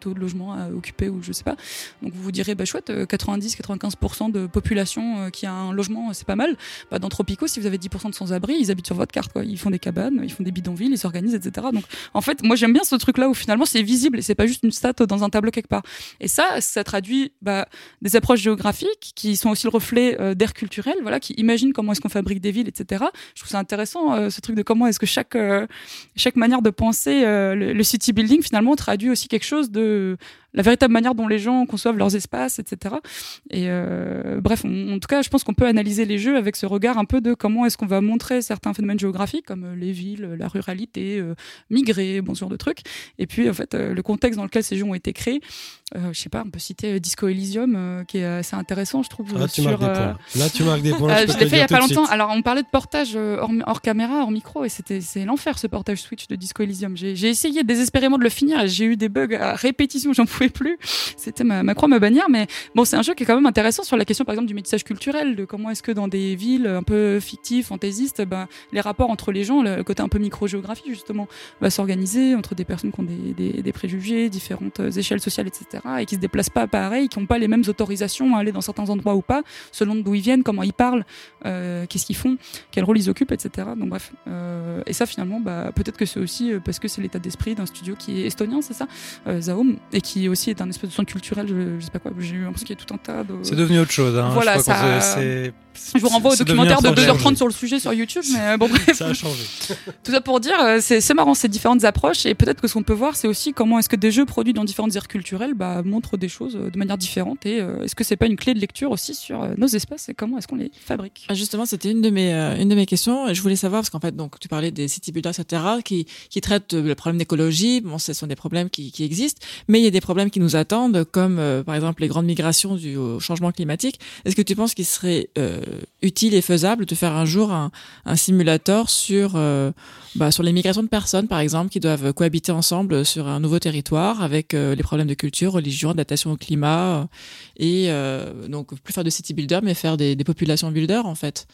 taux de logement à occuper ou je sais pas. Donc vous vous direz, bah chouette, 90-95% de population qui a un logement, c'est pas mal. Bah, dans Tropico, si vous avez 10% de sans-abri, ils habitent sur votre carte, quoi. Ils font des cabanes, ils font des bidons ils s'organisent, etc. Donc, en fait, moi, j'aime bien ce truc-là où finalement c'est visible et c'est pas juste une stat dans un tableau quelque part. Et ça, ça traduit bah, des approches géographiques qui sont aussi le reflet euh, d'air culturel, voilà, qui imaginent comment est-ce qu'on fabrique des villes, etc. Je trouve ça intéressant euh, ce truc de comment est-ce que chaque euh, chaque manière de penser le, city building finalement traduit aussi quelque chose de la véritable manière dont les gens conçoivent leurs espaces, etc. Et euh, bref, on, en tout cas, je pense qu'on peut analyser les jeux avec ce regard un peu de comment est-ce qu'on va montrer certains phénomènes géographiques comme les villes, la ruralité, euh, migrer, bon ce genre de trucs. Et puis en fait, euh, le contexte dans lequel ces jeux ont été créés. Euh, je sais pas, on peut citer Disco Elysium, euh, qui est assez intéressant, je trouve. Ah, tu sur, marques des points. Là, tu marques des points. je, je l'ai fait il y a pas longtemps. Alors, on parlait de portage hors, hors caméra, hors micro, et c'était c'est l'enfer ce portage Switch de Disco Elysium. J'ai essayé désespérément de le finir, et j'ai eu des bugs à répétition, j'en plus. C'était ma, ma, croix, ma bannière, mais bon, c'est un jeu qui est quand même intéressant sur la question, par exemple, du métissage culturel, de comment est-ce que dans des villes un peu fictives, fantaisistes, ben, les rapports entre les gens, le côté un peu micro-géographie, justement, va s'organiser entre des personnes qui ont des, des, préjugés, différentes échelles sociales, etc., et qui se déplacent pas pareil, qui n'ont pas les mêmes autorisations à aller dans certains endroits ou pas, selon d'où ils viennent, comment ils parlent, euh, qu'est-ce qu'ils font, quel rôle ils occupent, etc. Donc bref. Euh, et ça finalement, bah, peut-être que c'est aussi parce que c'est l'état d'esprit d'un studio qui est estonien, c'est ça, euh, et qui aussi est un espèce de centre culturel, je, je sais pas quoi, j'ai eu l'impression qu'il y a tout un tas de... C'est devenu autre chose. Hein. Voilà, je ça... Je vous renvoie au documentaire de 2h30 sur le sujet sur YouTube, mais bon bref. ça a changé. tout ça pour dire, c'est marrant ces différentes approches, et peut-être que ce qu'on peut voir, c'est aussi comment est-ce que des jeux produits dans différentes aires culturelles bah, montrent des choses de manière différente et euh, est-ce que c'est pas une clé de lecture aussi sur euh, nos espaces et comment est-ce qu'on les fabrique? Justement, c'était une de mes euh, une de mes questions. Je voulais savoir parce qu'en fait, donc tu parlais des city builders, etc., qui qui traitent le problème d'écologie. Bon, ce sont des problèmes qui, qui existent, mais il y a des problèmes qui nous attendent, comme par exemple les grandes migrations du au changement climatique. Est-ce que tu penses qu'il serait utile et faisable de faire un jour un, un simulateur sur bah, sur les migrations de personnes, par exemple, qui doivent cohabiter ensemble sur un nouveau territoire avec les problèmes de culture, religion, adaptation au climat et euh, donc plus faire de city builder mais faire des, des populations builder en fait.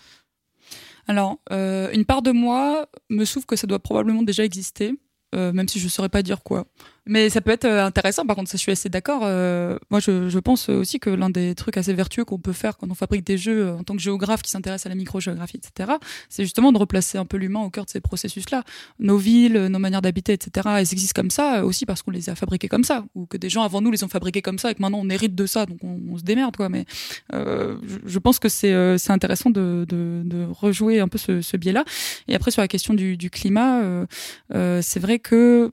Alors, euh, une part de moi me souffle que ça doit probablement déjà exister, euh, même si je saurais pas dire quoi. Mais ça peut être intéressant, par contre, ça, je suis assez d'accord. Euh, moi, je, je, pense aussi que l'un des trucs assez vertueux qu'on peut faire quand on fabrique des jeux en tant que géographe qui s'intéresse à la microgéographie, etc., c'est justement de replacer un peu l'humain au cœur de ces processus-là. Nos villes, nos manières d'habiter, etc., elles existent comme ça aussi parce qu'on les a fabriquées comme ça, ou que des gens avant nous les ont fabriquées comme ça et que maintenant on hérite de ça, donc on, se démerde, quoi. Mais euh, je, pense que c'est euh, intéressant de, de, de, rejouer un peu ce, ce biais-là. Et après, sur la question du, du climat, euh, c'est vrai que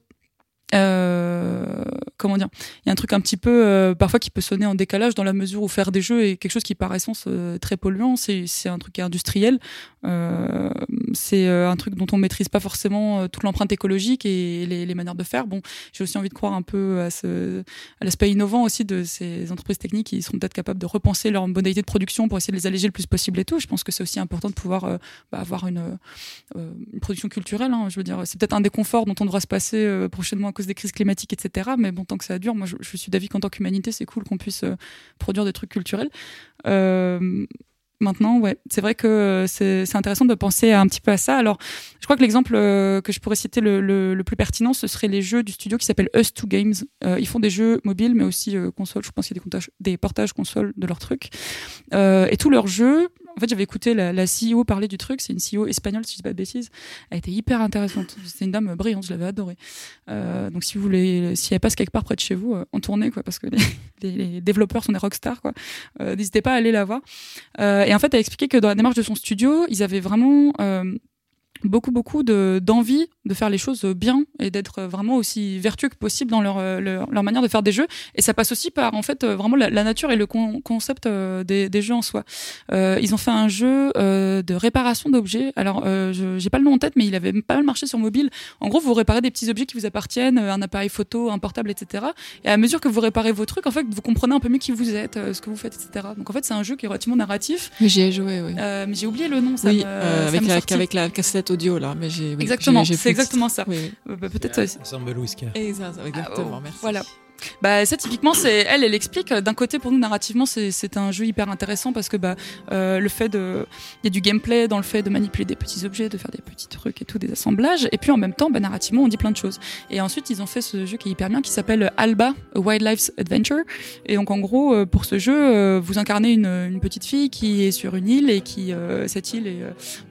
euh, comment dire? Il y a un truc un petit peu euh, parfois qui peut sonner en décalage dans la mesure où faire des jeux est quelque chose qui par essence euh, très polluant. C'est un truc industriel. Euh, c'est un truc dont on maîtrise pas forcément toute l'empreinte écologique et les, manières de faire. Bon j'ai aussi envie de croire un peu à l'aspect innovant aussi de ces entreprises techniques qui seront peut-être capables de repenser leur modalité de production pour essayer de les alléger le plus possible et tout. Je pense que c'est aussi important de pouvoir bah, avoir une production culturelle hein, je veux dire c'est peut-être un déconfort dont on devra se passer prochainement à des crises climatiques, etc. Mais bon, tant que ça dure, moi, je, suis d'avis qu'en tant qu'humanité, c'est cool qu'on puisse euh, produire des trucs culturels. Euh, maintenant, ouais, c'est vrai que euh, c'est intéressant de penser un petit peu à ça. Alors, je crois que l'exemple que je pourrais citer le, le, plus pertinent, ce serait les jeux du studio qui s'appelle Us2 Games. Ils font des jeux mobiles, mais aussi consoles. Je pense qu'il y a des, portages consoles de leurs trucs. Et tous leurs jeux, en fait, j'avais écouté la, la CEO parler du truc. C'est une CEO espagnole, si je dis pas de bêtises. Elle était hyper intéressante. C'était une dame brillante, je l'avais adorée. Euh, donc, si vous voulez, si elle passe quelque part près de chez vous, euh, en tournée, quoi, parce que les, les, les développeurs sont des rockstars, quoi. Euh, N'hésitez pas à aller la voir. Euh, et en fait, elle a expliqué que dans la démarche de son studio, ils avaient vraiment euh, beaucoup, beaucoup de- d'envie de, faire les choses bien et d'être vraiment aussi vertueux que possible dans leur, euh, leur, leur manière de faire des jeux. Et ça passe aussi par, en fait, euh, vraiment la, la nature et le con- concept euh, des, des jeux en soi. Euh, ils ont fait un jeu euh, de réparation d'objets. Alors, euh, je j'ai pas le nom en tête, mais il avait pas mal marché sur mobile. En gros, vous réparez des petits objets qui vous appartiennent, un appareil photo, un portable, etc. Et à mesure que vous réparez vos trucs, en fait, vous comprenez un peu mieux qui vous êtes, ce que vous faites, etc. Donc, en fait, c'est un jeu qui est relativement narratif. Oui, j'y ai joué, oui. Euh, mais j'ai oublié le nom. Ça oui, me- euh, ça avec, me avec la cassette audio, là. Mais j'ai, oui, Exactement, c'est exactement ça. Oui, oui. Peut-être. euh, Ensemble Whisker. Exact- exactement, Ah, oh, merci. Voilà. Bah ça typiquement c'est elle elle explique euh, d'un côté pour nous narrativement c'est un jeu hyper intéressant parce que bah euh, le fait de il y a du gameplay dans le fait de manipuler des petits objets de faire des petits trucs et tout des assemblages et puis en même temps bah narrativement on dit plein de choses et ensuite ils ont fait ce jeu qui est hyper bien qui s'appelle Alba A Wildlife's Adventure et donc en gros euh, pour ce jeu vous incarnez une, une petite fille qui est sur une île et qui euh, cette île est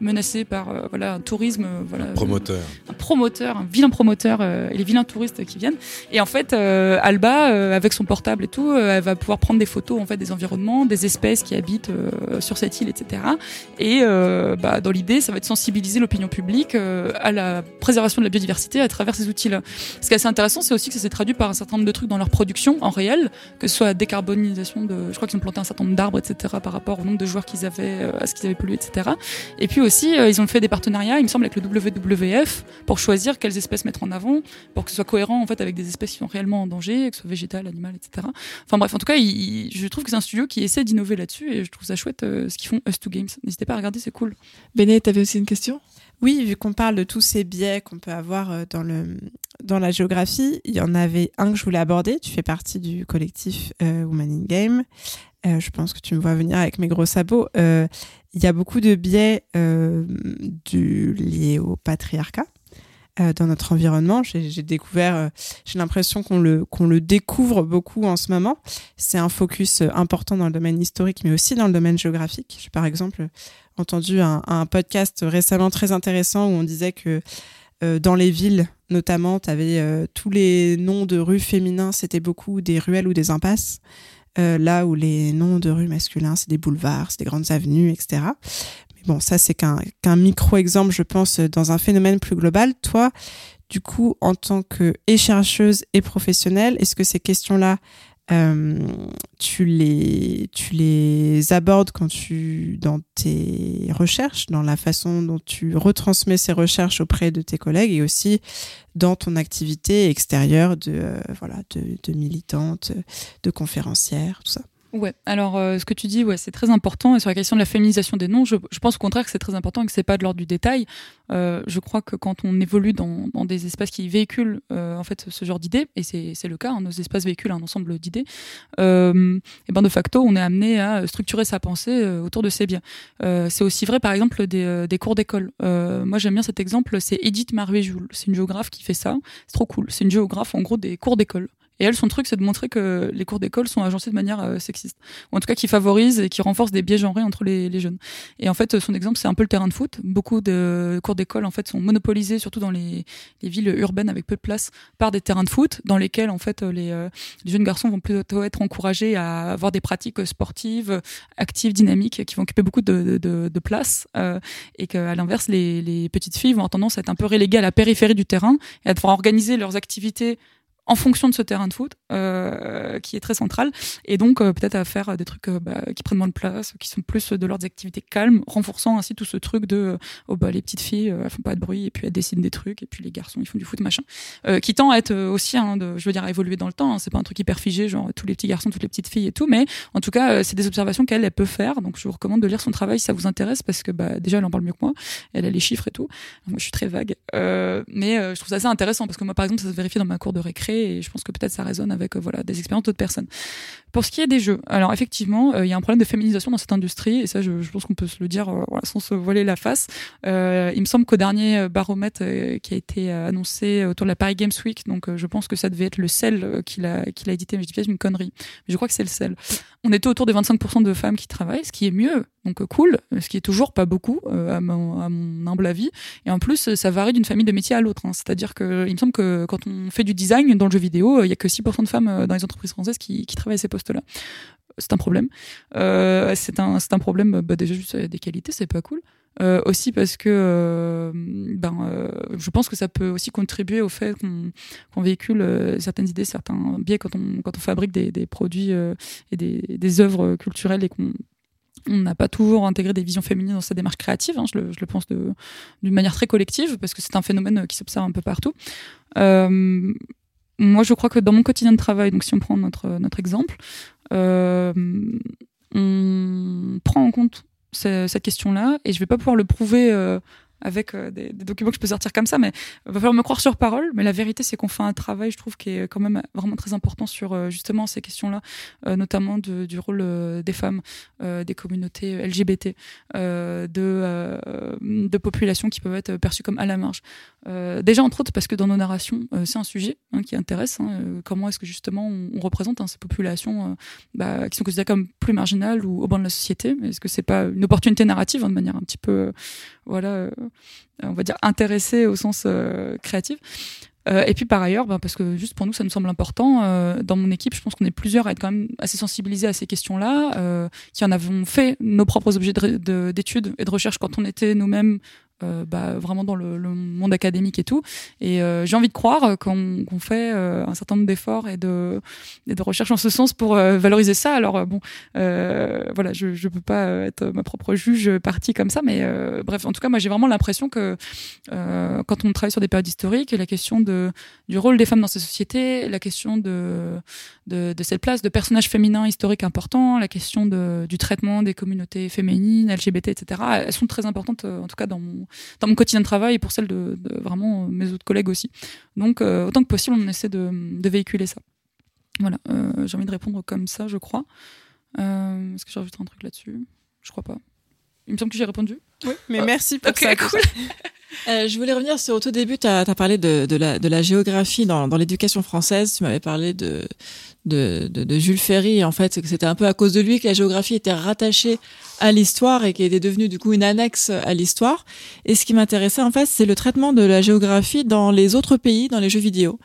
menacée par euh, voilà un tourisme voilà Promoteur. un promoteur, un vilain promoteur et les vilains touristes qui viennent. Et en fait, euh, Alba, euh, avec son portable et tout, euh, elle va pouvoir prendre des photos en fait des environnements, des espèces qui habitent euh, sur cette île, etc. Et bah, dans l'idée, ça va être sensibiliser l'opinion publique à la préservation de la biodiversité à travers ces outils-là. Ce qui est assez intéressant, c'est aussi que ça s'est traduit par un certain nombre de trucs dans leur production en réel, que ce soit la décarbonisation de, je crois qu'ils ont planté un certain nombre d'arbres, etc. Par rapport au nombre de joueurs qu'ils avaient, à ce qu'ils avaient pollué, etc. Et puis aussi, ils ont fait des partenariats, il me semble, avec le WWF pour choisir quelles espèces mettre en avant, pour que ce soit cohérent en fait avec des espèces qui sont réellement en danger, que ce soit végétal, animal, etc. Enfin bref, en tout cas, il- il- je trouve que c'est un studio qui essaie d'innover là-dessus et je trouve ça chouette euh, ce qu'ils font Us2 Games. N'hésitez pas à regarder, c'est cool. Béné, t'avais aussi une question? Oui, vu qu'on parle de tous ces biais qu'on peut avoir euh, dans, le, dans la géographie, il y en avait un que je voulais aborder. Tu fais partie du collectif euh, Woman in Game. Euh, je pense que tu me vois venir avec mes gros sabots. Euh, Il y a beaucoup de biais euh, du, liés au patriarcat euh, dans notre environnement. J'ai découvert, euh, j'ai l'impression qu'on le, qu'on le découvre beaucoup en ce moment. C'est un focus euh, important dans le domaine historique, mais aussi dans le domaine géographique. J'ai par exemple entendu un, podcast récemment très intéressant où on disait que dans les villes, notamment, tu avais tous les noms de rues féminins, c'était beaucoup des ruelles ou des impasses. Là où les noms de rues masculins, c'est des boulevards, c'est des grandes avenues, etc. Bon, ça, c'est qu'un qu'un micro-exemple, je pense, dans un phénomène plus global. Toi, du coup, en tant que et chercheuse et professionnelle, est-ce que ces questions-là, euh, tu les tu les abordes quand tu dans tes recherches, dans la façon dont tu retransmets ces recherches auprès de tes collègues et aussi dans ton activité extérieure de euh, voilà de, de militante, de conférencière, tout ça? Ouais. Alors, euh, ce que tu dis, ouais, c'est très important. Et sur la question de la féminisation des noms, je, pense au contraire que c'est très important et que c'est pas de l'ordre du détail. Euh, je crois que quand on évolue dans, des espaces qui véhiculent euh, en fait ce genre d'idées, et c'est le cas, hein, nos espaces véhiculent un ensemble d'idées, euh, et ben de facto, on est amené à structurer sa pensée autour de ces biens. C'est aussi vrai, par exemple, des, cours d'école. Moi, j'aime bien cet exemple. C'est Edith Maruet-Joule. C'est une géographe qui fait ça. C'est trop cool. C'est une géographe, en gros, des cours d'école. Et elle, son truc, c'est de montrer que les cours d'école sont agencés de manière euh, sexiste, ou en tout cas qui favorisent et qui renforcent des biais genrés entre les, jeunes. Et en fait, son exemple, c'est un peu le terrain de foot. Beaucoup de cours d'école, en fait, sont monopolisés, surtout dans les, les villes urbaines avec peu de place, par des terrains de foot, dans lesquels, en fait, les, euh, les jeunes garçons vont plutôt être encouragés à avoir des pratiques sportives, actives, dynamiques, qui vont occuper beaucoup de, place, euh, et qu'à l'inverse, les, les petites filles vont avoir tendance à être un peu reléguées à la périphérie du terrain et à devoir organiser leurs activités en fonction de ce terrain de foot euh, qui est très central. Et donc euh, peut-être à faire des trucs euh, bah, qui prennent moins de place qui sont plus de leurs activités calmes renforçant ainsi tout ce truc de oh bah les petites filles elles font pas de bruit et puis elles dessinent des trucs et puis les garçons ils font du foot machin. Qui tend à être aussi hein, de, je veux dire à évoluer dans le temps hein. c'est pas un truc hyper figé genre tous les petits garçons toutes les petites filles et tout mais en tout cas c'est des observations qu'elle elle peut faire. Donc je vous recommande de lire son travail si ça vous intéresse parce que bah déjà elle en parle mieux que moi. Elle a les chiffres et tout. Moi je suis très vague. Mais je trouve ça assez intéressant parce que moi par exemple ça se vérifie dans ma cour de récré et je pense que peut-être ça résonne avec euh, voilà des expériences d'autres personnes. Pour ce qui est des jeux, alors effectivement, euh, il y a un problème de féminisation dans cette industrie et ça, je, pense qu'on peut se le dire euh, sans se voiler la face. Euh, il me semble qu'au dernier baromètre qui a été annoncé autour de la Paris Games Week, donc je pense que ça devait être le sel qu'il a qu'il a édité, mais je dis une connerie, je crois que c'est le sel. On était autour des 25% de femmes qui travaillent, ce qui est mieux, donc cool, ce qui est toujours pas beaucoup à mon, humble avis. Et en plus, ça varie d'une famille de métier à l'autre. Hein. C'est-à-dire que il me semble que quand on fait du design dans le jeu vidéo, il y a que 6% de femmes dans les entreprises françaises qui, qui travaillent à ces postes-là. C'est un problème. Euh, c'est un, problème bah, déjà juste des qualités, c'est pas cool. Euh, aussi parce que euh, ben, euh, je pense que ça peut aussi contribuer au fait qu'on, véhicule euh, certaines idées, certains biais quand on, fabrique des, produits euh, et des, œuvres culturelles et qu'on on n'a pas toujours intégré des visions féminines dans sa démarche créative, hein, je, le, pense d'une manière très collective, parce que c'est un phénomène qui s'observe un peu partout. Euh, moi, je crois que dans mon quotidien de travail, donc si on prend notre, notre exemple, euh, on prend en compte cette question-là et je vais pas pouvoir le prouver euh, avec euh, des, documents que je peux sortir comme ça, mais il va falloir me croire sur parole. Mais la vérité, c'est qu'on fait un travail, je trouve, qui est quand même vraiment très important sur justement ces questions-là, notamment du rôle des femmes, des communautés LGBT, de, de populations qui peuvent être perçues comme à la marge. Déjà, entre autres, parce que dans nos narrations, c'est un sujet hein, qui intéresse. Hein, comment est-ce que justement on, représente hein, ces populations bah, qui sont considérées comme plus marginales ou au banc de la société Est-ce que c'est pas une opportunité narrative de manière un petit peu, voilà on va dire intéressé au sens euh, créatif. Euh, et puis par ailleurs, ben, parce que juste pour nous, ça nous semble important, euh, dans mon équipe, je pense qu'on est plusieurs à être quand même assez sensibilisés à ces questions-là, euh, qui en avons fait nos propres objets d'études de, et de recherche quand on était nous-mêmes euh, bah, vraiment dans le, le, monde académique et tout. Et euh, j'ai envie de croire qu'on qu fait euh, un certain nombre d'efforts et de, et de recherches en ce sens pour euh, valoriser ça. Alors euh, bon, euh, voilà, je ne peux pas être ma propre juge partie comme ça, mais bref, en tout cas, moi j'ai vraiment l'impression que quand on travaille sur des périodes historiques, la question de, du rôle des femmes dans ces sociétés, la question de, de, de cette place de personnages féminins historiques importants, la question de, du traitement des communautés féminines, LGBT, etc., elles sont très importantes, en tout cas dans mon, dans mon quotidien de travail et pour celle de, de vraiment mes autres collègues aussi. Donc, euh, autant que possible, on essaie de, de véhiculer ça. Voilà, euh, j'ai envie de répondre comme ça, je crois. Euh, Est-ce que j'ai rajouté un truc là-dessus? Je crois pas. Il me semble que j'ai répondu. Oui, mais oh. merci pour okay, ça. Cool. Euh, je voulais revenir sur au tout début, tu as, parlé de, de, la, de la géographie dans, dans l'éducation française. Tu m'avais parlé de, de, de, Jules Ferry. En fait, que c'était un peu à cause de lui que la géographie était rattachée à l'histoire et qui était devenue du coup une annexe à l'histoire. Et ce qui m'intéressait en fait, c'est le traitement de la géographie dans les autres pays, dans les jeux vidéo.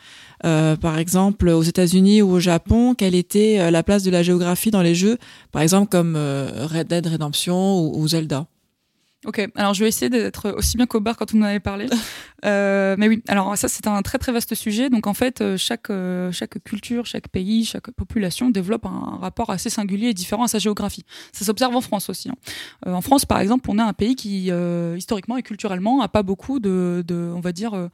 Euh, par exemple, aux États-Unis ou au Japon, quelle était euh, la place de la géographie dans les jeux, par exemple comme euh, Red Dead Redemption ou Zelda? Ok, alors je vais essayer d'être aussi bien qu'au bar quand on en avait parlé. euh, mais oui, alors ça c'est un très très vaste sujet. Donc en fait, euh, chaque, euh, chaque culture, chaque pays, chaque population développe un rapport assez singulier et différent à sa géographie. Ça s'observe en France aussi. Hein. Euh, en France, par exemple, on a un pays qui, euh, historiquement et culturellement, a pas beaucoup de, de on va dire,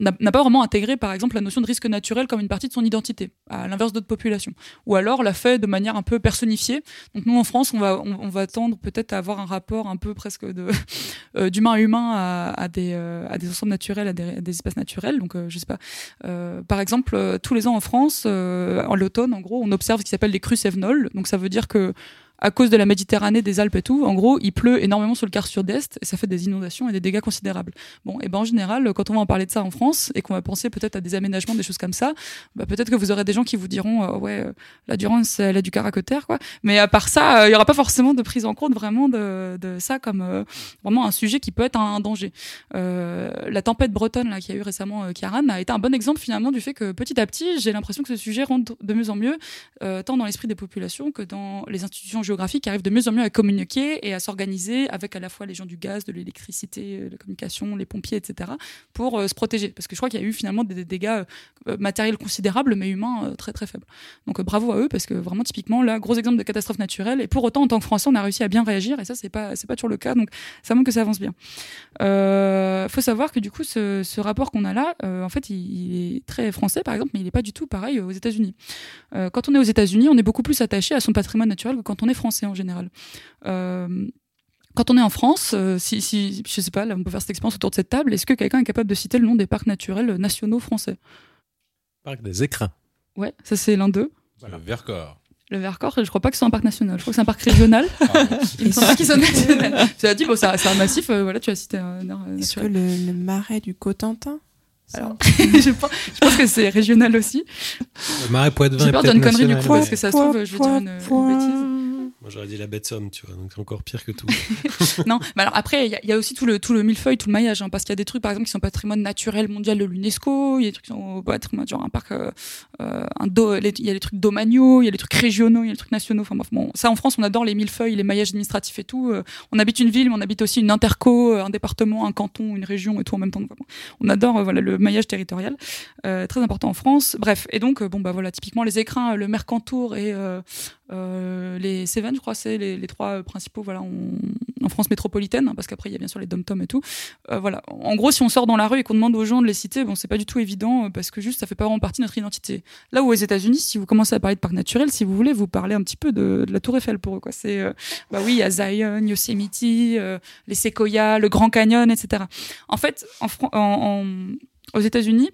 n'a pas vraiment intégré, par exemple, la notion de risque naturel comme une partie de son identité, à l'inverse d'autres populations. Ou alors l'a fait de manière un peu personnifiée. Donc nous, en France, on va, on, va tendre peut-être à avoir un rapport un peu presque euh, d'humain à humain à, à, des, euh, à des ensembles naturels, à des, espaces naturels. Donc euh, je sais pas. Euh, par exemple, tous les ans en France, en l'automne, en gros, on observe ce qui s'appelle les crues sévenoles. Donc ça veut dire que à cause de la Méditerranée, des Alpes et tout, en gros, il pleut énormément sur le quart sud-est et ça fait des inondations et des dégâts considérables. Bon, et ben en général, quand on va en parler de ça en France et qu'on va penser peut-être à des aménagements, des choses comme ça, bah, peut-être que vous aurez des gens qui vous diront euh, ouais, euh, la Durance, elle a du caractère, quoi. Mais à part ça, euh, il y aura pas forcément de prise en compte vraiment de, ça comme vraiment un sujet qui peut être un, danger. La tempête bretonne là qui a eu récemment Kiaran a été un bon exemple finalement du fait que petit à petit, j'ai l'impression que ce sujet rentre de mieux en mieux, tant dans l'esprit des populations que dans les institutions géographiques qui arrivent de mieux en mieux à communiquer et à s'organiser avec à la fois les gens du gaz, de l'électricité, euh, la communication, les pompiers, etc. pour euh, se protéger. Parce que je crois qu'il y a eu finalement des, dégâts euh, matériels considérables, mais humains très très faibles. Donc bravo à eux parce que vraiment typiquement là, gros exemple de catastrophe naturelle. Et pour autant, en tant que Français, on a réussi à bien réagir et ça c'est pas c'est pas toujours le cas. Donc ça montre que ça avance bien. Euh, faut savoir que du coup, ce, rapport qu'on a là, en fait, il, il est très français, par exemple, mais il n'est pas du tout pareil aux États-Unis. Quand on est aux États-Unis, on est beaucoup plus attaché à son patrimoine naturel que quand on est français en général. Euh, quand on est en France, euh, si, si, je sais pas, là, on peut faire cette expérience autour de cette table. Est-ce que quelqu'un est capable de citer le nom des parcs naturels nationaux français? Parc des écrins. Ouais, ça c'est l'un d'eux. Le Vercors. Le Vercors, je crois pas que c'est un parc national. Je crois que c'est un parc régional. Pardon. Il me semble pas qu'il soit national. Cela dit, bon, c'est un- c'est un massif. euh, voilà, tu as cité un air euh, Est-ce que le, le marais du Cotentin Alors, je, pense, je pense que c'est régional aussi. Le marais Poitevin J'ai peur de peut-être dire une connerie du coup, parce que ça se trouve, je vais dire une, une bêtise. Moi, j'aurais dit la bête somme, tu vois, donc c'est encore pire que tout. Non, mais alors après, il y, a- aussi tout le, millefeuille, tout le maillage, hein, parce qu'il y a des trucs, par exemple, qui sont patrimoine naturel mondial de l'UNESCO, il y a des trucs qui sont patrimoine, genre un parc, euh, euh, il y a des trucs domaniaux, il y a des trucs régionaux, il y a des trucs nationaux. Enfin bon, ça en France, on adore les millefeuilles, les maillages administratifs et tout. euh, on habite une ville, mais on habite aussi une interco, un département, un canton, une région et tout en même temps. On adore voilà le maillage territorial, très important en France. Bref, et donc bon bah voilà, typiquement les écrins, le Mercantour et les Cévennes, je crois, c'est les, trois principaux voilà, en, France métropolitaine, hein, parce qu'après il y a bien sûr les dom-toms et tout. Euh, voilà. En gros, si on sort dans la rue et qu'on demande aux gens de les citer, bon, c'est pas du tout évident euh, parce que juste ça fait pas vraiment partie de notre identité. Là où aux États-Unis, si vous commencez à parler de parc naturel, si vous voulez, vous parlez un petit peu de, la Tour Eiffel pour eux. Quoi. C'est, euh, bah oui, il y a Zion, Yosemite, les séquoias, le Grand Canyon, etc. En fait, en- en- aux États-Unis,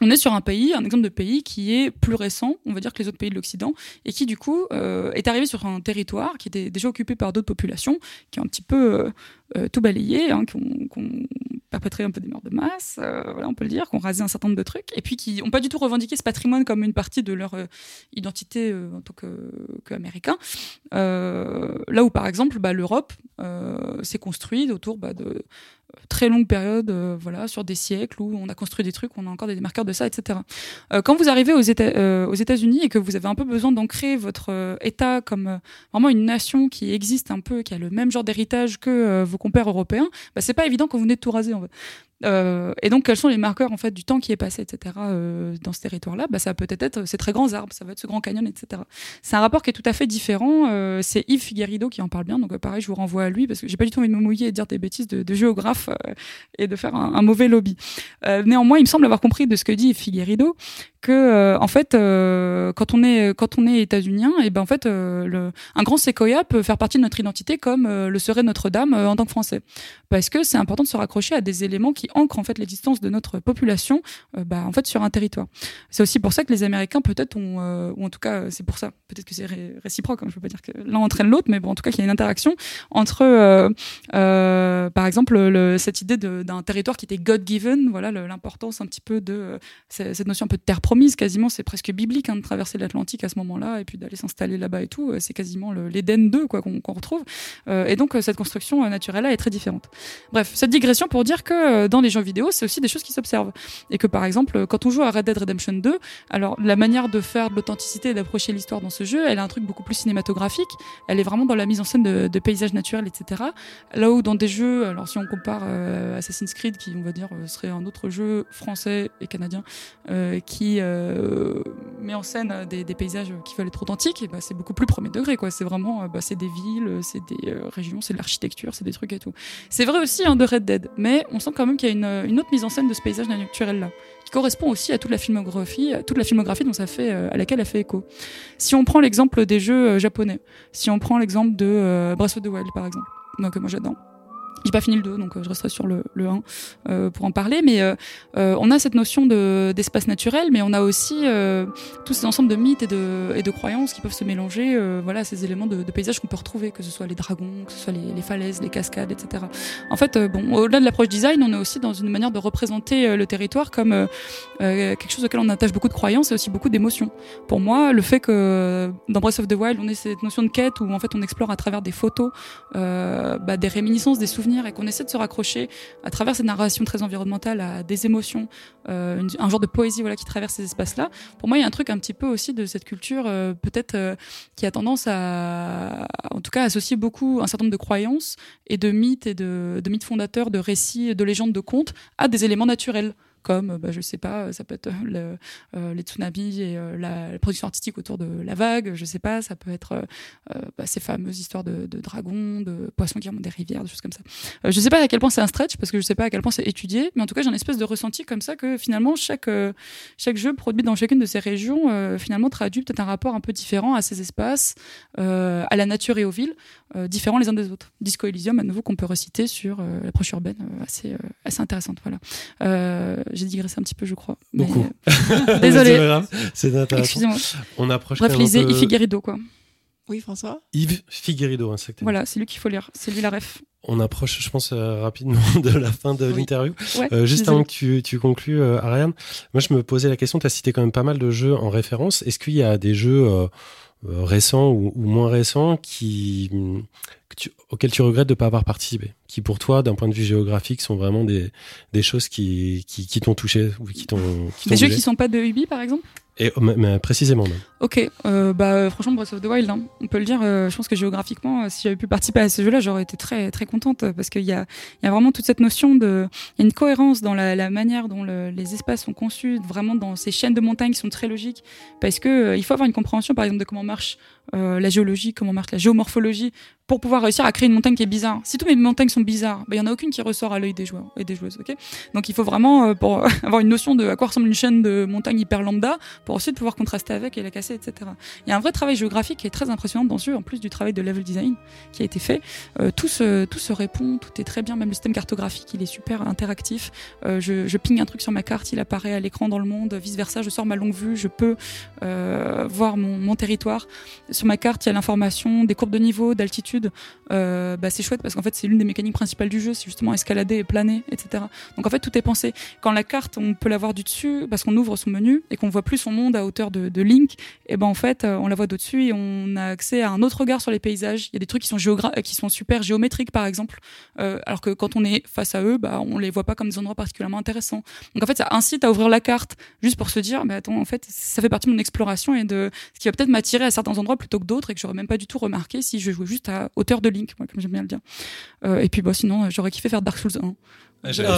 on est sur un pays, un exemple de pays qui est plus récent, on va dire que les autres pays de l'Occident, et qui du coup euh, est arrivé sur un territoire qui était déjà occupé par d'autres populations, qui ont un petit peu euh, euh, tout balayé, hein, qui ont, perpétré un peu des morts de masse, voilà, on peut le dire, qui ont rasé un certain nombre de trucs, et puis qui n'ont pas du tout revendiqué ce patrimoine comme une partie de leur identité en tant que- qu'américain. Euh, là où par exemple, bah, l'Europe s'est construite autour bah, de très longues périodes, euh, voilà, sur des siècles où on a construit des trucs, on a encore des marqueurs de ça, etc. Euh, quand vous arrivez aux, Éta- euh, aux États-Unis et que vous avez un peu besoin d'ancrer votre euh, État comme euh, vraiment une nation qui existe un peu, qui a le même genre d'héritage que euh, vos compères européens, bah, c'est pas évident quand vous venez de tout raser. En fait. Euh, et donc, quels sont les marqueurs en fait du temps qui est passé, etc. euh, dans ce territoire-là? Bah, Ça peut-être être ces très grands arbres, ça va être ce grand canyon, etc. C'est un rapport qui est tout à fait différent. euh, c'est Yves Figueredo qui en parle bien, donc pareil, je vous renvoie à lui parce que j'ai pas du tout envie de me mouiller et de dire des bêtises de, géographe et de faire un, mauvais lobby. Néanmoins, il me semble avoir compris de ce que dit Yves Figueredo que en fait, quand on est quand on est états-unien, et ben en fait, un grand séquoia peut faire partie de notre identité comme le serait Notre-Dame en tant que Français, parce que c'est important de se raccrocher à des éléments qui ancrent en fait l'existence de notre population, euh, bah, en fait sur un territoire. C'est aussi pour ça que les Américains peut-être ont, euh, ou en tout cas c'est pour ça, peut-être que c'est ré- réciproque, hein, je veux pas dire que l'un entraîne l'autre, mais bon en tout cas qu'il y a une interaction entre, euh, euh, par exemple, le- cette idée d'un territoire qui était God-given, voilà le- l'importance un petit peu de euh, cette notion un peu de terre promise, quasiment c'est presque biblique hein, de traverser l'Atlantique à ce moment-là et puis d'aller s'installer là-bas et tout, euh, c'est quasiment l'Éden 2 quoi qu'on retrouve. Euh, et donc euh, cette construction euh, naturelle là est très différente. Bref, cette digression pour dire que euh, dans les jeux vidéo, c'est aussi des choses qui s'observent et que par exemple, quand on joue à Red Dead Redemption 2, alors la manière de faire de l'authenticité et d'approcher l'histoire dans ce jeu, elle a un truc beaucoup plus cinématographique. Elle est vraiment dans la mise en scène de, paysages naturels, etc. Là où dans des jeux, alors si on compare euh, Assassin's Creed, qui on va dire euh, serait un autre jeu français et canadien, euh, qui met en scène des, paysages qui veulent être authentiques, bah, c'est beaucoup plus premier degré. C'est vraiment, bah, c'est des villes, c'est des régions, c'est de l'architecture, c'est des trucs et tout. C'est vrai aussi hein, de Red Dead, mais on sent quand même qu'il une, autre mise en scène de ce paysage naturel là, qui correspond aussi à toute la filmographie, à toute la filmographie dont ça fait, euh, à laquelle elle fait écho. Si on prend l'exemple des jeux euh, japonais, si on prend l'exemple de euh, Breath of the Wild par exemple, donc, que moi j'adore. J'ai pas fini le 2, donc euh, je resterai sur le, le 1 euh, pour en parler. Mais euh, on a cette notion de, d'espace naturel, mais on a aussi tous ces ensembles de mythes et de, croyances qui peuvent se mélanger. voilà, ces éléments de, de paysage qu'on peut retrouver, que ce soit les dragons, que ce soit les, falaises, les cascades, etc. En fait, bon, au-delà de l'approche design, on est aussi dans une manière de représenter le territoire comme quelque chose auquel on attache beaucoup de croyances et aussi beaucoup d'émotions. Pour moi, le fait que dans Breath of the Wild, on ait cette notion de quête où en fait on explore à travers des photos, bah, des réminiscences, des souvenirs et qu'on essaie de se raccrocher à travers ces narrations très environnementales à des émotions, euh, un genre de poésie voilà qui traverse ces espaces-là. Pour moi, il y a un truc un petit peu aussi de cette culture euh, peut-être euh, qui a tendance à, en tout cas, associer beaucoup un certain nombre de croyances et de mythes et de mythes fondateurs, de récits, de légendes, de contes à des éléments naturels comme bah, je sais pas ça peut être euh, euh, les tsunamis et euh, la, production artistique autour de la vague je sais pas ça peut être bah, ces fameuses histoires de, dragons de poissons qui remontent des rivières des choses comme ça. Je sais pas à quel point c'est un stretch parce que je sais pas à quel point c'est étudié mais en tout cas j'ai une espèce de ressenti comme ça que finalement chaque chaque jeu produit dans chacune de ces régions finalement traduit peut-être un rapport un peu différent à ces espaces à la nature et aux villes différents les uns des autres. Disco Elysium à nouveau qu'on peut reciter sur l'approche urbaine assez assez intéressante voilà j'ai digressé un petit peu je crois Mais, Beaucoup. euh, Désolé. C'est intéressant. excusez-moi On approche bref lisez peu- Ifigerido quoi Oui, François Yves Figueredo, hein, voilà c'est lui qu'il faut lire c'est lui la ref On approche, je pense, euh, rapidement de la fin de Oui. l'interview. ouais, Euh, juste désolé. avant que tu, tu conclues, euh, Ariane, moi je me posais la question, tu as cité quand même pas mal de jeux en référence. Est-ce qu'il y a des jeux récents ou, ou moins récents qui, que tu- auxquels tu regrettes de ne pas avoir participé Qui pour toi, d'un point de vue géographique, sont vraiment des, des choses qui, qui, qui t'ont touché ou qui t'ont des jeux qui sont pas de Ubi par exemple? Et précisément même. Ok, euh, bah euh, franchement Breath of the Wild, hein, on peut le dire. euh, je pense que géographiquement, si j'avais pu participer à ce jeu-là, j'aurais été très très contente parce qu'il y a y a vraiment toute cette notion de une cohérence dans la, manière dont le- les espaces sont conçus, vraiment dans ces chaînes de montagnes qui sont très logiques parce que il faut avoir une compréhension par exemple de comment marche la géologie, comment marche la géomorphologie pour pouvoir réussir à créer une montagne qui est bizarre. Si toutes mes montagnes sont bizarres, bah, il y en a aucune qui ressort à l'œil des joueurs et des joueuses. Ok, donc il faut vraiment euh, pour avoir une notion de à quoi ressemble une chaîne de montagnes hyper lambda pour ensuite pouvoir contraster avec et la casser, etc. Il y a un vrai travail géographique qui est très impressionnant dans ce jeu, en plus du travail de level design qui a été fait. Euh, tout, se, tout se répond, tout est très bien, même le système cartographique, il est super interactif. Euh, je, je ping un truc sur ma carte, il apparaît à l'écran dans le monde, vice versa, je sors ma longue vue, je peux euh, voir mon, mon territoire. Sur ma carte, il y a l'information des courbes de niveau, d'altitude. Euh, bah, c'est chouette parce qu'en fait, c'est l'une des mécaniques principales du jeu, c'est justement escalader et planer, etc. Donc en fait, tout est pensé. Quand la carte, on peut la voir du dessus parce qu'on ouvre son menu et qu'on voit plus son monde à hauteur de, Link, et ben en fait, euh, on la voit d'au-dessus et on a accès à un autre regard sur les paysages. Il y a des trucs qui sont géogra- qui sont super géométriques par exemple, euh, alors que quand on est face à eux, bah on les voit pas comme des endroits particulièrement intéressants. Donc en fait, ça incite à ouvrir la carte juste pour se dire, mais attends, en fait, ça fait partie de mon exploration et de ce qui va peut-être m'attirer à certains endroits plutôt que d'autres et que j'aurais même pas du tout remarqué si je jouais juste à hauteur de Link, moi, comme j'aime bien le dire. Euh, et puis bah sinon, euh, j'aurais kiffé faire Dark Souls 1. Ah, Je- oui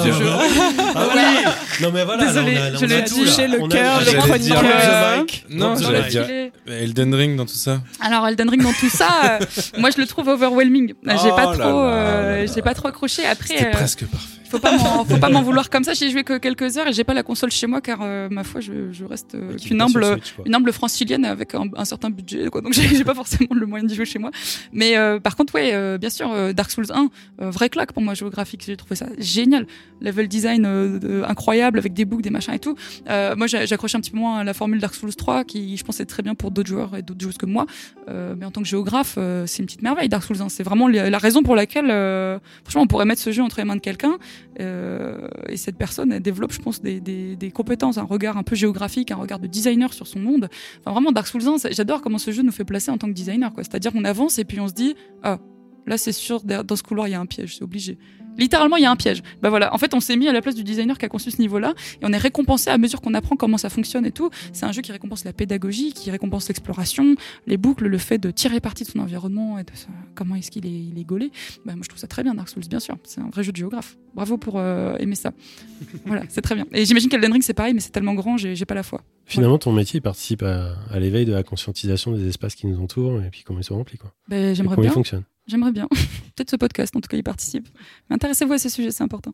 Non mais voilà, Désolé, là, on a- je on a l'ai touché là. le cœur, le chroniqueur. Non, j'allais dire Elden Ring dans tout ça. Alors Elden Ring dans tout ça, euh, moi je le trouve overwhelming. J'ai Oh pas là trop, là euh, là là. j'ai pas trop accroché. Après, euh, presque parfait. Faut pas m'en, faut pas m'en vouloir comme ça. J'ai joué que quelques heures et j'ai pas la console chez moi car euh, ma foi, je, je reste euh, sur humble, Switch, une humble francilienne avec un, un certain budget, quoi. Donc j'ai, j'ai pas forcément le moyen d'y jouer chez moi. Mais euh, par contre, ouais, euh, bien sûr, euh, Dark Souls 1, euh, vrai claque pour moi géographique. J'ai trouvé ça génial, level design euh, de- incroyable avec des boucles, des machins et tout. Euh, moi, j'accroche un petit peu moins à la formule Dark Souls 3, qui je pense est très bien pour d'autres joueurs et d'autres joueuses que moi. Euh, mais en tant que géographe, euh, c'est une petite merveille Dark Souls 1. C'est vraiment la raison pour laquelle, euh, franchement, on pourrait mettre ce jeu entre les mains de quelqu'un. Euh, et cette personne, elle développe, je pense, des, des, compétences, un regard un peu géographique, un regard de designer sur son monde. Enfin, vraiment, Dark Souls 1, c'est- j'adore comment ce jeu nous fait placer en tant que designer. C'est-à-dire qu'on avance et puis on se dit, ah, là, c'est sûr, dans ce couloir, il y a un piège, c'est obligé. Littéralement, il y a un piège. Bah voilà, en fait, on s'est mis à la place du designer qui a conçu ce niveau-là et on est récompensé à mesure qu'on apprend comment ça fonctionne et tout. C'est un jeu qui récompense la pédagogie, qui récompense l'exploration, les boucles, le fait de tirer parti de son environnement et de sa- comment est-ce qu'il est, il est gaulé. Bah, moi, je trouve ça très bien, Dark Souls, bien sûr. C'est un vrai jeu de géographe. Bravo pour euh, aimer ça. voilà, c'est très bien. Et j'imagine qu'Elden Ring, c'est pareil, mais c'est tellement grand, j'ai pas la foi. Finalement, ton métier participe à, à l'éveil de la conscientisation des espaces qui nous entourent et puis comment ils sont remplis. Quoi. Bah, J'aimerais comment ils bien. fonctionnent. J'aimerais bien. Peut-être ce podcast, en tout cas, il participe. Mais intéressez-vous à ces sujets, c'est important.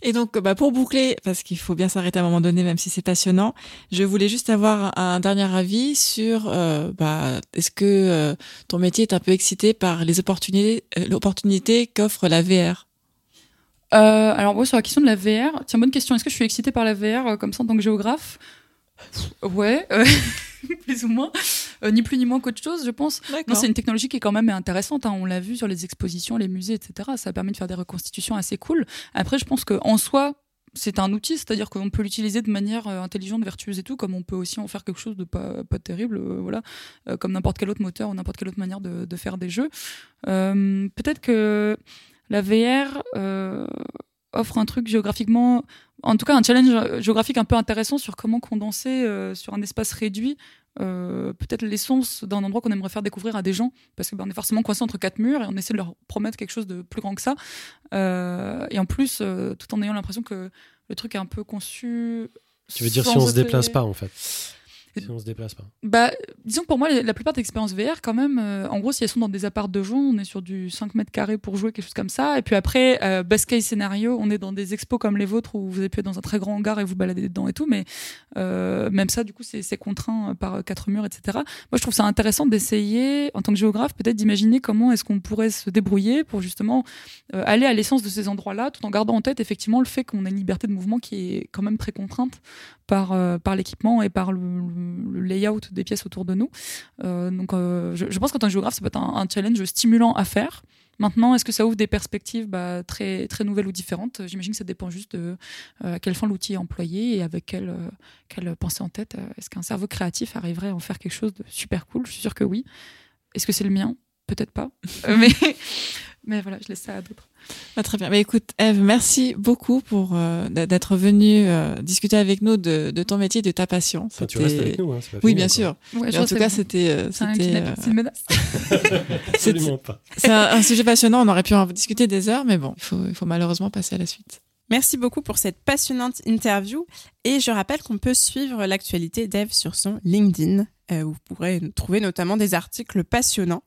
Et donc, bah, pour boucler, parce qu'il faut bien s'arrêter à un moment donné, même si c'est passionnant, je voulais juste avoir un dernier avis sur, euh, bah, est-ce que euh, ton métier est un peu excité par les opportunités, euh, l'opportunité qu'offre la VR alors, moi, sur la question de la VR, tiens, bonne question. Est-ce que je suis excitée par la VR comme ça en tant que géographe? Ouais, plus ou moins. Euh, ni plus ni moins qu'autre chose, je pense. Non, c'est une technologie qui est quand même intéressante. hein. On l'a vu sur les expositions, les musées, etc. Ça permet de faire des reconstitutions assez cool. Après, je pense qu'en soi, c'est un outil, c'est-à-dire qu'on peut l'utiliser de manière euh, intelligente, vertueuse et tout, comme on peut aussi en faire quelque chose de pas, pas terrible, euh, voilà, Euh, comme n'importe quel autre moteur ou n'importe quelle autre manière de, de faire des jeux. Euh, Peut-être que la VR euh, offre un truc géographiquement, en tout cas un challenge géographique un peu intéressant sur comment condenser euh, sur un espace réduit euh, peut-être l'essence d'un endroit qu'on aimerait faire découvrir à des gens parce que ben, est forcément coincé entre quatre murs et on essaie de leur promettre quelque chose de plus grand que ça. Euh, et en plus euh, tout en ayant l'impression que le truc est un peu conçu Tu veux dire si on se déplace pas en fait Si on se déplace pas. bah, disons que pour moi, la plupart des expériences VR, quand même, euh, en gros, si elles sont dans des apparts de gens, on est sur du 5 mètres carrés pour jouer, quelque chose comme ça. Et puis après, euh, best scénario, on est dans des expos comme les vôtres où vous avez pu être dans un très grand hangar et vous balader dedans et tout. Mais euh, même ça, du coup, c'est contraint par quatre murs, etc. Moi, je trouve ça intéressant d'essayer, en tant que géographe, peut-être d'imaginer comment est-ce qu'on pourrait se débrouiller pour justement euh, aller à l'essence de ces endroits-là, tout en gardant en tête effectivement le fait qu'on a une liberté de mouvement qui est quand même très contrainte par, euh, par l'équipement et par le, layout des pièces autour de nous. Euh, donc euh, je, pense qu'en tant que géographe, ça peut être un, challenge stimulant à faire. Maintenant, est-ce que ça ouvre des perspectives bah, très, nouvelles ou différentes? J'imagine que ça dépend juste de euh, à quelle fin l'outil est employé et avec quelle, euh, pensée en tête. Est-ce qu'un cerveau créatif arriverait à en faire quelque chose de super cool? Je suis sûre que oui. Est-ce que c'est le mien? Peut-être pas. Mais, mais voilà, je laisse ça à d'autres. Bah, très bien. Bah, écoute, Eve, merci beaucoup pour euh, d'être venue euh, discuter avec nous de, de ton métier, et de ta passion. Enfin, tu restes avec nous, hein, pas Oui, bien sûr. Ouais, Mais je en pense tout que cas, c'était, euh, c'est euh, une menace. Absolument pas. c'est un, un sujet passionnant. On aurait pu en discuter des heures, mais bon, il faut, il faut malheureusement passer à la suite. Merci beaucoup pour cette passionnante interview. Et je rappelle qu'on peut suivre l'actualité d'Eve sur son LinkedIn, euh, où vous pourrez trouver notamment des articles passionnants.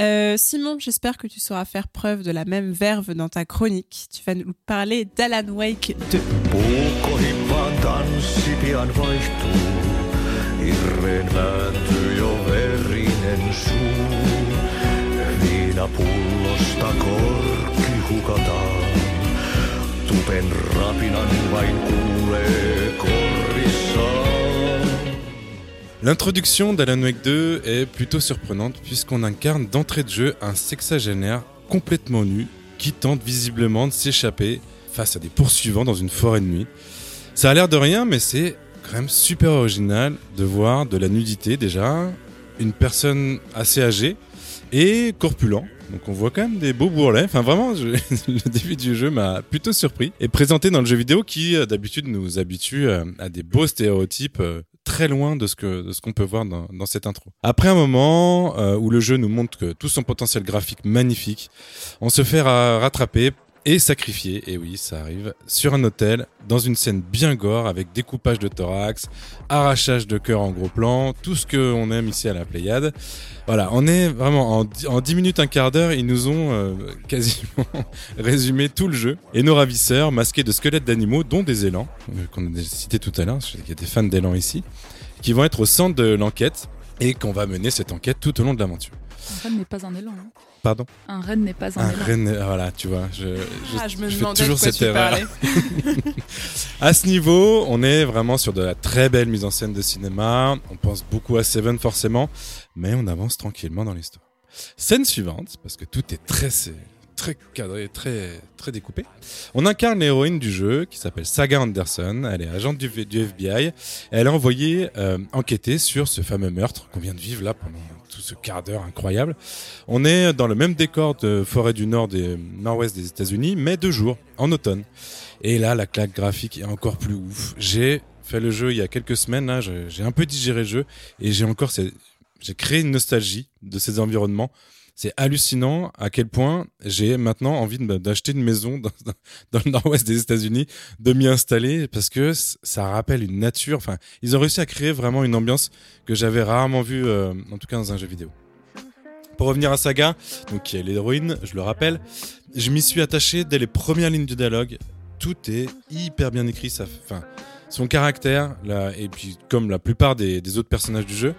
Euh, Simon, j'espère que tu sauras faire preuve de la même verve dans ta chronique. Tu vas nous parler d'Alan Wake 2. Puukkoihin vaan tanssi pian vaihtuu. Hirreen vääntyy jo verinen suu. Viinapullosta korkki hukataan. Tupen rapinan vain kuulee korvissaan. L'introduction d'Alan Wake 2 est plutôt surprenante puisqu'on incarne d'entrée de jeu un sexagénaire complètement nu qui tente visiblement de s'échapper face à des poursuivants dans une forêt de nuit. Ça a l'air de rien mais c'est quand même super original de voir de la nudité déjà, une personne assez âgée et corpulent. Donc on voit quand même des beaux bourrelets. Enfin vraiment, le début du jeu m'a plutôt surpris. Et présenté dans le jeu vidéo qui euh, d'habitude nous habitue euh, à des beaux stéréotypes euh, très loin de ce que de ce qu'on peut voir dans, dans cette intro. Après un moment euh, où le jeu nous montre que tout son potentiel graphique magnifique, on se fait ra- rattraper et sacrifier, et oui, ça arrive, sur un hôtel, dans une scène bien gore, avec découpage de thorax, arrachage de cœur en gros plan, tout ce qu'on aime ici à la Pléiade. Voilà, on est vraiment en, en 10 minutes, un quart d'heure, ils nous ont euh, quasiment résumé tout le jeu. Et nos ravisseurs, masqués de squelettes d'animaux, dont des élans, euh, qu'on a cité tout à l'heure, sais qu'il y a des fans d'élans ici, qui vont être au centre de l'enquête et qu'on va mener cette enquête tout au long de l'aventure. Un renne n'est pas un élan. hein. Pardon? Un renne n'est pas un, Un élan. renne, voilà, tu vois, je, je, Ah, je me je fais toujours de quoi cette tu erreur. À ce niveau, on est vraiment sur de la très belle mise en scène de cinéma. On pense beaucoup à Seven forcément, mais on avance tranquillement dans l'histoire. Scène suivante, parce que tout est très très cadré, très très découpé. On incarne l'héroïne du jeu qui s'appelle Saga Anderson. Elle est agente du, FBI. Elle est envoyée euh, enquêter sur ce fameux meurtre qu'on vient de vivre là pendant tout ce quart d'heure incroyable. On est dans le même décor de forêt du nord des nord-ouest des États-Unis, mais de jour, en automne. Et là, la claque graphique est encore plus ouf. J'ai fait le jeu il y a quelques semaines, j'ai un peu digéré le jeu et j'ai encore, j'ai créé une nostalgie de ces environnements. C'est hallucinant à quel point j'ai maintenant envie d'acheter une maison dans, le nord-ouest des États-Unis, de m'y installer parce que ça rappelle une nature. Enfin, ils ont réussi à créer vraiment une ambiance que j'avais rarement vue, euh, en tout cas dans un jeu vidéo. Pour revenir à Saga, donc qui est l'héroïne, je le rappelle, je m'y suis attaché dès les premières lignes du dialogue. Tout est hyper bien écrit, son caractère, et puis comme la plupart des autres personnages du jeu,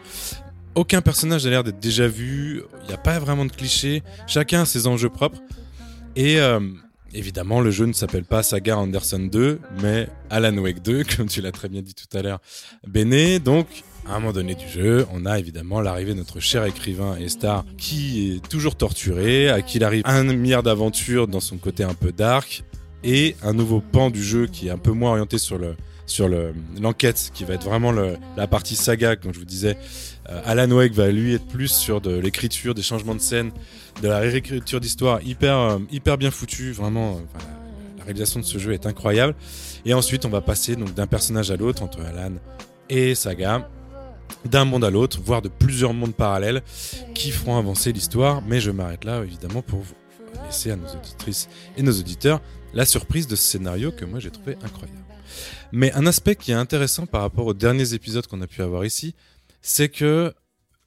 aucun personnage a l'air d'être déjà vu. Il n'y a pas vraiment de clichés. Chacun a ses enjeux propres. Et, euh, évidemment, le jeu ne s'appelle pas Saga Anderson 2, mais Alan Wake 2, comme tu l'as très bien dit tout à l'heure, Béné. Donc, à un moment donné du jeu, on a évidemment l'arrivée de notre cher écrivain et star qui est toujours torturé, à qui il arrive un milliard d'aventures dans son côté un peu dark, et un nouveau pan du jeu qui est un peu moins orienté sur le sur le l'enquête qui va être vraiment le, la partie saga comme je vous disais Alan Wake va lui être plus sur de l'écriture des changements de scène de la réécriture d'histoire hyper euh, hyper bien foutu vraiment euh, la réalisation de ce jeu est incroyable. Et ensuite on va passer donc d'un personnage à l'autre entre Alan et Saga d'un monde à l'autre voire de plusieurs mondes parallèles qui feront avancer l'histoire. Mais je m'arrête là évidemment pour laisser à nos auditrices et nos auditeurs la surprise de ce scénario que moi j'ai trouvé incroyable. Mais un aspect qui est intéressant par rapport aux derniers épisodes qu'on a pu avoir ici, c'est que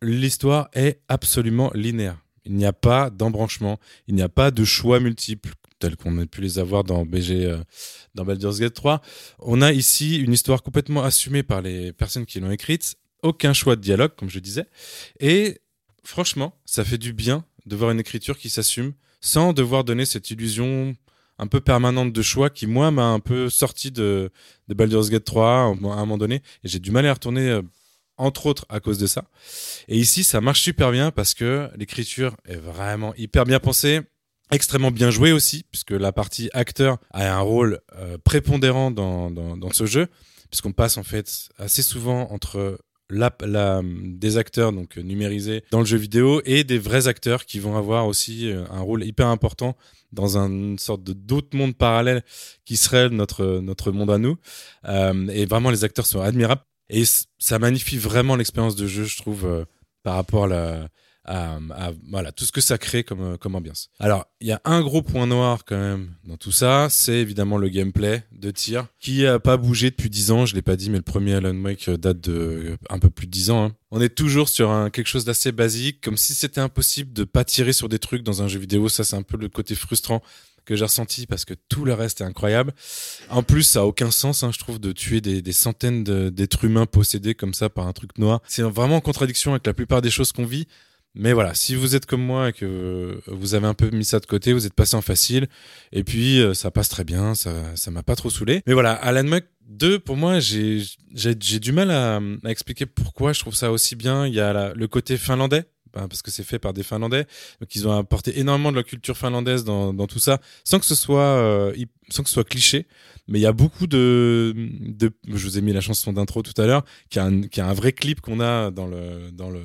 l'histoire est absolument linéaire. Il n'y a pas d'embranchement, il n'y a pas de choix multiples tels qu'on a pu les avoir dans BG, euh, dans Baldur's Gate 3. On a ici une histoire complètement assumée par les personnes qui l'ont écrite, aucun choix de dialogue, comme je disais. Et franchement, ça fait du bien de voir une écriture qui s'assume sans devoir donner cette illusion un peu permanente de choix qui moi m'a un peu sorti de, de Baldur's Gate 3 à un moment donné et j'ai du mal à retourner euh, entre autres à cause de ça. Et ici ça marche super bien parce que l'écriture est vraiment hyper bien pensée, extrêmement bien jouée aussi puisque la partie acteur a un rôle euh, prépondérant dans, dans, ce jeu puisqu'on passe en fait assez souvent entre la, des acteurs donc numérisés dans le jeu vidéo et des vrais acteurs qui vont avoir aussi euh, un rôle hyper important dans une sorte de d'autre monde parallèle qui serait notre notre monde à nous. Euh, et vraiment, les acteurs sont admirables et ça magnifie vraiment l'expérience de jeu, je trouve, euh, par rapport à à, voilà tout ce que ça crée comme comme ambiance. Alors il y a un gros point noir quand même dans tout ça, c'est évidemment le gameplay de tir qui a pas bougé depuis 10 ans. Je l'ai pas dit, mais le premier Alan Wake date de un peu plus de 10 ans. Hein. On est toujours sur quelque chose d'assez basique, comme si c'était impossible de pas tirer sur des trucs dans un jeu vidéo. Ça c'est un peu le côté frustrant que j'ai ressenti parce que tout le reste est incroyable. En plus, ça a aucun sens, hein, je trouve, de tuer des, centaines d'êtres humains possédés comme ça par un truc noir. C'est vraiment en contradiction avec la plupart des choses qu'on vit. Mais voilà, si vous êtes comme moi et que vous avez un peu mis ça de côté, vous êtes passé en facile, et puis euh, ça passe très bien, ça ça m'a pas trop saoulé. Mais voilà, Alan Wake 2, pour moi, j'ai du mal à, expliquer pourquoi je trouve ça aussi bien. Il y a le côté finlandais, parce que c'est fait par des Finlandais, donc ils ont apporté énormément de la culture finlandaise dans, dans tout ça, sans que ce soit euh, sans que ce soit cliché. Mais il y a beaucoup de, de je vous ai mis la chanson d'intro tout à l'heure, qui a un, qui a un vrai clip qu'on a dans le dans le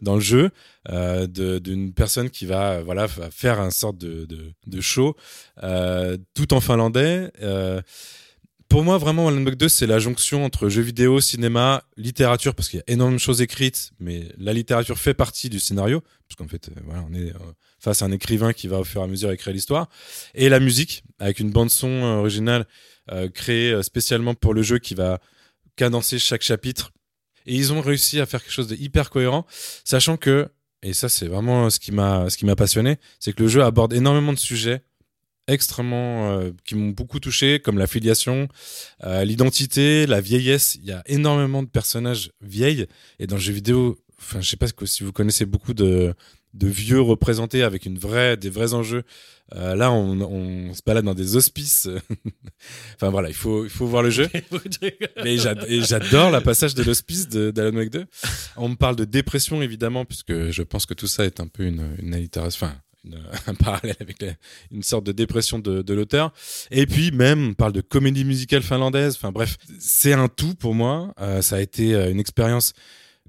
dans le jeu euh, d'une personne qui va voilà faire un sorte de de, de show euh, tout en finlandais. Euh, pour moi, vraiment, Alan Wake 2, c'est la jonction entre jeux vidéo, cinéma, littérature, parce qu'il y a énormément de choses écrites, mais la littérature fait partie du scénario, puisqu'en fait, euh, voilà, on est euh, face à un écrivain qui va au fur et à mesure écrire l'histoire, et la musique, avec une bande-son euh, originale créée spécialement pour le jeu qui va cadencer chaque chapitre. Et ils ont réussi à faire quelque chose de hyper cohérent, sachant que, et ça c'est vraiment ce qui m'a ce qui m'a passionné, c'est que le jeu aborde énormément de sujets extrêmement euh, qui m'ont beaucoup touché comme la filiation euh, l'identité la vieillesse. Il y a énormément de personnages vieilles. Et dans le jeu vidéo enfin je sais pas si vous connaissez beaucoup de de vieux représentés avec une vraie des vrais enjeux euh, là on, on se balade dans des hospices. Enfin voilà il faut il faut voir le jeu. Mais j'adore la passage de l'hospice d'Alan Wake 2 on me parle de dépression évidemment puisque je pense que tout ça est un peu une une allitération enfin une, un parallèle avec une sorte de dépression de, de l'auteur. Et puis même, on parle de comédie musicale finlandaise. Enfin bref, c'est un tout pour moi. Euh, ça a été euh, une expérience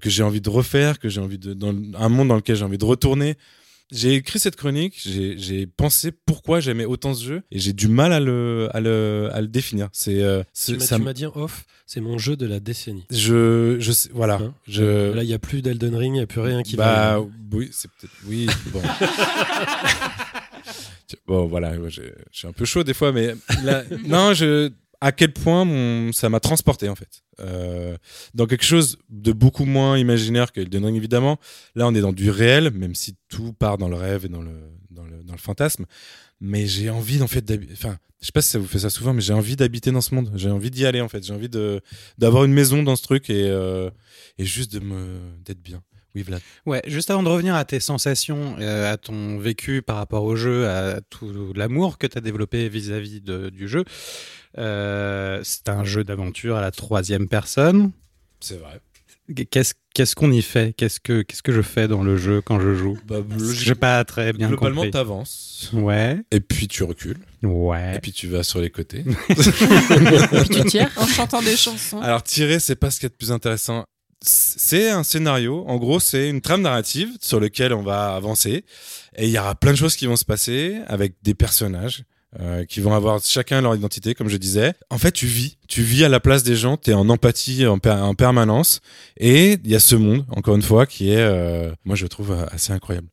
que j'ai envie de refaire, que j'ai envie de, dans un monde dans lequel j'ai envie de retourner. J'ai écrit cette chronique, j'ai pensé pourquoi j'aimais autant ce jeu et j'ai du mal à le, à le, à le définir. C'est, euh, tu m'as dit off, c'est mon jeu de la décennie. Je, je sais, voilà. Hein je... Là, il y a plus d'Elden Ring, il n'y a plus rien qui bah, va. oui, c'est peut-être, oui, bon. bon, voilà, je suis un peu chaud des fois, mais là, non, je, à quel point mon, ça m'a transporté en fait euh, dans quelque chose de beaucoup moins imaginaire que Elden Ring évidemment. Là, on est dans du réel, même si tout part dans le rêve et dans le dans le, dans le fantasme. Mais j'ai envie en fait enfin, je sais pas si ça vous fait ça souvent, mais j'ai envie d'habiter dans ce monde. J'ai envie d'y aller en fait. J'ai envie de d'avoir une maison dans ce truc et euh, et juste de me d'être bien. Oui, Vlad. Ouais, juste avant de revenir à tes sensations, euh, à ton vécu par rapport au jeu, à tout l'amour que tu as développé vis-à-vis du jeu, euh, c'est un jeu d'aventure à la troisième personne. C'est vrai. Qu'est-ce qu'est-ce qu'on y fait? Qu'est-ce que qu'est-ce que je fais dans le jeu quand je joue? Bah, J'ai pas très bien Globalement, compris. t'avances. Ouais, Et puis tu recules. ouais. Et puis tu vas sur les côtés. Puis tu tires. En chantant des chansons. Alors tirer, c'est pas ce qui est le plus intéressant. C'est un scénario. En gros, c'est une trame narrative sur lequel on va avancer. Et il y aura plein de choses qui vont se passer avec des personnages. euh, qui vont avoir chacun leur identité, comme je disais. En fait, tu vis, tu vis à la place des gens, tu es en empathie en, per- en permanence, et il y a ce monde, encore une fois, qui est, euh, moi, je trouve assez incroyable.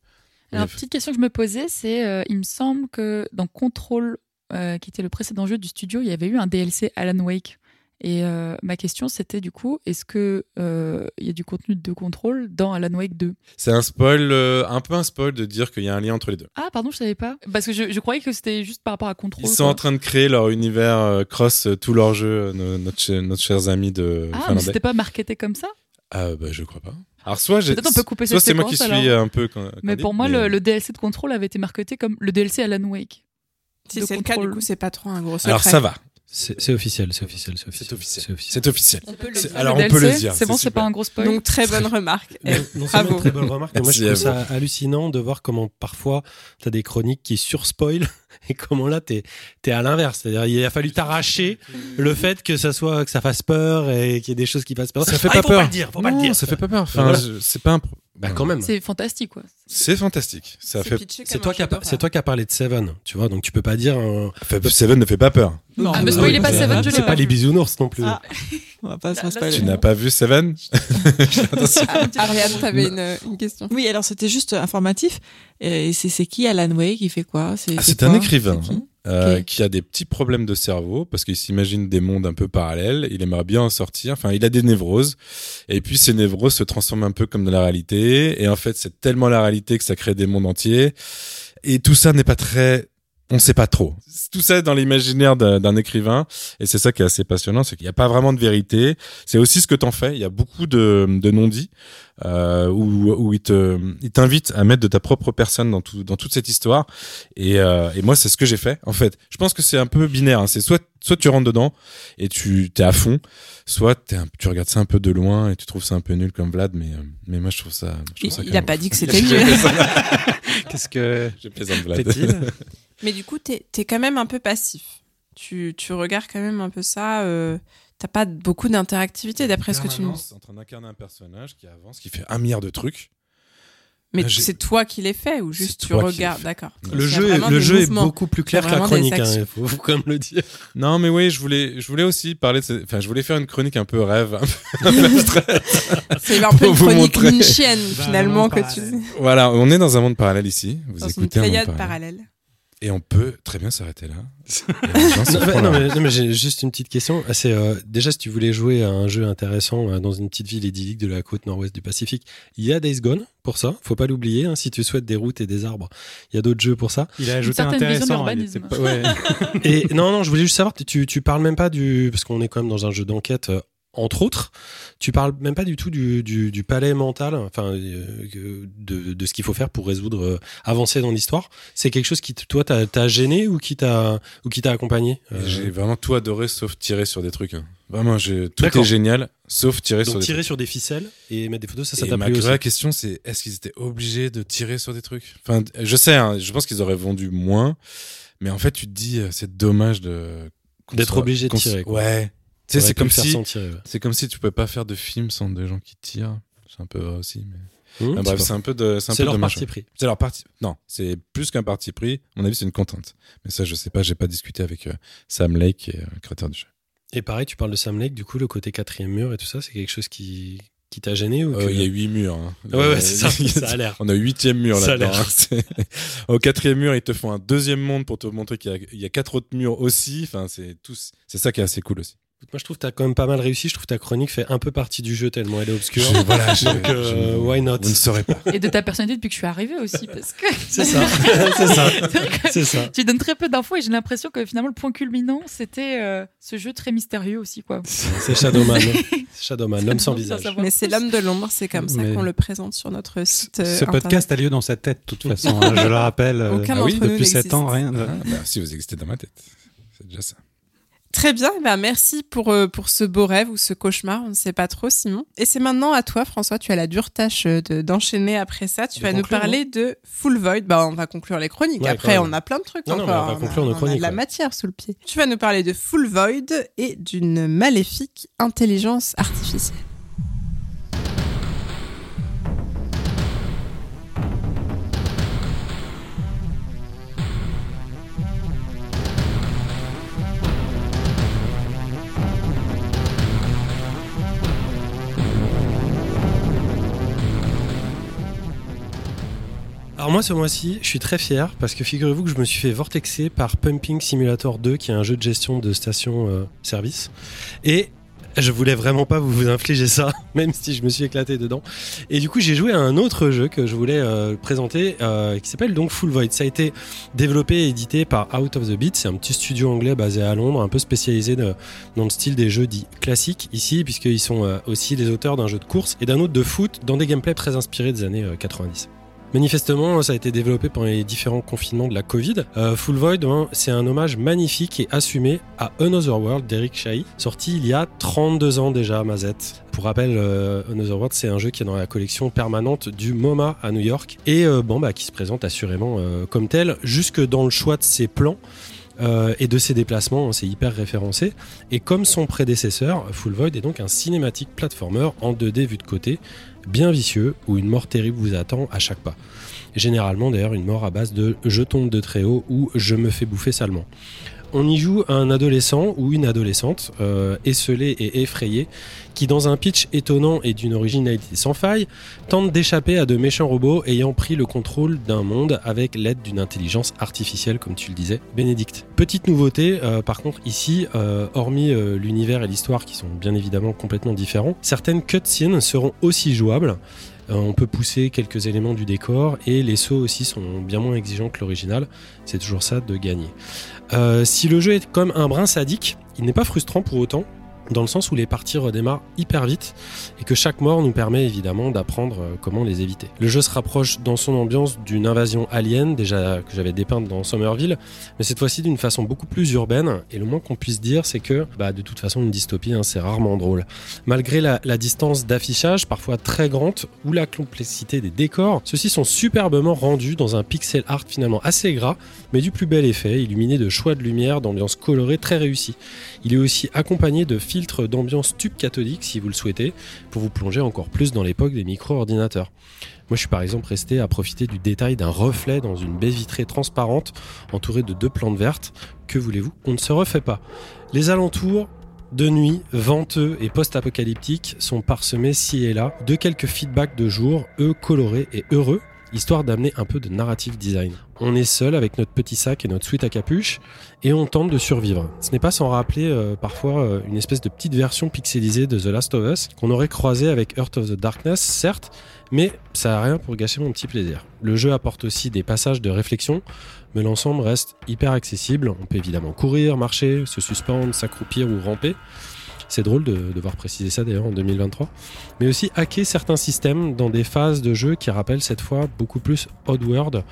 Alors, petite question que je me posais, c'est, euh, il me semble que dans Control, euh, qui était le précédent jeu du studio, il y avait eu un DLC Alan Wake. Et euh, ma question, c'était du coup, est-ce que euh, il y a du contenu de Control dans Alan Wake 2 C'est un spoil, euh, un peu un spoil de dire qu'il y a un lien entre les deux. Ah, pardon, je savais pas. Parce que je, je croyais que c'était juste par rapport à Control. Ils sont quoi. en train de créer leur univers euh, cross euh, tous leurs jeux, euh, nos- notre, ch- notre chers amis de Ah, mais c'était pas marketé comme ça? Ah bah je crois pas. Alors soit j'ai, Peut-être on peut couper soit c'est moi qui suis alors. un peu. Quand, Mais pour moi, mais- le, le DLC de Control avait été marketé comme le DLC Alan Wake. Si c'est le cas, contrôle. du coup, c'est pas trop un gros secret. Alors ça va, C'est c'est officiel, c'est officiel, c'est officiel. c'est officiel. C'est officiel. On peut le C'est- dire. alors on peut le dire. C'est bon, c'est pas un gros spoil. Donc, très bonne remarque. Non, non bravo. très bonne remarque, moi je trouve ça hallucinant de voir comment parfois tu as des chroniques qui surspoilent et comment là t'es es à l'inverse. C'est-à-dire il a fallu t'arracher le fait que ça soit que ça fasse peur et qu'il y ait des choses qui passent peur. Ça fait Ah, pas faut peur. Pas le dire, faut pas le Non, dire. ça fait pas peur. Enfin, Voilà. c'est pas un. Bah quand même. C'est fantastique, quoi. C'est fantastique. Ça C'est fait. C'est toi qui c'est toi qui as parlé de Seven, tu vois, donc tu peux pas dire. Fait- Seven ne fait pas peur. Non, Ah, mais pas Seven, je l'ai C'est pas pas les bisounours non plus. Ah. On va pas se spoiler. Tu n'as pas vu Seven Ah, Ariane, t'avais une, une question. Oui, alors c'était juste informatif. Et c'est c'est qui Alan Wake? Il fait quoi? C'est Ah, c'est C'est un écrivain C'est qui? Euh, qui a des petits problèmes de cerveau parce qu'il s'imagine des mondes un peu parallèles. Il aimerait bien en sortir. Enfin, il a des névroses. Et puis ces névroses se transforment un peu comme de la réalité. Et en fait, c'est tellement la réalité que ça crée des mondes entiers. Et tout ça n'est pas très on sait pas trop. Tout ça est dans l'imaginaire d'un écrivain et c'est ça qui est assez passionnant, c'est qu'il n'y a pas vraiment de vérité. C'est aussi ce que t'en fais. Il y a beaucoup de, de non-dits euh, où, où il te, il t'invite à mettre de ta propre personne dans tout, dans toute cette histoire. Et, euh, et moi, c'est ce que j'ai fait. En fait, je pense que c'est un peu binaire. hein. C'est soit, soit tu rentres dedans et tu t'es à fond, soit t'es un- tu regardes ça un peu de loin et tu trouves ça un peu nul comme Vlad. Mais, euh, mais moi, je trouve ça. Je trouve Il, ça il quand a même pas dit que c'était plaisante. Qu'est-ce que Je plaisante, Vlad. Mais du coup, t'es es quand même un peu passif. Tu, tu regardes quand même un peu ça. euh, T'as pas beaucoup d'interactivité d'après ce que tu nous Permanence, en train d'incarner un personnage qui avance, qui fait un milliard de trucs. Mais c'est toi qui les fais ou juste tu regardes? D'accord. Le jeu, le jeu est beaucoup plus clair que a la chronique, hein, il faut, faut quand même le dire. Non, mais oui, je voulais, je voulais aussi parler de, enfin, je voulais faire une chronique un peu rêve. un peu. C'est un peu une chronique nietzschéenne Bah, finalement que tu voilà, on est dans un monde parallèle ici. Vous dans une écoutez un monde pléiade parallèle. parallèle. Et on peut très bien s'arrêter là. Non, mais, non, là. mais- non, mais j'ai juste une petite question. Ah, C'est euh, déjà si tu voulais jouer à un jeu intéressant euh, dans une petite ville idyllique de la côte nord-ouest du Pacifique, il y a Days Gone pour ça. Faut pas l'oublier. hein, si tu souhaites des routes et des arbres, il y a d'autres jeux pour ça. Il a ajouté intéressant. il l'urbanisme. était pas- ouais. Et non, non, je voulais juste savoir. Tu, tu parles même pas du parce qu'on est quand même dans un jeu d'enquête. Entre autres, tu parles même pas du tout du, du, du palais mental, enfin euh, de, de ce qu'il faut faire pour résoudre, euh, avancer dans l'histoire. C'est quelque chose qui, toi, t'a gêné ou qui t'a ou qui t'a accompagné Euh, J'ai vraiment tout adoré sauf tirer sur des trucs. hein. Vraiment, tout est génial sauf tirer sur des tirer trucs. sur des ficelles et mettre des photos, ça, ça t'a plu aussi? vraie question, c'est est-ce qu'ils étaient obligés de tirer sur des trucs? Enfin, je sais, hein, je pense qu'ils auraient vendu moins, mais en fait, tu te dis, c'est dommage de D'être obligé de tirer, quoi. Ouais. Sais, c'est comme le si, ouais. c'est comme si tu pouvais pas faire de film sans des gens qui tirent. C'est un peu vrai aussi, mais. Hum, Ah, bref, c'est un peu de, c'est leur dommage. parti pris. C'est leur parti. Non, c'est plus qu'un parti pris. À mon avis, c'est une contrainte. Mais ça, je sais pas. J'ai pas discuté avec euh, Sam Lake, qui est euh, le créateur du jeu. Et pareil, tu parles de Sam Lake, du coup, le côté quatrième mur et tout ça, c'est quelque chose qui, qui t'a gêné ou Euh, que- Il y a huit murs. hein. Ouais, ouais, c'est ça, il y a- ça a l'air. On a huitième mur là-dedans. hein. Au quatrième mur, ils te font un deuxième monde pour te montrer qu'il y a, il y a quatre autres murs aussi. Enfin, c'est tous. C'est ça qui est assez cool aussi. Moi, je trouve que t'as quand même pas mal réussi. Je trouve que ta chronique fait un peu partie du jeu tellement elle est obscure. Je- voilà, je- Donc, euh, je- why not? Vous ne saurez pas. Et de ta personnalité depuis que je suis arrivée aussi, parce que C'est ça. c'est ça. C'est ça. tu donnes très peu d'infos et j'ai l'impression que finalement le point culminant c'était euh, ce jeu très mystérieux aussi quoi. C'est Shadowman. Shadowman, l'homme sans visage. Mais c'est l'homme de l'ombre, c'est comme ça Mais- qu'on le présente sur notre site. euh, Ce podcast a lieu dans sa tête, de toute façon. hein, je le rappelle. euh, Aucun Ah oui, depuis 7 n'existe. ans, rien. Ah, bah, si vous existez dans ma tête, c'est déjà ça. Très bien, eh ben merci pour, euh, pour ce beau rêve ou ce cauchemar, on ne sait pas trop Simon. Et c'est maintenant à toi François, tu as la dure tâche euh, de- d'enchaîner après ça. Tu De vas nous parler de Full Void. Bah on va conclure les chroniques, Ouais, après on a plein de trucs Non, non, mais encore. on va a- conclure nos on a de la ouais. matière sous le pied. Tu vas nous parler de Full Void et d'une maléfique intelligence artificielle. Alors moi ce mois-ci, je suis très fier parce que figurez-vous que je me suis fait vortexer par Pumping Simulator 2 qui est un jeu de gestion de station-service. et je voulais vraiment pas vous, infliger ça, même si je me suis éclaté dedans. Et du coup, j'ai joué à un autre jeu que je voulais euh, présenter, euh, qui s'appelle donc Full Void. Ça a été développé et édité par Out of the Beat. C'est un petit studio anglais basé à Londres, un peu spécialisé dans le style des jeux dits classiques ici, puisqu'ils sont euh, aussi les auteurs d'un jeu de course et d'un autre de foot, dans des gameplays très inspirés des années euh, 90. Manifestement, ça a été développé pendant les différents confinements de la Covid. Euh, Full Void, hein, c'est un hommage magnifique et assumé à Another World d'Eric Chahi, sorti il y a 32 ans déjà à Mazette. Pour rappel, euh, Another World, c'est un jeu qui est dans la collection permanente du MoMA à New York et euh, bon, bah, qui se présente assurément euh, comme tel, jusque dans le choix de ses plans. Euh, et de ses déplacements, hein, c'est hyper référencé. Et comme son prédécesseur, Full Void est donc un cinématique platformer en 2D vu de côté, bien vicieux, où une mort terrible vous attend à chaque pas. Généralement d'ailleurs une mort à base de je tombe de très haut ou je me fais bouffer salement. On y joue un adolescent ou une adolescente euh, esselée et effrayée qui dans un pitch étonnant et d'une originalité sans faille tente d'échapper à de méchants robots ayant pris le contrôle d'un monde avec l'aide d'une intelligence artificielle comme tu le disais Bénédicte. Petite nouveauté euh, par contre ici euh, hormis euh, l'univers et l'histoire qui sont bien évidemment complètement différents certaines cutscenes seront aussi jouables on peut pousser quelques éléments du décor et les sauts aussi sont bien moins exigeants que l'original. C'est toujours ça de gagner. Euh, si le jeu est comme un brin sadique, il n'est pas frustrant pour autant dans le sens où les parties redémarrent hyper vite et que chaque mort nous permet évidemment d'apprendre euh, comment les éviter. Le jeu se rapproche dans son ambiance d'une invasion alien, déjà que j'avais dépeinte dans Somerville, mais cette fois-ci d'une façon beaucoup plus urbaine, et le moins qu'on puisse dire c'est que bah, de toute façon une dystopie hein, c'est rarement drôle. Malgré la, la distance d'affichage parfois très grande ou la complexité des décors, ceux-ci sont superbement rendus dans un pixel art finalement assez gras, mais du plus bel effet, illuminé de choix de lumière, d'ambiance colorée très réussie. Il est aussi accompagné de filtres d'ambiance tube cathodique si vous le souhaitez, pour vous plonger encore plus dans l'époque des micro-ordinateurs. Moi, je suis par exemple resté à profiter du détail d'un reflet dans une baie vitrée transparente entourée de deux plantes vertes. Que voulez-vous On ne se refait pas. Les alentours, de nuit, venteux et post-apocalyptiques, sont parsemés ci et là de quelques feedbacks de jour, eux colorés et heureux, histoire d'amener un peu de narrative design. On est seul avec notre petit sac et notre suite à capuche et on tente de survivre. Ce n'est pas sans rappeler euh, parfois euh, une espèce de petite version pixelisée de The Last of Us qu'on aurait croisé avec Earth of the Darkness, certes, mais ça n'a rien pour gâcher mon petit plaisir. Le jeu apporte aussi des passages de réflexion, mais l'ensemble reste hyper accessible. On peut évidemment courir, marcher, se suspendre, s'accroupir ou ramper. C'est drôle de devoir préciser ça d'ailleurs en 2023. Mais aussi hacker certains systèmes dans des phases de jeu qui rappellent cette fois beaucoup plus Oddworld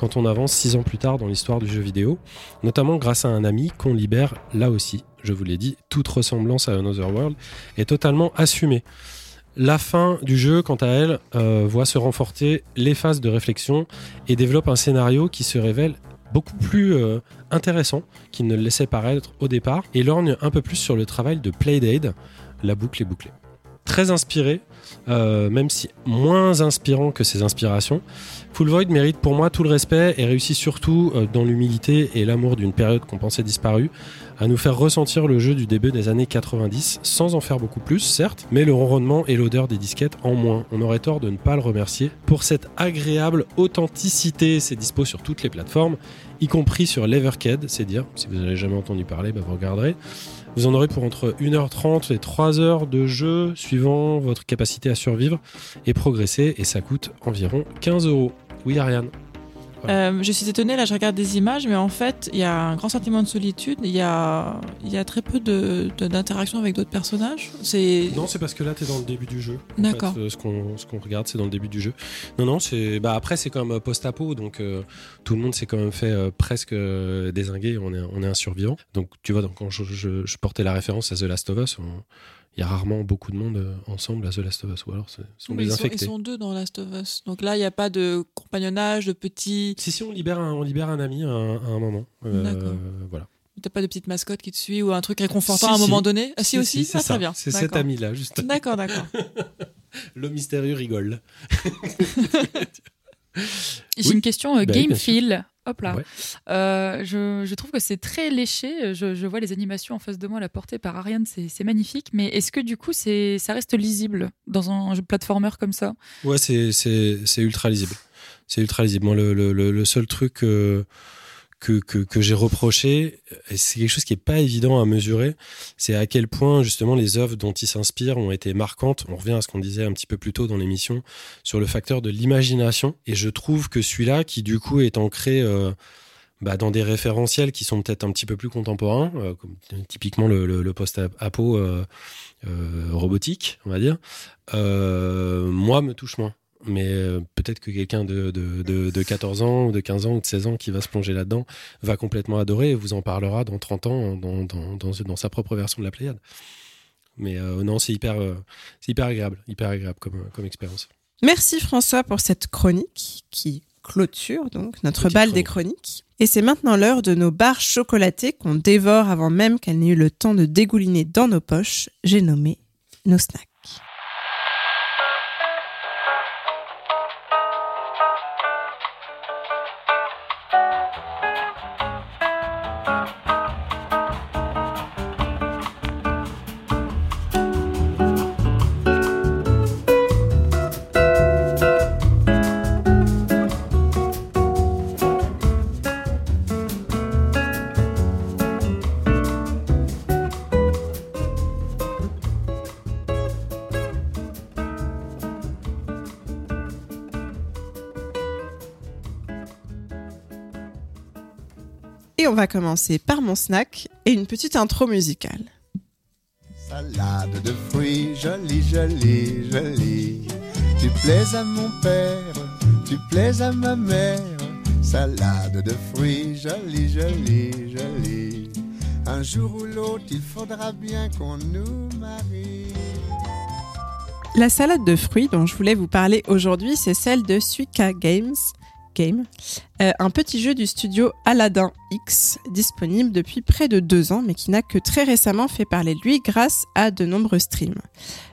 quand on avance six ans plus tard dans l'histoire du jeu vidéo, notamment grâce à un ami qu'on libère là aussi. Je vous l'ai dit, toute ressemblance à Another World est totalement assumée. La fin du jeu, quant à elle, euh, voit se renforcer les phases de réflexion et développe un scénario qui se révèle beaucoup plus euh, intéressant qu'il ne le laissait paraître au départ et lorgne un peu plus sur le travail de Playdate, la boucle est bouclée. Très inspiré, euh, même si moins inspirant que ses inspirations, Full Void mérite pour moi tout le respect et réussit surtout euh, dans l'humilité et l'amour d'une période qu'on pensait disparue à nous faire ressentir le jeu du début des années 90 sans en faire beaucoup plus, certes, mais le ronronnement et l'odeur des disquettes en moins. On aurait tort de ne pas le remercier pour cette agréable authenticité. C'est dispo sur toutes les plateformes, y compris sur l'Evercade, c'est dire, si vous n'avez jamais entendu parler, bah vous regarderez. Vous en aurez pour entre 1h30 et 3 heures de jeu, suivant votre capacité à survivre et progresser, et ça coûte environ 15 euros. Oui, Ariane Euh, je suis étonnée, là je regarde des images, mais en fait il y a un grand sentiment de solitude, il y a, il y a très peu de- de- d'interaction avec d'autres personnages. Non, c'est parce que là, tu es dans le début du jeu. D'accord. euh, ce qu'on ce regarde, c'est dans le début du jeu. Non, non. Bah, après, c'est comme euh, post-apo, donc euh, tout le monde s'est quand même fait euh, presque désinguer. On est, on est un survivant. Donc, tu vois, donc, quand je, je- je portais la référence à The Last of Us, on- il y a rarement beaucoup de monde euh, ensemble à The Last of Us, ou alors sont ils, sont, ils sont deux dans Last of Us. Donc là il n'y a pas de compagnonnage, de petits. Si, si, on libère un, on libère un ami à un, à un moment. Euh, D'accord. Voilà. T'as pas de petite mascotte qui te suit ou un truc réconfortant Si, à un si. moment donné Ah si, aussi c'est Ah ça. très bien. C'est cet ami-là, juste. D'accord, d'accord. Le mystérieux rigole. J'ai Oui. une question euh, oui, game feel. Hop là. Ouais. Euh, je, je trouve que c'est très léché. Je, je vois les animations en face de moi, la portée par Ariane, c'est c'est magnifique. Mais est-ce que du coup, c'est ça reste lisible dans un jeu platformer comme ça? Ouais, c'est, c'est, c'est ultra lisible. C'est ultra lisible. Moi, le, le, le- le seul truc euh, que, que, j'ai reproché, et c'est quelque chose qui est pas évident à mesurer, c'est à quel point, justement, les œuvres dont il s'inspire ont été marquantes. On revient à ce qu'on disait un petit peu plus tôt dans l'émission sur le facteur de l'imagination. Et je trouve que celui-là, qui du coup est ancré. euh, bah, dans des référentiels qui sont peut-être un petit peu plus contemporains, euh, comme typiquement le, le, le post-apo euh, robotique, on va dire, moi me touche moins. Mais euh, peut-être que quelqu'un de, de, de, de 14 ans, ou de 15 ans, ou de 16 ans qui va se plonger là-dedans va complètement adorer et vous en parlera dans 30 ans dans, dans, dans, dans sa propre version de la Pléiade. Mais euh, non, c'est hyper, euh, c'est hyper agréable, hyper agréable comme, comme expérience. Merci François pour cette chronique qui clôture donc notre Petite balle des chronique. chroniques. Et c'est maintenant l'heure de nos barres chocolatées qu'on dévore avant même qu'elles n'aient eu le temps de dégouliner dans nos poches. J'ai nommé nos snacks. On va commencer par mon snack et une petite intro musicale. Salade de fruits, jolie, jolie, jolie. Tu plais à mon père, tu plais à ma mère. Salade de fruits, jolie, jolie, jolie. Un jour ou l'autre, il faudra bien qu'on nous marie. La salade de fruits dont je voulais vous parler aujourd'hui, c'est celle de Suika Games. Game, Euh, un petit jeu du studio Aladdin X, disponible depuis près de deux ans, mais qui n'a que très récemment fait parler de lui grâce à de nombreux streams.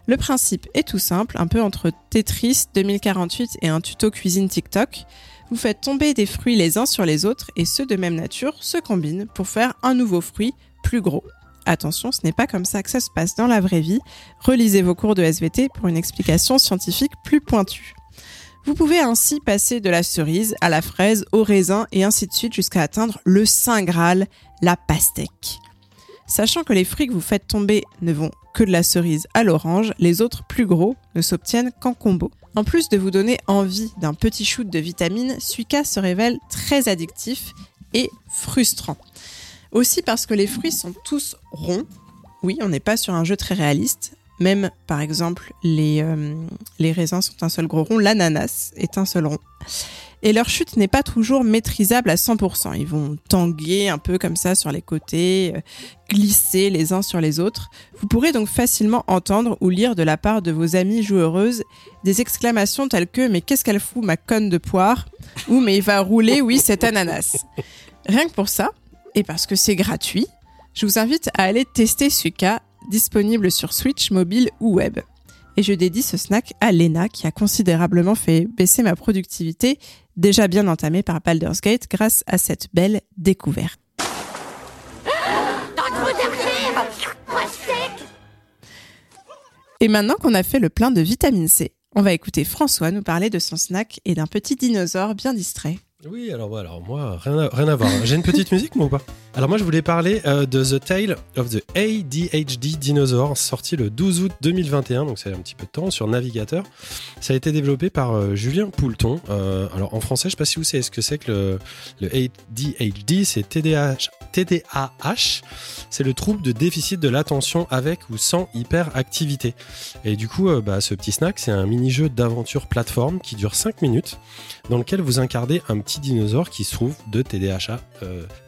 Le principe est tout simple, un peu entre Tetris 2048 et un tuto cuisine TikTok. Vous faites tomber des fruits les uns sur les autres et ceux de même nature se combinent pour faire un nouveau fruit plus gros. Attention, ce n'est pas comme ça que ça se passe dans la vraie vie. Relisez vos cours de SVT pour une explication scientifique plus pointue. Vous pouvez ainsi passer de la cerise à la fraise, au raisin et ainsi de suite jusqu'à atteindre le Saint Graal, la pastèque. Sachant que les fruits que vous faites tomber ne vont que de la cerise à l'orange, les autres plus gros ne s'obtiennent qu'en combo. En plus de vous donner envie d'un petit shoot de vitamines, Suika se révèle très addictif et frustrant. Aussi parce que les fruits sont tous ronds. Oui, on n'est pas sur un jeu très réaliste. Même, par exemple, les, euh, les raisins sont un seul gros rond, l'ananas est un seul rond. Et leur chute n'est pas toujours maîtrisable à 100%. Ils vont tanguer un peu comme ça sur les côtés, euh, glisser les uns sur les autres. Vous pourrez donc facilement entendre ou lire de la part de vos amies joueuses des exclamations telles que Mais qu'est-ce qu'elle fout, ma conne de poire? ou Mais il va rouler, oui, cet ananas. Rien que pour ça, et parce que c'est gratuit, je vous invite à aller tester Suika, disponible sur Switch, mobile ou web. Et je dédie ce snack à Lena qui a considérablement fait baisser ma productivité, déjà bien entamée par Baldur's Gate grâce à cette belle découverte. Et maintenant qu'on a fait le plein de vitamine C, on va écouter François nous parler de son snack et d'un petit dinosaure bien distrait. Oui, alors, alors moi, rien à voir. J'ai une petite musique, moi ou pas? Alors moi, je voulais parler euh, de The Tale of the ADHD Dinosaur, sorti le 12 août 2021, donc c'est un petit peu de temps, sur Navigateur. Ça a été développé par euh, Julien Poulton. Euh, alors en français, je sais pas si vous savez ce que c'est que le, ADHD, c'est TDAH. TDAH, c'est le trouble de déficit de l'attention avec ou sans hyperactivité. Et du coup, bah, ce petit snack, c'est un mini-jeu d'aventure plateforme qui dure 5 minutes, dans lequel vous incarnez un petit dinosaure qui se trouve de TDAH,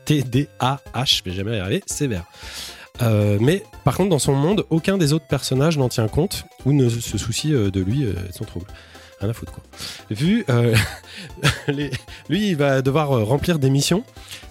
TDAH, je vais jamais y arriver, sévère. Euh, mais par contre, dans son monde, aucun des autres personnages n'en tient compte ou ne se soucie euh, de lui, euh, de son trouble. Rien à foutre quoi. Vu, euh, lui, il va devoir remplir des missions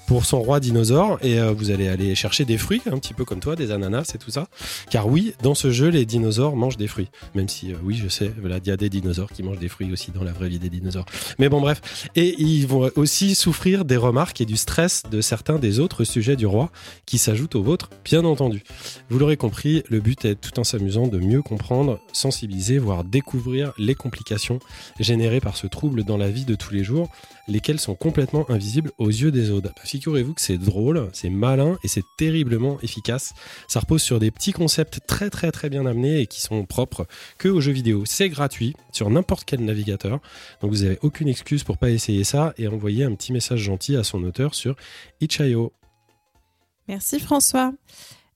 pour son roi dinosaure et euh, vous allez aller chercher des fruits, un petit peu comme toi, des ananas et tout ça. Car oui, dans ce jeu, les dinosaures mangent des fruits. Même si, euh, oui, je sais, voilà, il y a des dinosaures qui mangent des fruits aussi dans la vraie vie des dinosaures. Mais bon, bref. Et ils vont aussi souffrir des remarques et du stress de certains des autres sujets du roi qui s'ajoutent aux vôtres, bien entendu. Vous l'aurez compris, le but est tout en s'amusant de mieux comprendre, sensibiliser, voire découvrir les complications générées par ce trouble dans la vie de tous les jours, lesquelles sont complètement invisibles aux yeux des autres. Figurez-vous que c'est drôle, c'est malin et c'est terriblement efficace. Ça repose sur des petits concepts très très très bien amenés et qui sont propres que aux jeux vidéo. C'est gratuit sur n'importe quel navigateur, donc vous n'avez aucune excuse pour pas essayer ça et envoyer un petit message gentil à son auteur sur itch.io. Merci François.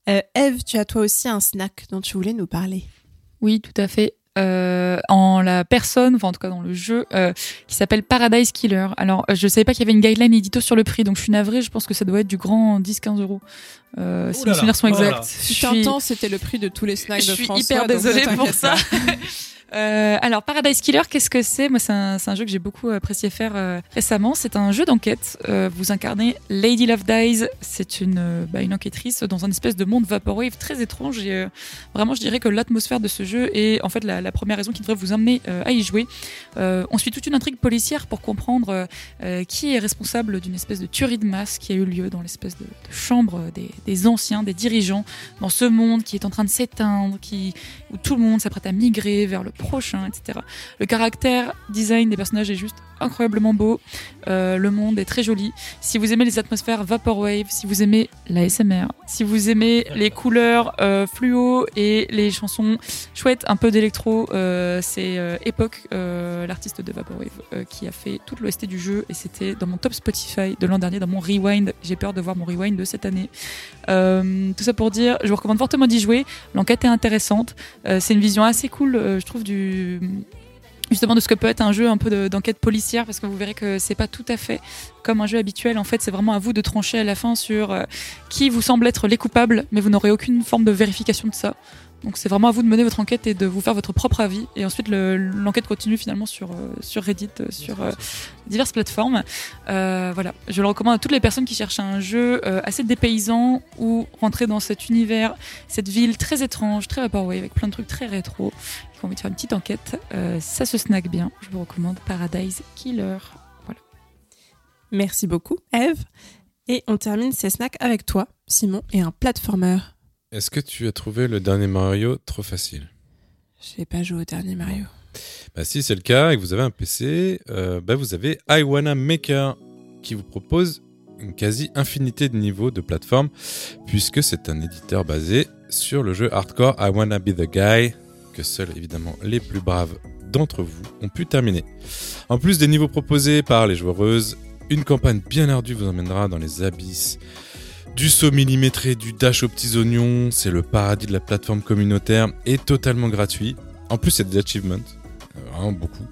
Euh, Eve, tu as toi aussi un snack dont tu voulais nous parler. Oui, tout à fait. Euh, en la personne, enfin en tout cas dans le jeu, euh, qui s'appelle Paradise Killer. Alors, euh, je savais pas qu'il y avait une guideline édito sur le prix, donc je suis navrée. Je pense que ça doit être du grand 10-15 euros. Euh, si mes souvenirs sont exacts. suis- temps, c'était le prix de tous les snacks je de suis François. hyper désolée pour ça. Euh, alors Paradise Killer, qu'est-ce que c'est? Moi, c'est un, jeu que j'ai beaucoup apprécié faire euh, récemment. C'est un jeu d'enquête. Euh, vous incarnez Lady Love Dies. C'est une, euh, bah, une enquêtrice dans un espèce de monde vaporwave très étrange. Et vraiment, je dirais que l'atmosphère de ce jeu est en fait la, première raison qui devrait vous amener à y jouer. On suit toute une intrigue policière pour comprendre qui est responsable d'une espèce de tuerie de masse qui a eu lieu dans l'espèce de, chambre des, des anciens, des dirigeants, dans ce monde qui est en train de s'éteindre, qui où tout le monde s'apprête à migrer vers le prochain, etc. Le caractère design des personnages est juste incroyablement beau. Euh, le monde est très joli. Si vous aimez les atmosphères vaporwave, si vous aimez l'ASMR, si vous aimez les couleurs euh, fluo et les chansons chouettes, un peu d'électro, euh, c'est Epoch, l'artiste de vaporwave, qui a fait toute l'OST du jeu et c'était dans mon top Spotify de l'an dernier, dans mon rewind. J'ai peur de voir mon rewind de cette année. Tout ça pour dire, je vous recommande fortement d'y jouer. L'enquête est intéressante. C'est une vision assez cool, je trouve, du justement de ce que peut être un jeu un peu de- d'enquête policière parce que vous verrez que c'est pas tout à fait comme un jeu habituel. En fait c'est vraiment à vous de trancher à la fin sur euh, qui vous semble être les coupables mais vous n'aurez aucune forme de vérification de ça donc c'est vraiment à vous de mener votre enquête et de vous faire votre propre avis et ensuite le- l'enquête continue finalement sur euh, sur Reddit euh, sur euh, diverses plateformes voilà je le recommande à toutes les personnes qui cherchent un jeu assez dépaysant ou rentrer dans cet univers cette ville très étrange très vaporwave avec plein de trucs très rétro qui ont envie de faire une petite enquête, ça se snack bien. Je vous recommande Paradise Killer. Voilà. Merci beaucoup, Eve. Et on termine ces snacks avec toi, Simon, et un platformer. Est-ce que tu as trouvé le dernier Mario trop facile? J'ai pas joué au dernier Mario. Bah, si c'est le cas et que vous avez un PC, euh, bah, vous avez I Wanna Maker qui vous propose une quasi-infinité de niveaux de plateforme puisque c'est un éditeur basé sur le jeu hardcore I Wanna Be the Guy que seuls évidemment les plus braves d'entre vous ont pu terminer. En plus des niveaux proposés par les joueuses, une campagne bien ardue vous emmènera dans les abysses du saut millimétré, du dash aux petits oignons, c'est le paradis de la plateforme communautaire et totalement gratuit. En plus, il y a des achievements, euh, vraiment beaucoup.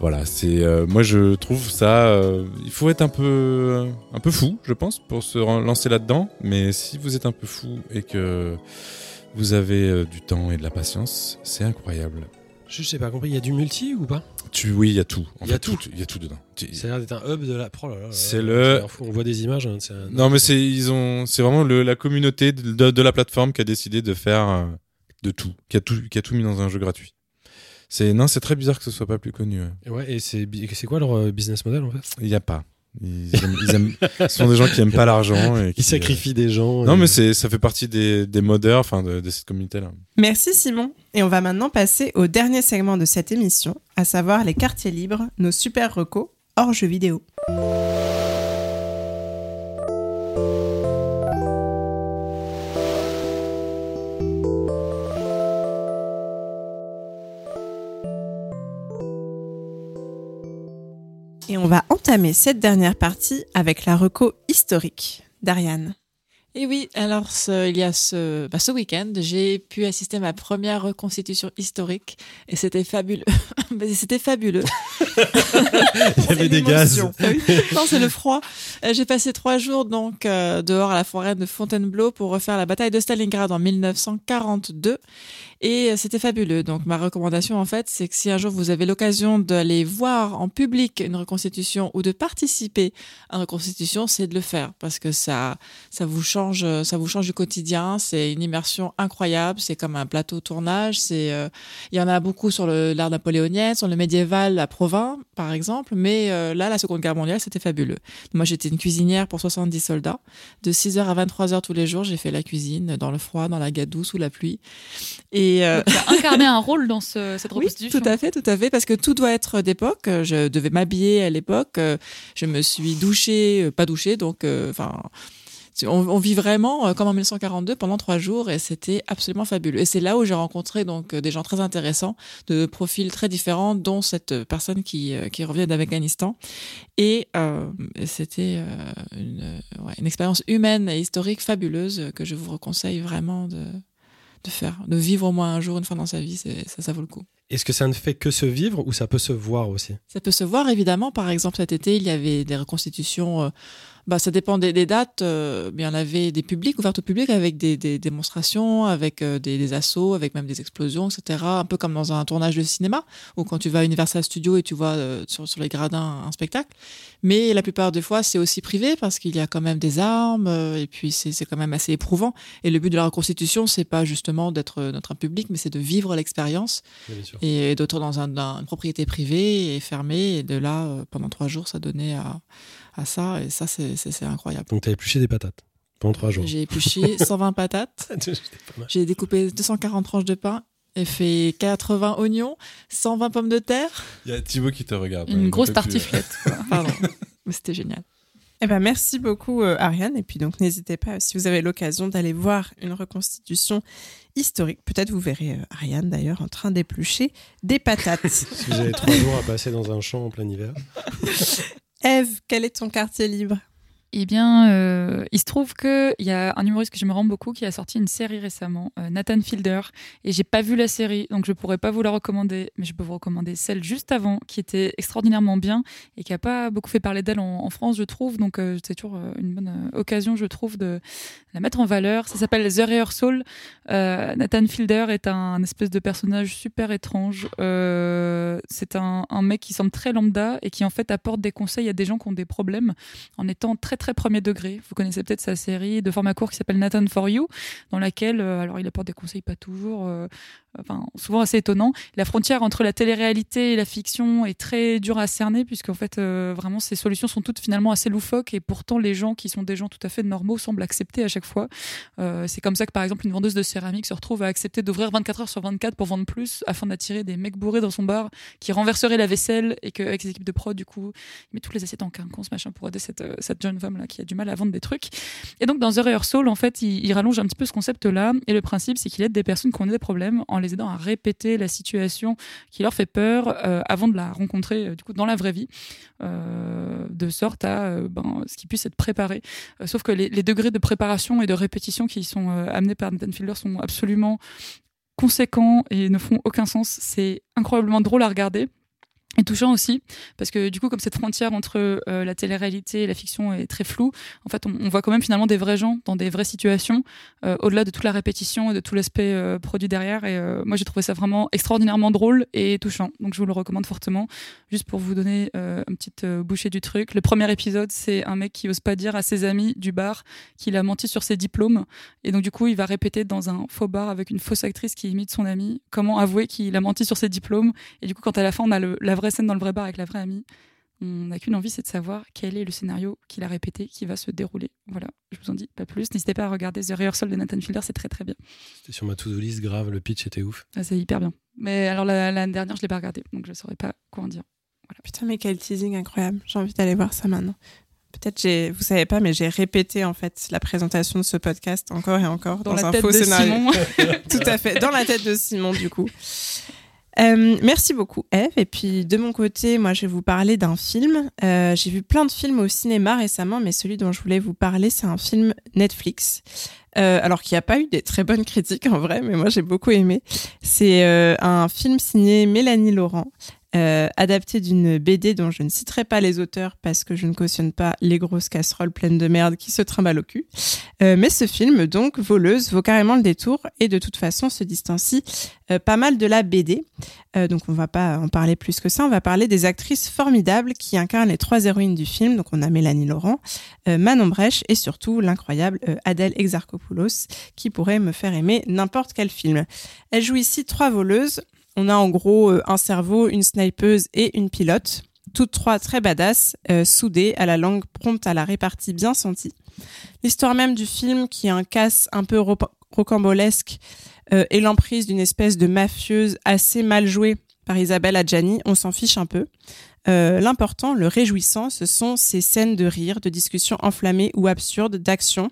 Voilà, c'est euh, moi je trouve ça. euh, il faut être un peu un peu fou, je pense, pour se lancer là-dedans. Mais si vous êtes un peu fou et que vous avez du temps et de la patience, c'est incroyable. Je sais pas compris, il y a du multi ou pas? Tu, oui, il y a tout. Il y a fait, tout. Il y a tout dedans. A l'air d'être un hub de la. Oh là là C'est le- c'est On voit des images. hein, c'est un- Non, mais c'est ils ont c'est vraiment le- la communauté de, de- de la plateforme qui a décidé de faire euh, de tout, qui a tout, qui a tout mis dans un jeu gratuit. C'est non, c'est très bizarre que ce soit pas plus connu. ouais. Et Ouais, et c'est c'est quoi leur euh, business model en fait? Il y a pas. Ils, aiment- ils aiment- ce sont des gens qui aiment pas l'argent et qui Ils sacrifient des gens. Non, et- mais c'est ça fait partie des des modeurs, enfin de, de cette communauté là. Merci Simon. Et on va maintenant passer au dernier segment de cette émission, à savoir les quartiers libres, nos super recos hors jeux vidéo. Va entamer cette dernière partie avec la reco historique d'Ariane. Et oui, alors ce- il y a ce, bah, ce week-end, j'ai pu assister à ma première reconstitution historique et c'était fabuleux. C'était fabuleux. Il y avait des gaz. non, c'est le froid. Euh, J'ai passé trois jours donc euh, dehors à la forêt de Fontainebleau pour refaire la bataille de Stalingrad en 1942 et euh, c'était fabuleux. Donc ma recommandation en fait, c'est que si un jour vous avez l'occasion d'aller voir en public une reconstitution ou de participer à une reconstitution, c'est de le faire parce que ça ça vous change ça vous change du quotidien, c'est une immersion incroyable, c'est comme un plateau tournage, c'est euh, il y en a beaucoup sur l'art napoléonienne, sur le médiéval à Provins par exemple, mais euh, là la Seconde Guerre mondiale, c'était fabuleux. Moi, j'étais une cuisinière pour 70 soldats. De 6h à 23h tous les jours, j'ai fait la cuisine dans le froid, dans la gadoue, sous la pluie. Et euh, Tu as incarné un rôle dans ce- cette oui, reconstitution. tout à fait, tout à fait, parce que tout doit être d'époque. Je devais m'habiller à l'époque. Euh, Je me suis douchée, euh, pas douchée, donc, euh, enfin, on, on vit vraiment euh, comme en 1942 pendant trois jours et c'était absolument fabuleux. Et c'est là où j'ai rencontré donc euh, des gens très intéressants, de profils très différents, dont cette euh, personne qui euh, qui revient d'Afghanistan. Et euh, c'était euh, une, euh, ouais, une expérience humaine et historique fabuleuse que je vous conseille vraiment de de faire, de vivre au moins un jour, une fois dans sa vie, ça, ça vaut le coup. Est-ce que ça ne fait que se vivre ou ça peut se voir aussi? Ça peut se voir évidemment. Par exemple, cet été, il y avait des reconstitutions. Bah, ça dépend des, des dates. euh, mais il y en avait des publics ouverts au public avec des, des démonstrations, avec euh, des, des assauts, avec même des explosions, etc. Un peu comme dans un tournage de cinéma ou quand tu vas à Universal Studios et tu vois euh, sur, sur les gradins un spectacle. Mais la plupart des fois, c'est aussi privé parce qu'il y a quand même des armes euh, et puis c'est, quand même assez éprouvant. Et le but de la reconstitution, c'est pas justement d'être notre public, mais c'est de vivre l'expérience bien sûr. et d'autres dans un- dans une propriété privée et fermée. Et de là, pendant trois jours, ça donnait à, à ça. Et ça, c'est- c'est incroyable. Donc t'as épluché des patates pendant trois jours. J'ai épluché 120 patates. J'ai découpé 240 tranches de pain et fait 80 oignons, 120 pommes de terre. Il y a Thibaut qui te regarde. Une grosse plus, tartiflette. quoi. Pardon. Mais c'était génial. Eh ben, merci beaucoup, euh, Ariane. Et puis, donc, n'hésitez pas, si vous avez l'occasion d'aller voir une reconstitution historique. Peut-être vous verrez euh, Ariane, d'ailleurs, en train d'éplucher des patates. Si vous avez trois jours à passer dans un champ en plein hiver. Eve, quel est ton quartier libre? Eh bien, euh, il se trouve qu'il y a un humoriste que je me rends beaucoup qui a sorti une série récemment, euh, Nathan Fielder, et j'ai pas vu la série, donc je pourrais pas vous la recommander, mais je peux vous recommander celle juste avant, qui était extraordinairement bien et qui a pas beaucoup fait parler d'elle en, France, je trouve. Donc euh, c'est toujours une bonne occasion, je trouve, de la mettre en valeur. Ça s'appelle The Rehearsal. Nathan Fielder est un, espèce de personnage super étrange. C'est un, un mec qui semble très lambda et qui en fait apporte des conseils à des gens qui ont des problèmes en étant très très premier degré. Vous connaissez peut-être sa série de format court qui s'appelle Nathan for You, dans laquelle euh, alors il apporte des conseils pas toujours, euh, enfin souvent assez étonnants. La frontière entre la télé-réalité et la fiction est très dure à cerner puisqu'en fait euh, vraiment ces solutions sont toutes finalement assez loufoques et pourtant les gens qui sont des gens tout à fait normaux semblent accepter à chaque fois. C'est comme ça que par exemple une vendeuse de céramique se retrouve à accepter d'ouvrir 24 heures sur 24 pour vendre plus afin d'attirer des mecs bourrés dans son bar qui renverseraient la vaisselle et qu'avec ses équipes de prod du coup il met toutes les assiettes en quinconce machin pour aider cette, cette jeune femme qui a du mal à vendre des trucs. Et donc dans The Rehearsal en fait il, rallonge un petit peu ce concept là et le principe c'est qu'il aide des personnes qui ont des problèmes en les aidant à répéter la situation qui leur fait peur euh, avant de la rencontrer euh, du coup dans la vraie vie euh, de sorte à ben, ce qui puisse être préparé. Sauf que les, les degrés de préparation et de répétition qui sont amenés par Nathan Fielder sont absolument conséquents et ne font aucun sens. C'est incroyablement drôle à regarder. Et touchant aussi, parce que du coup, comme cette frontière entre euh, la télé-réalité et la fiction est très floue, en fait, on, voit quand même finalement des vrais gens dans des vraies situations, euh, au-delà de toute la répétition et de tout l'aspect euh, produit derrière. Et moi, j'ai trouvé ça vraiment extraordinairement drôle et touchant. Donc, je vous le recommande fortement. Juste pour vous donner une petite bouchée du truc. Le premier épisode, c'est un mec qui ose pas dire à ses amis du bar qu'il a menti sur ses diplômes. Et donc, du coup, il va répéter dans un faux bar avec une fausse actrice qui imite son ami comment avouer qu'il a menti sur ses diplômes. Et du coup, quand à la fin, on a la vraie scène dans le vrai bar avec la vraie amie, on n'a qu'une envie, c'est de savoir quel est le scénario qu'il a répété, qui va se dérouler. Voilà, je vous en dis pas plus. N'hésitez pas à regarder The Rehearsal de Nathan Fielder, c'est très très bien. C'était sur ma to-do list, grave, le pitch était ouf. Ah, c'est hyper bien. Mais alors, la- l'année dernière, je l'ai pas regardé, donc je saurais pas quoi en dire. Putain, mais quel teasing incroyable. J'ai envie d'aller voir ça maintenant. Peut-être j'ai, vous savez pas, mais j'ai répété en fait la présentation de ce podcast encore et encore Dans dans, la un tête faux de scénario. Simon. Tout à fait, dans la tête de Simon du coup. Euh, merci beaucoup Eve. Et puis de mon côté, moi je vais vous parler d'un film. Euh, j'ai vu plein de films au cinéma récemment, mais celui dont je voulais vous parler, c'est un film Netflix. Euh, alors qu'il n'y a pas eu des très bonnes critiques en vrai, mais moi j'ai beaucoup aimé. C'est euh, un film signé Mélanie Laurent, euh, adapté d'une BD dont je ne citerai pas les auteurs parce que je ne cautionne pas les grosses casseroles pleines de merde qui se trimballent au cul. Euh, mais ce film, donc, Voleuse, vaut carrément le détour et de toute façon se distancie euh, pas mal de la BD. Euh, donc on va pas en parler plus que ça, on va parler des actrices formidables qui incarnent les trois héroïnes du film. Donc on a Mélanie Laurent, euh, Manon Brèche et surtout l'incroyable Adèle Exarchopoulos qui pourrait me faire aimer n'importe quel film. Elle joue ici trois voleuses. On a en gros euh, un cerveau, une snipeuse et une pilote. Toutes trois très badass, euh, soudées, à la langue prompte à la répartie bien sentie. L'histoire même du film, qui est un casse un peu ro- rocambolesque, euh, et l'emprise d'une espèce de mafieuse assez mal jouée par Isabelle Adjani, on s'en fiche un peu. Euh, L'important, le réjouissant, ce sont ces scènes de rire, de discussions enflammées ou absurdes, d'action,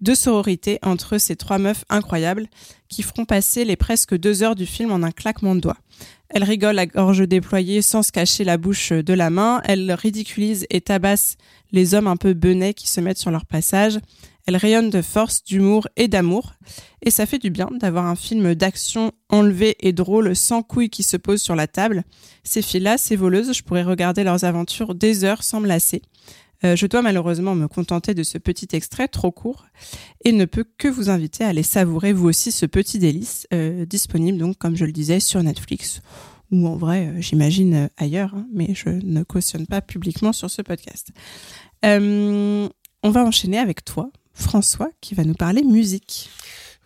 de sororité entre ces trois meufs incroyables qui feront passer les presque deux heures du film en un claquement de doigts. Elles rigolent à gorge déployée sans se cacher la bouche de la main, elles ridiculisent et tabassent les hommes un peu benets qui se mettent sur leur passage, elles rayonnent de force, d'humour et d'amour, et ça fait du bien d'avoir un film d'action enlevé et drôle sans couilles qui se posent sur la table. Ces filles-là, ces voleuses, je pourrais regarder leurs aventures des heures sans me lasser. Euh, je dois malheureusement me contenter de ce petit extrait trop court et ne peux que vous inviter à aller savourer vous aussi ce petit délice, euh, disponible donc comme je le disais sur Netflix ou en vrai euh, j'imagine ailleurs, hein, mais je ne cautionne pas publiquement sur ce podcast. On va enchaîner avec toi, François, qui va nous parler musique.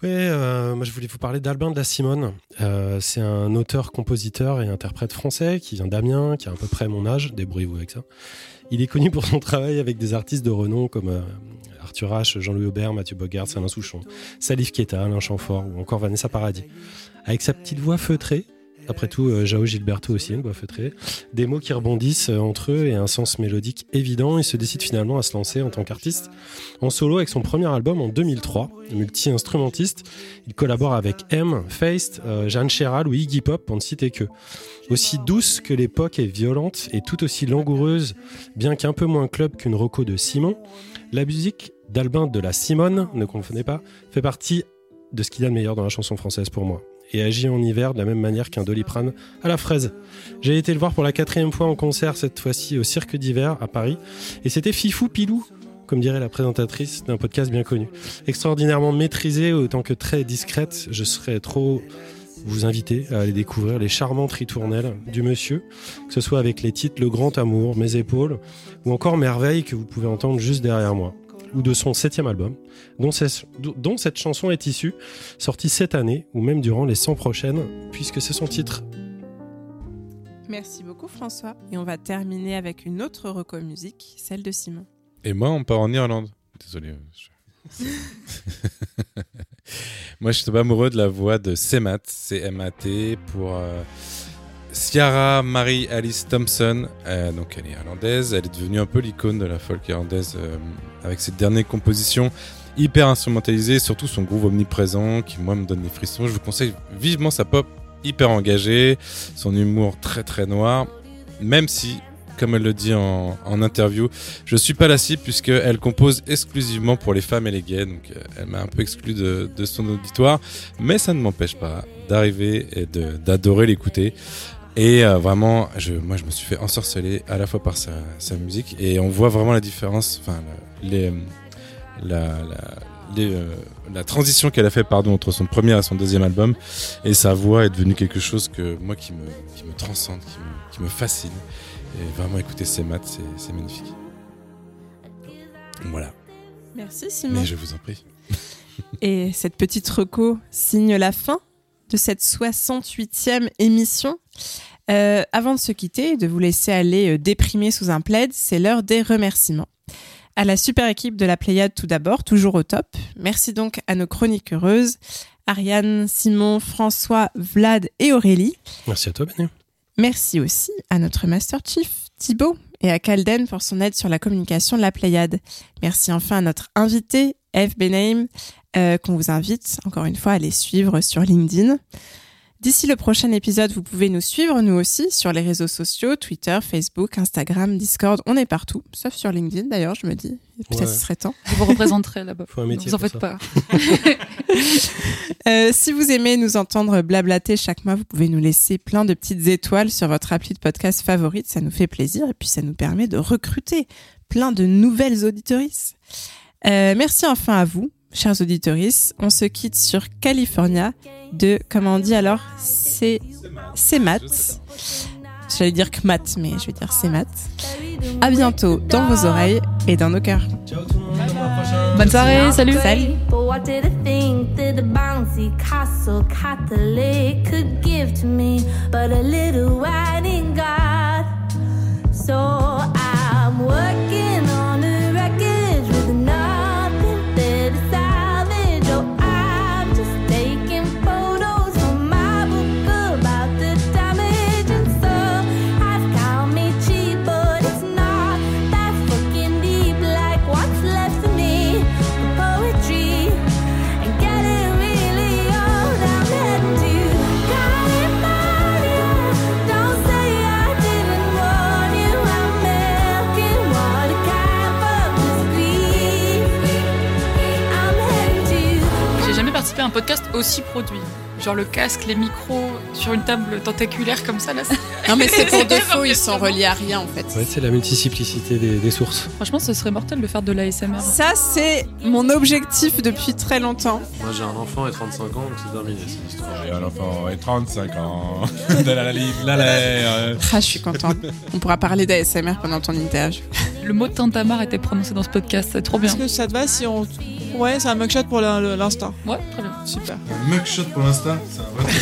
Ouais, euh, moi je voulais vous parler d'Albin de la Simone. Euh, c'est un auteur, compositeur et interprète français qui vient d'Amiens, qui a à peu près mon âge, débrouillez-vous avec ça. Il est connu pour son travail avec des artistes de renom comme euh, Arthur H, Jean-Louis Aubert, Mathieu Bogart, Alain Souchon, Salif Keita, Alain Chamfort ou encore Vanessa Paradis. Avec sa petite voix feutrée, après tout, euh, Jao Gilberto aussi, une voix feutrée. Des mots qui rebondissent euh, entre eux et un sens mélodique évident. Il se décide finalement à se lancer en tant qu'artiste en solo avec son premier album en 2003. Multi-instrumentiste, il collabore avec M, Feist, euh, Jeanne Chéral ou Iggy Pop pour ne citer que. Aussi douce que l'époque est violente et tout aussi langoureuse, bien qu'un peu moins club qu'une roco de Simon, la musique d'Albin de la Simone, ne confondez pas, fait partie de ce qu'il y a de meilleur dans la chanson française pour moi et agit en hiver de la même manière qu'un doliprane à la fraise. J'ai été le voir pour la quatrième fois en concert, cette fois-ci au Cirque d'hiver à Paris, et c'était Fifou Pilou, comme dirait la présentatrice d'un podcast bien connu. Extraordinairement maîtrisée, autant que très discrète, je serais trop vous inviter à aller découvrir les charmantes ritournelles du monsieur, que ce soit avec les titres Le Grand Amour, Mes Épaules, ou encore Merveille que vous pouvez entendre juste derrière moi, ou de son septième album, dont, cette chanson est issue, sortie cette année, ou même durant les 100 prochaines, puisque c'est son titre. Merci beaucoup François. Et on va terminer avec une autre reco musique, celle de Simon. Et moi, on part en Irlande. Désolé. euh, je- moi, je suis tombé amoureux de la voix de Semat, C-M-A-T, pour euh, Ciara Marie Alice Thompson. Euh, donc, elle est irlandaise. Elle est devenue un peu l'icône de la folk irlandaise euh, avec ses dernières compositions hyper instrumentalisées, surtout son groove omniprésent qui, moi, me donne des frissons. Je vous conseille vivement sa pop hyper engagée, son humour très très noir, même si comme elle le dit en, interview, je suis pas la cible puisqu'elle compose exclusivement pour les femmes et les gays, donc euh, elle m'a un peu exclu de, son auditoire, mais ça ne m'empêche pas d'arriver et d'adorer l'écouter. Et euh, vraiment, je, moi je me suis fait ensorceler à la fois par sa, sa musique et on voit vraiment la différence, enfin le- les, la, la, les, euh, la transition qu'elle a fait pardon entre son premier et son deuxième album et sa voix est devenue quelque chose que moi qui me, qui me transcende, qui me, qui me fascine. Et vraiment écouter ces maths, c'est c'est magnifique. Voilà. Merci Simon. Mais je vous en prie. Et cette petite reco signe la fin de cette 68e émission. Euh, avant de se quitter et de vous laisser aller euh, déprimer sous un plaid, c'est l'heure des remerciements. À la super équipe de la Pléiade tout d'abord, toujours au top. Merci donc à nos chroniques heureuses, Ariane, Simon, François, Vlad et Aurélie. Merci à toi, Benu. Merci aussi à notre Master Chief, Thibaut, et à Calden pour son aide sur la communication de la Pléiade. Merci enfin à notre invité, Eve Benaim, euh, qu'on vous invite encore une fois à aller suivre sur LinkedIn. D'ici le prochain épisode, vous pouvez nous suivre, nous aussi, sur les réseaux sociaux, Twitter, Facebook, Instagram, Discord. On est partout, sauf sur LinkedIn d'ailleurs, je me dis. Peut-être Ouais. ce serait temps. Je vous représenterai là-bas. Faut un métier vous en faites ça. pas. Euh, si vous aimez nous entendre blablater chaque mois, vous pouvez nous laisser plein de petites étoiles sur votre appli de podcast favorite. Ça nous fait plaisir et puis ça nous permet de recruter plein de nouvelles auditorices. Euh, merci enfin à vous, chers auditorices. On se quitte sur California de, comment on dit alors, c'est c'est maths. J'allais dire que maths, mais je vais dire c'est maths. À bientôt dans vos oreilles et dans nos cœurs. Bonne soirée, salut. Salut. But what did I think that the bouncy castle Catholic could give to me? But a little wedding God? So I'm working on un podcast aussi produit. Genre le casque, les micros sur une table tentaculaire comme ça là. c'est- Non mais c'est pour faux, ils sont reliés à rien en fait. Ouais, c'est la multiplicité des, des sources. Franchement, ce serait mortel de faire de l'ASMR. Ça, c'est mon objectif depuis très longtemps. Moi j'ai un enfant et 35 ans, donc c'est terminé cette histoire. J'ai un enfant et 35 ans. de la live, la l'air. Ah, je suis contente. On pourra parler d'ASMR pendant ton interview. Le mot tintamarre était prononcé dans ce podcast, c'est trop bien. Est-ce que ça te va si on. Ouais, c'est un mugshot pour l'instant. Ouais, très bien. Super. Mugshot pour l'instant, c'est un vrai.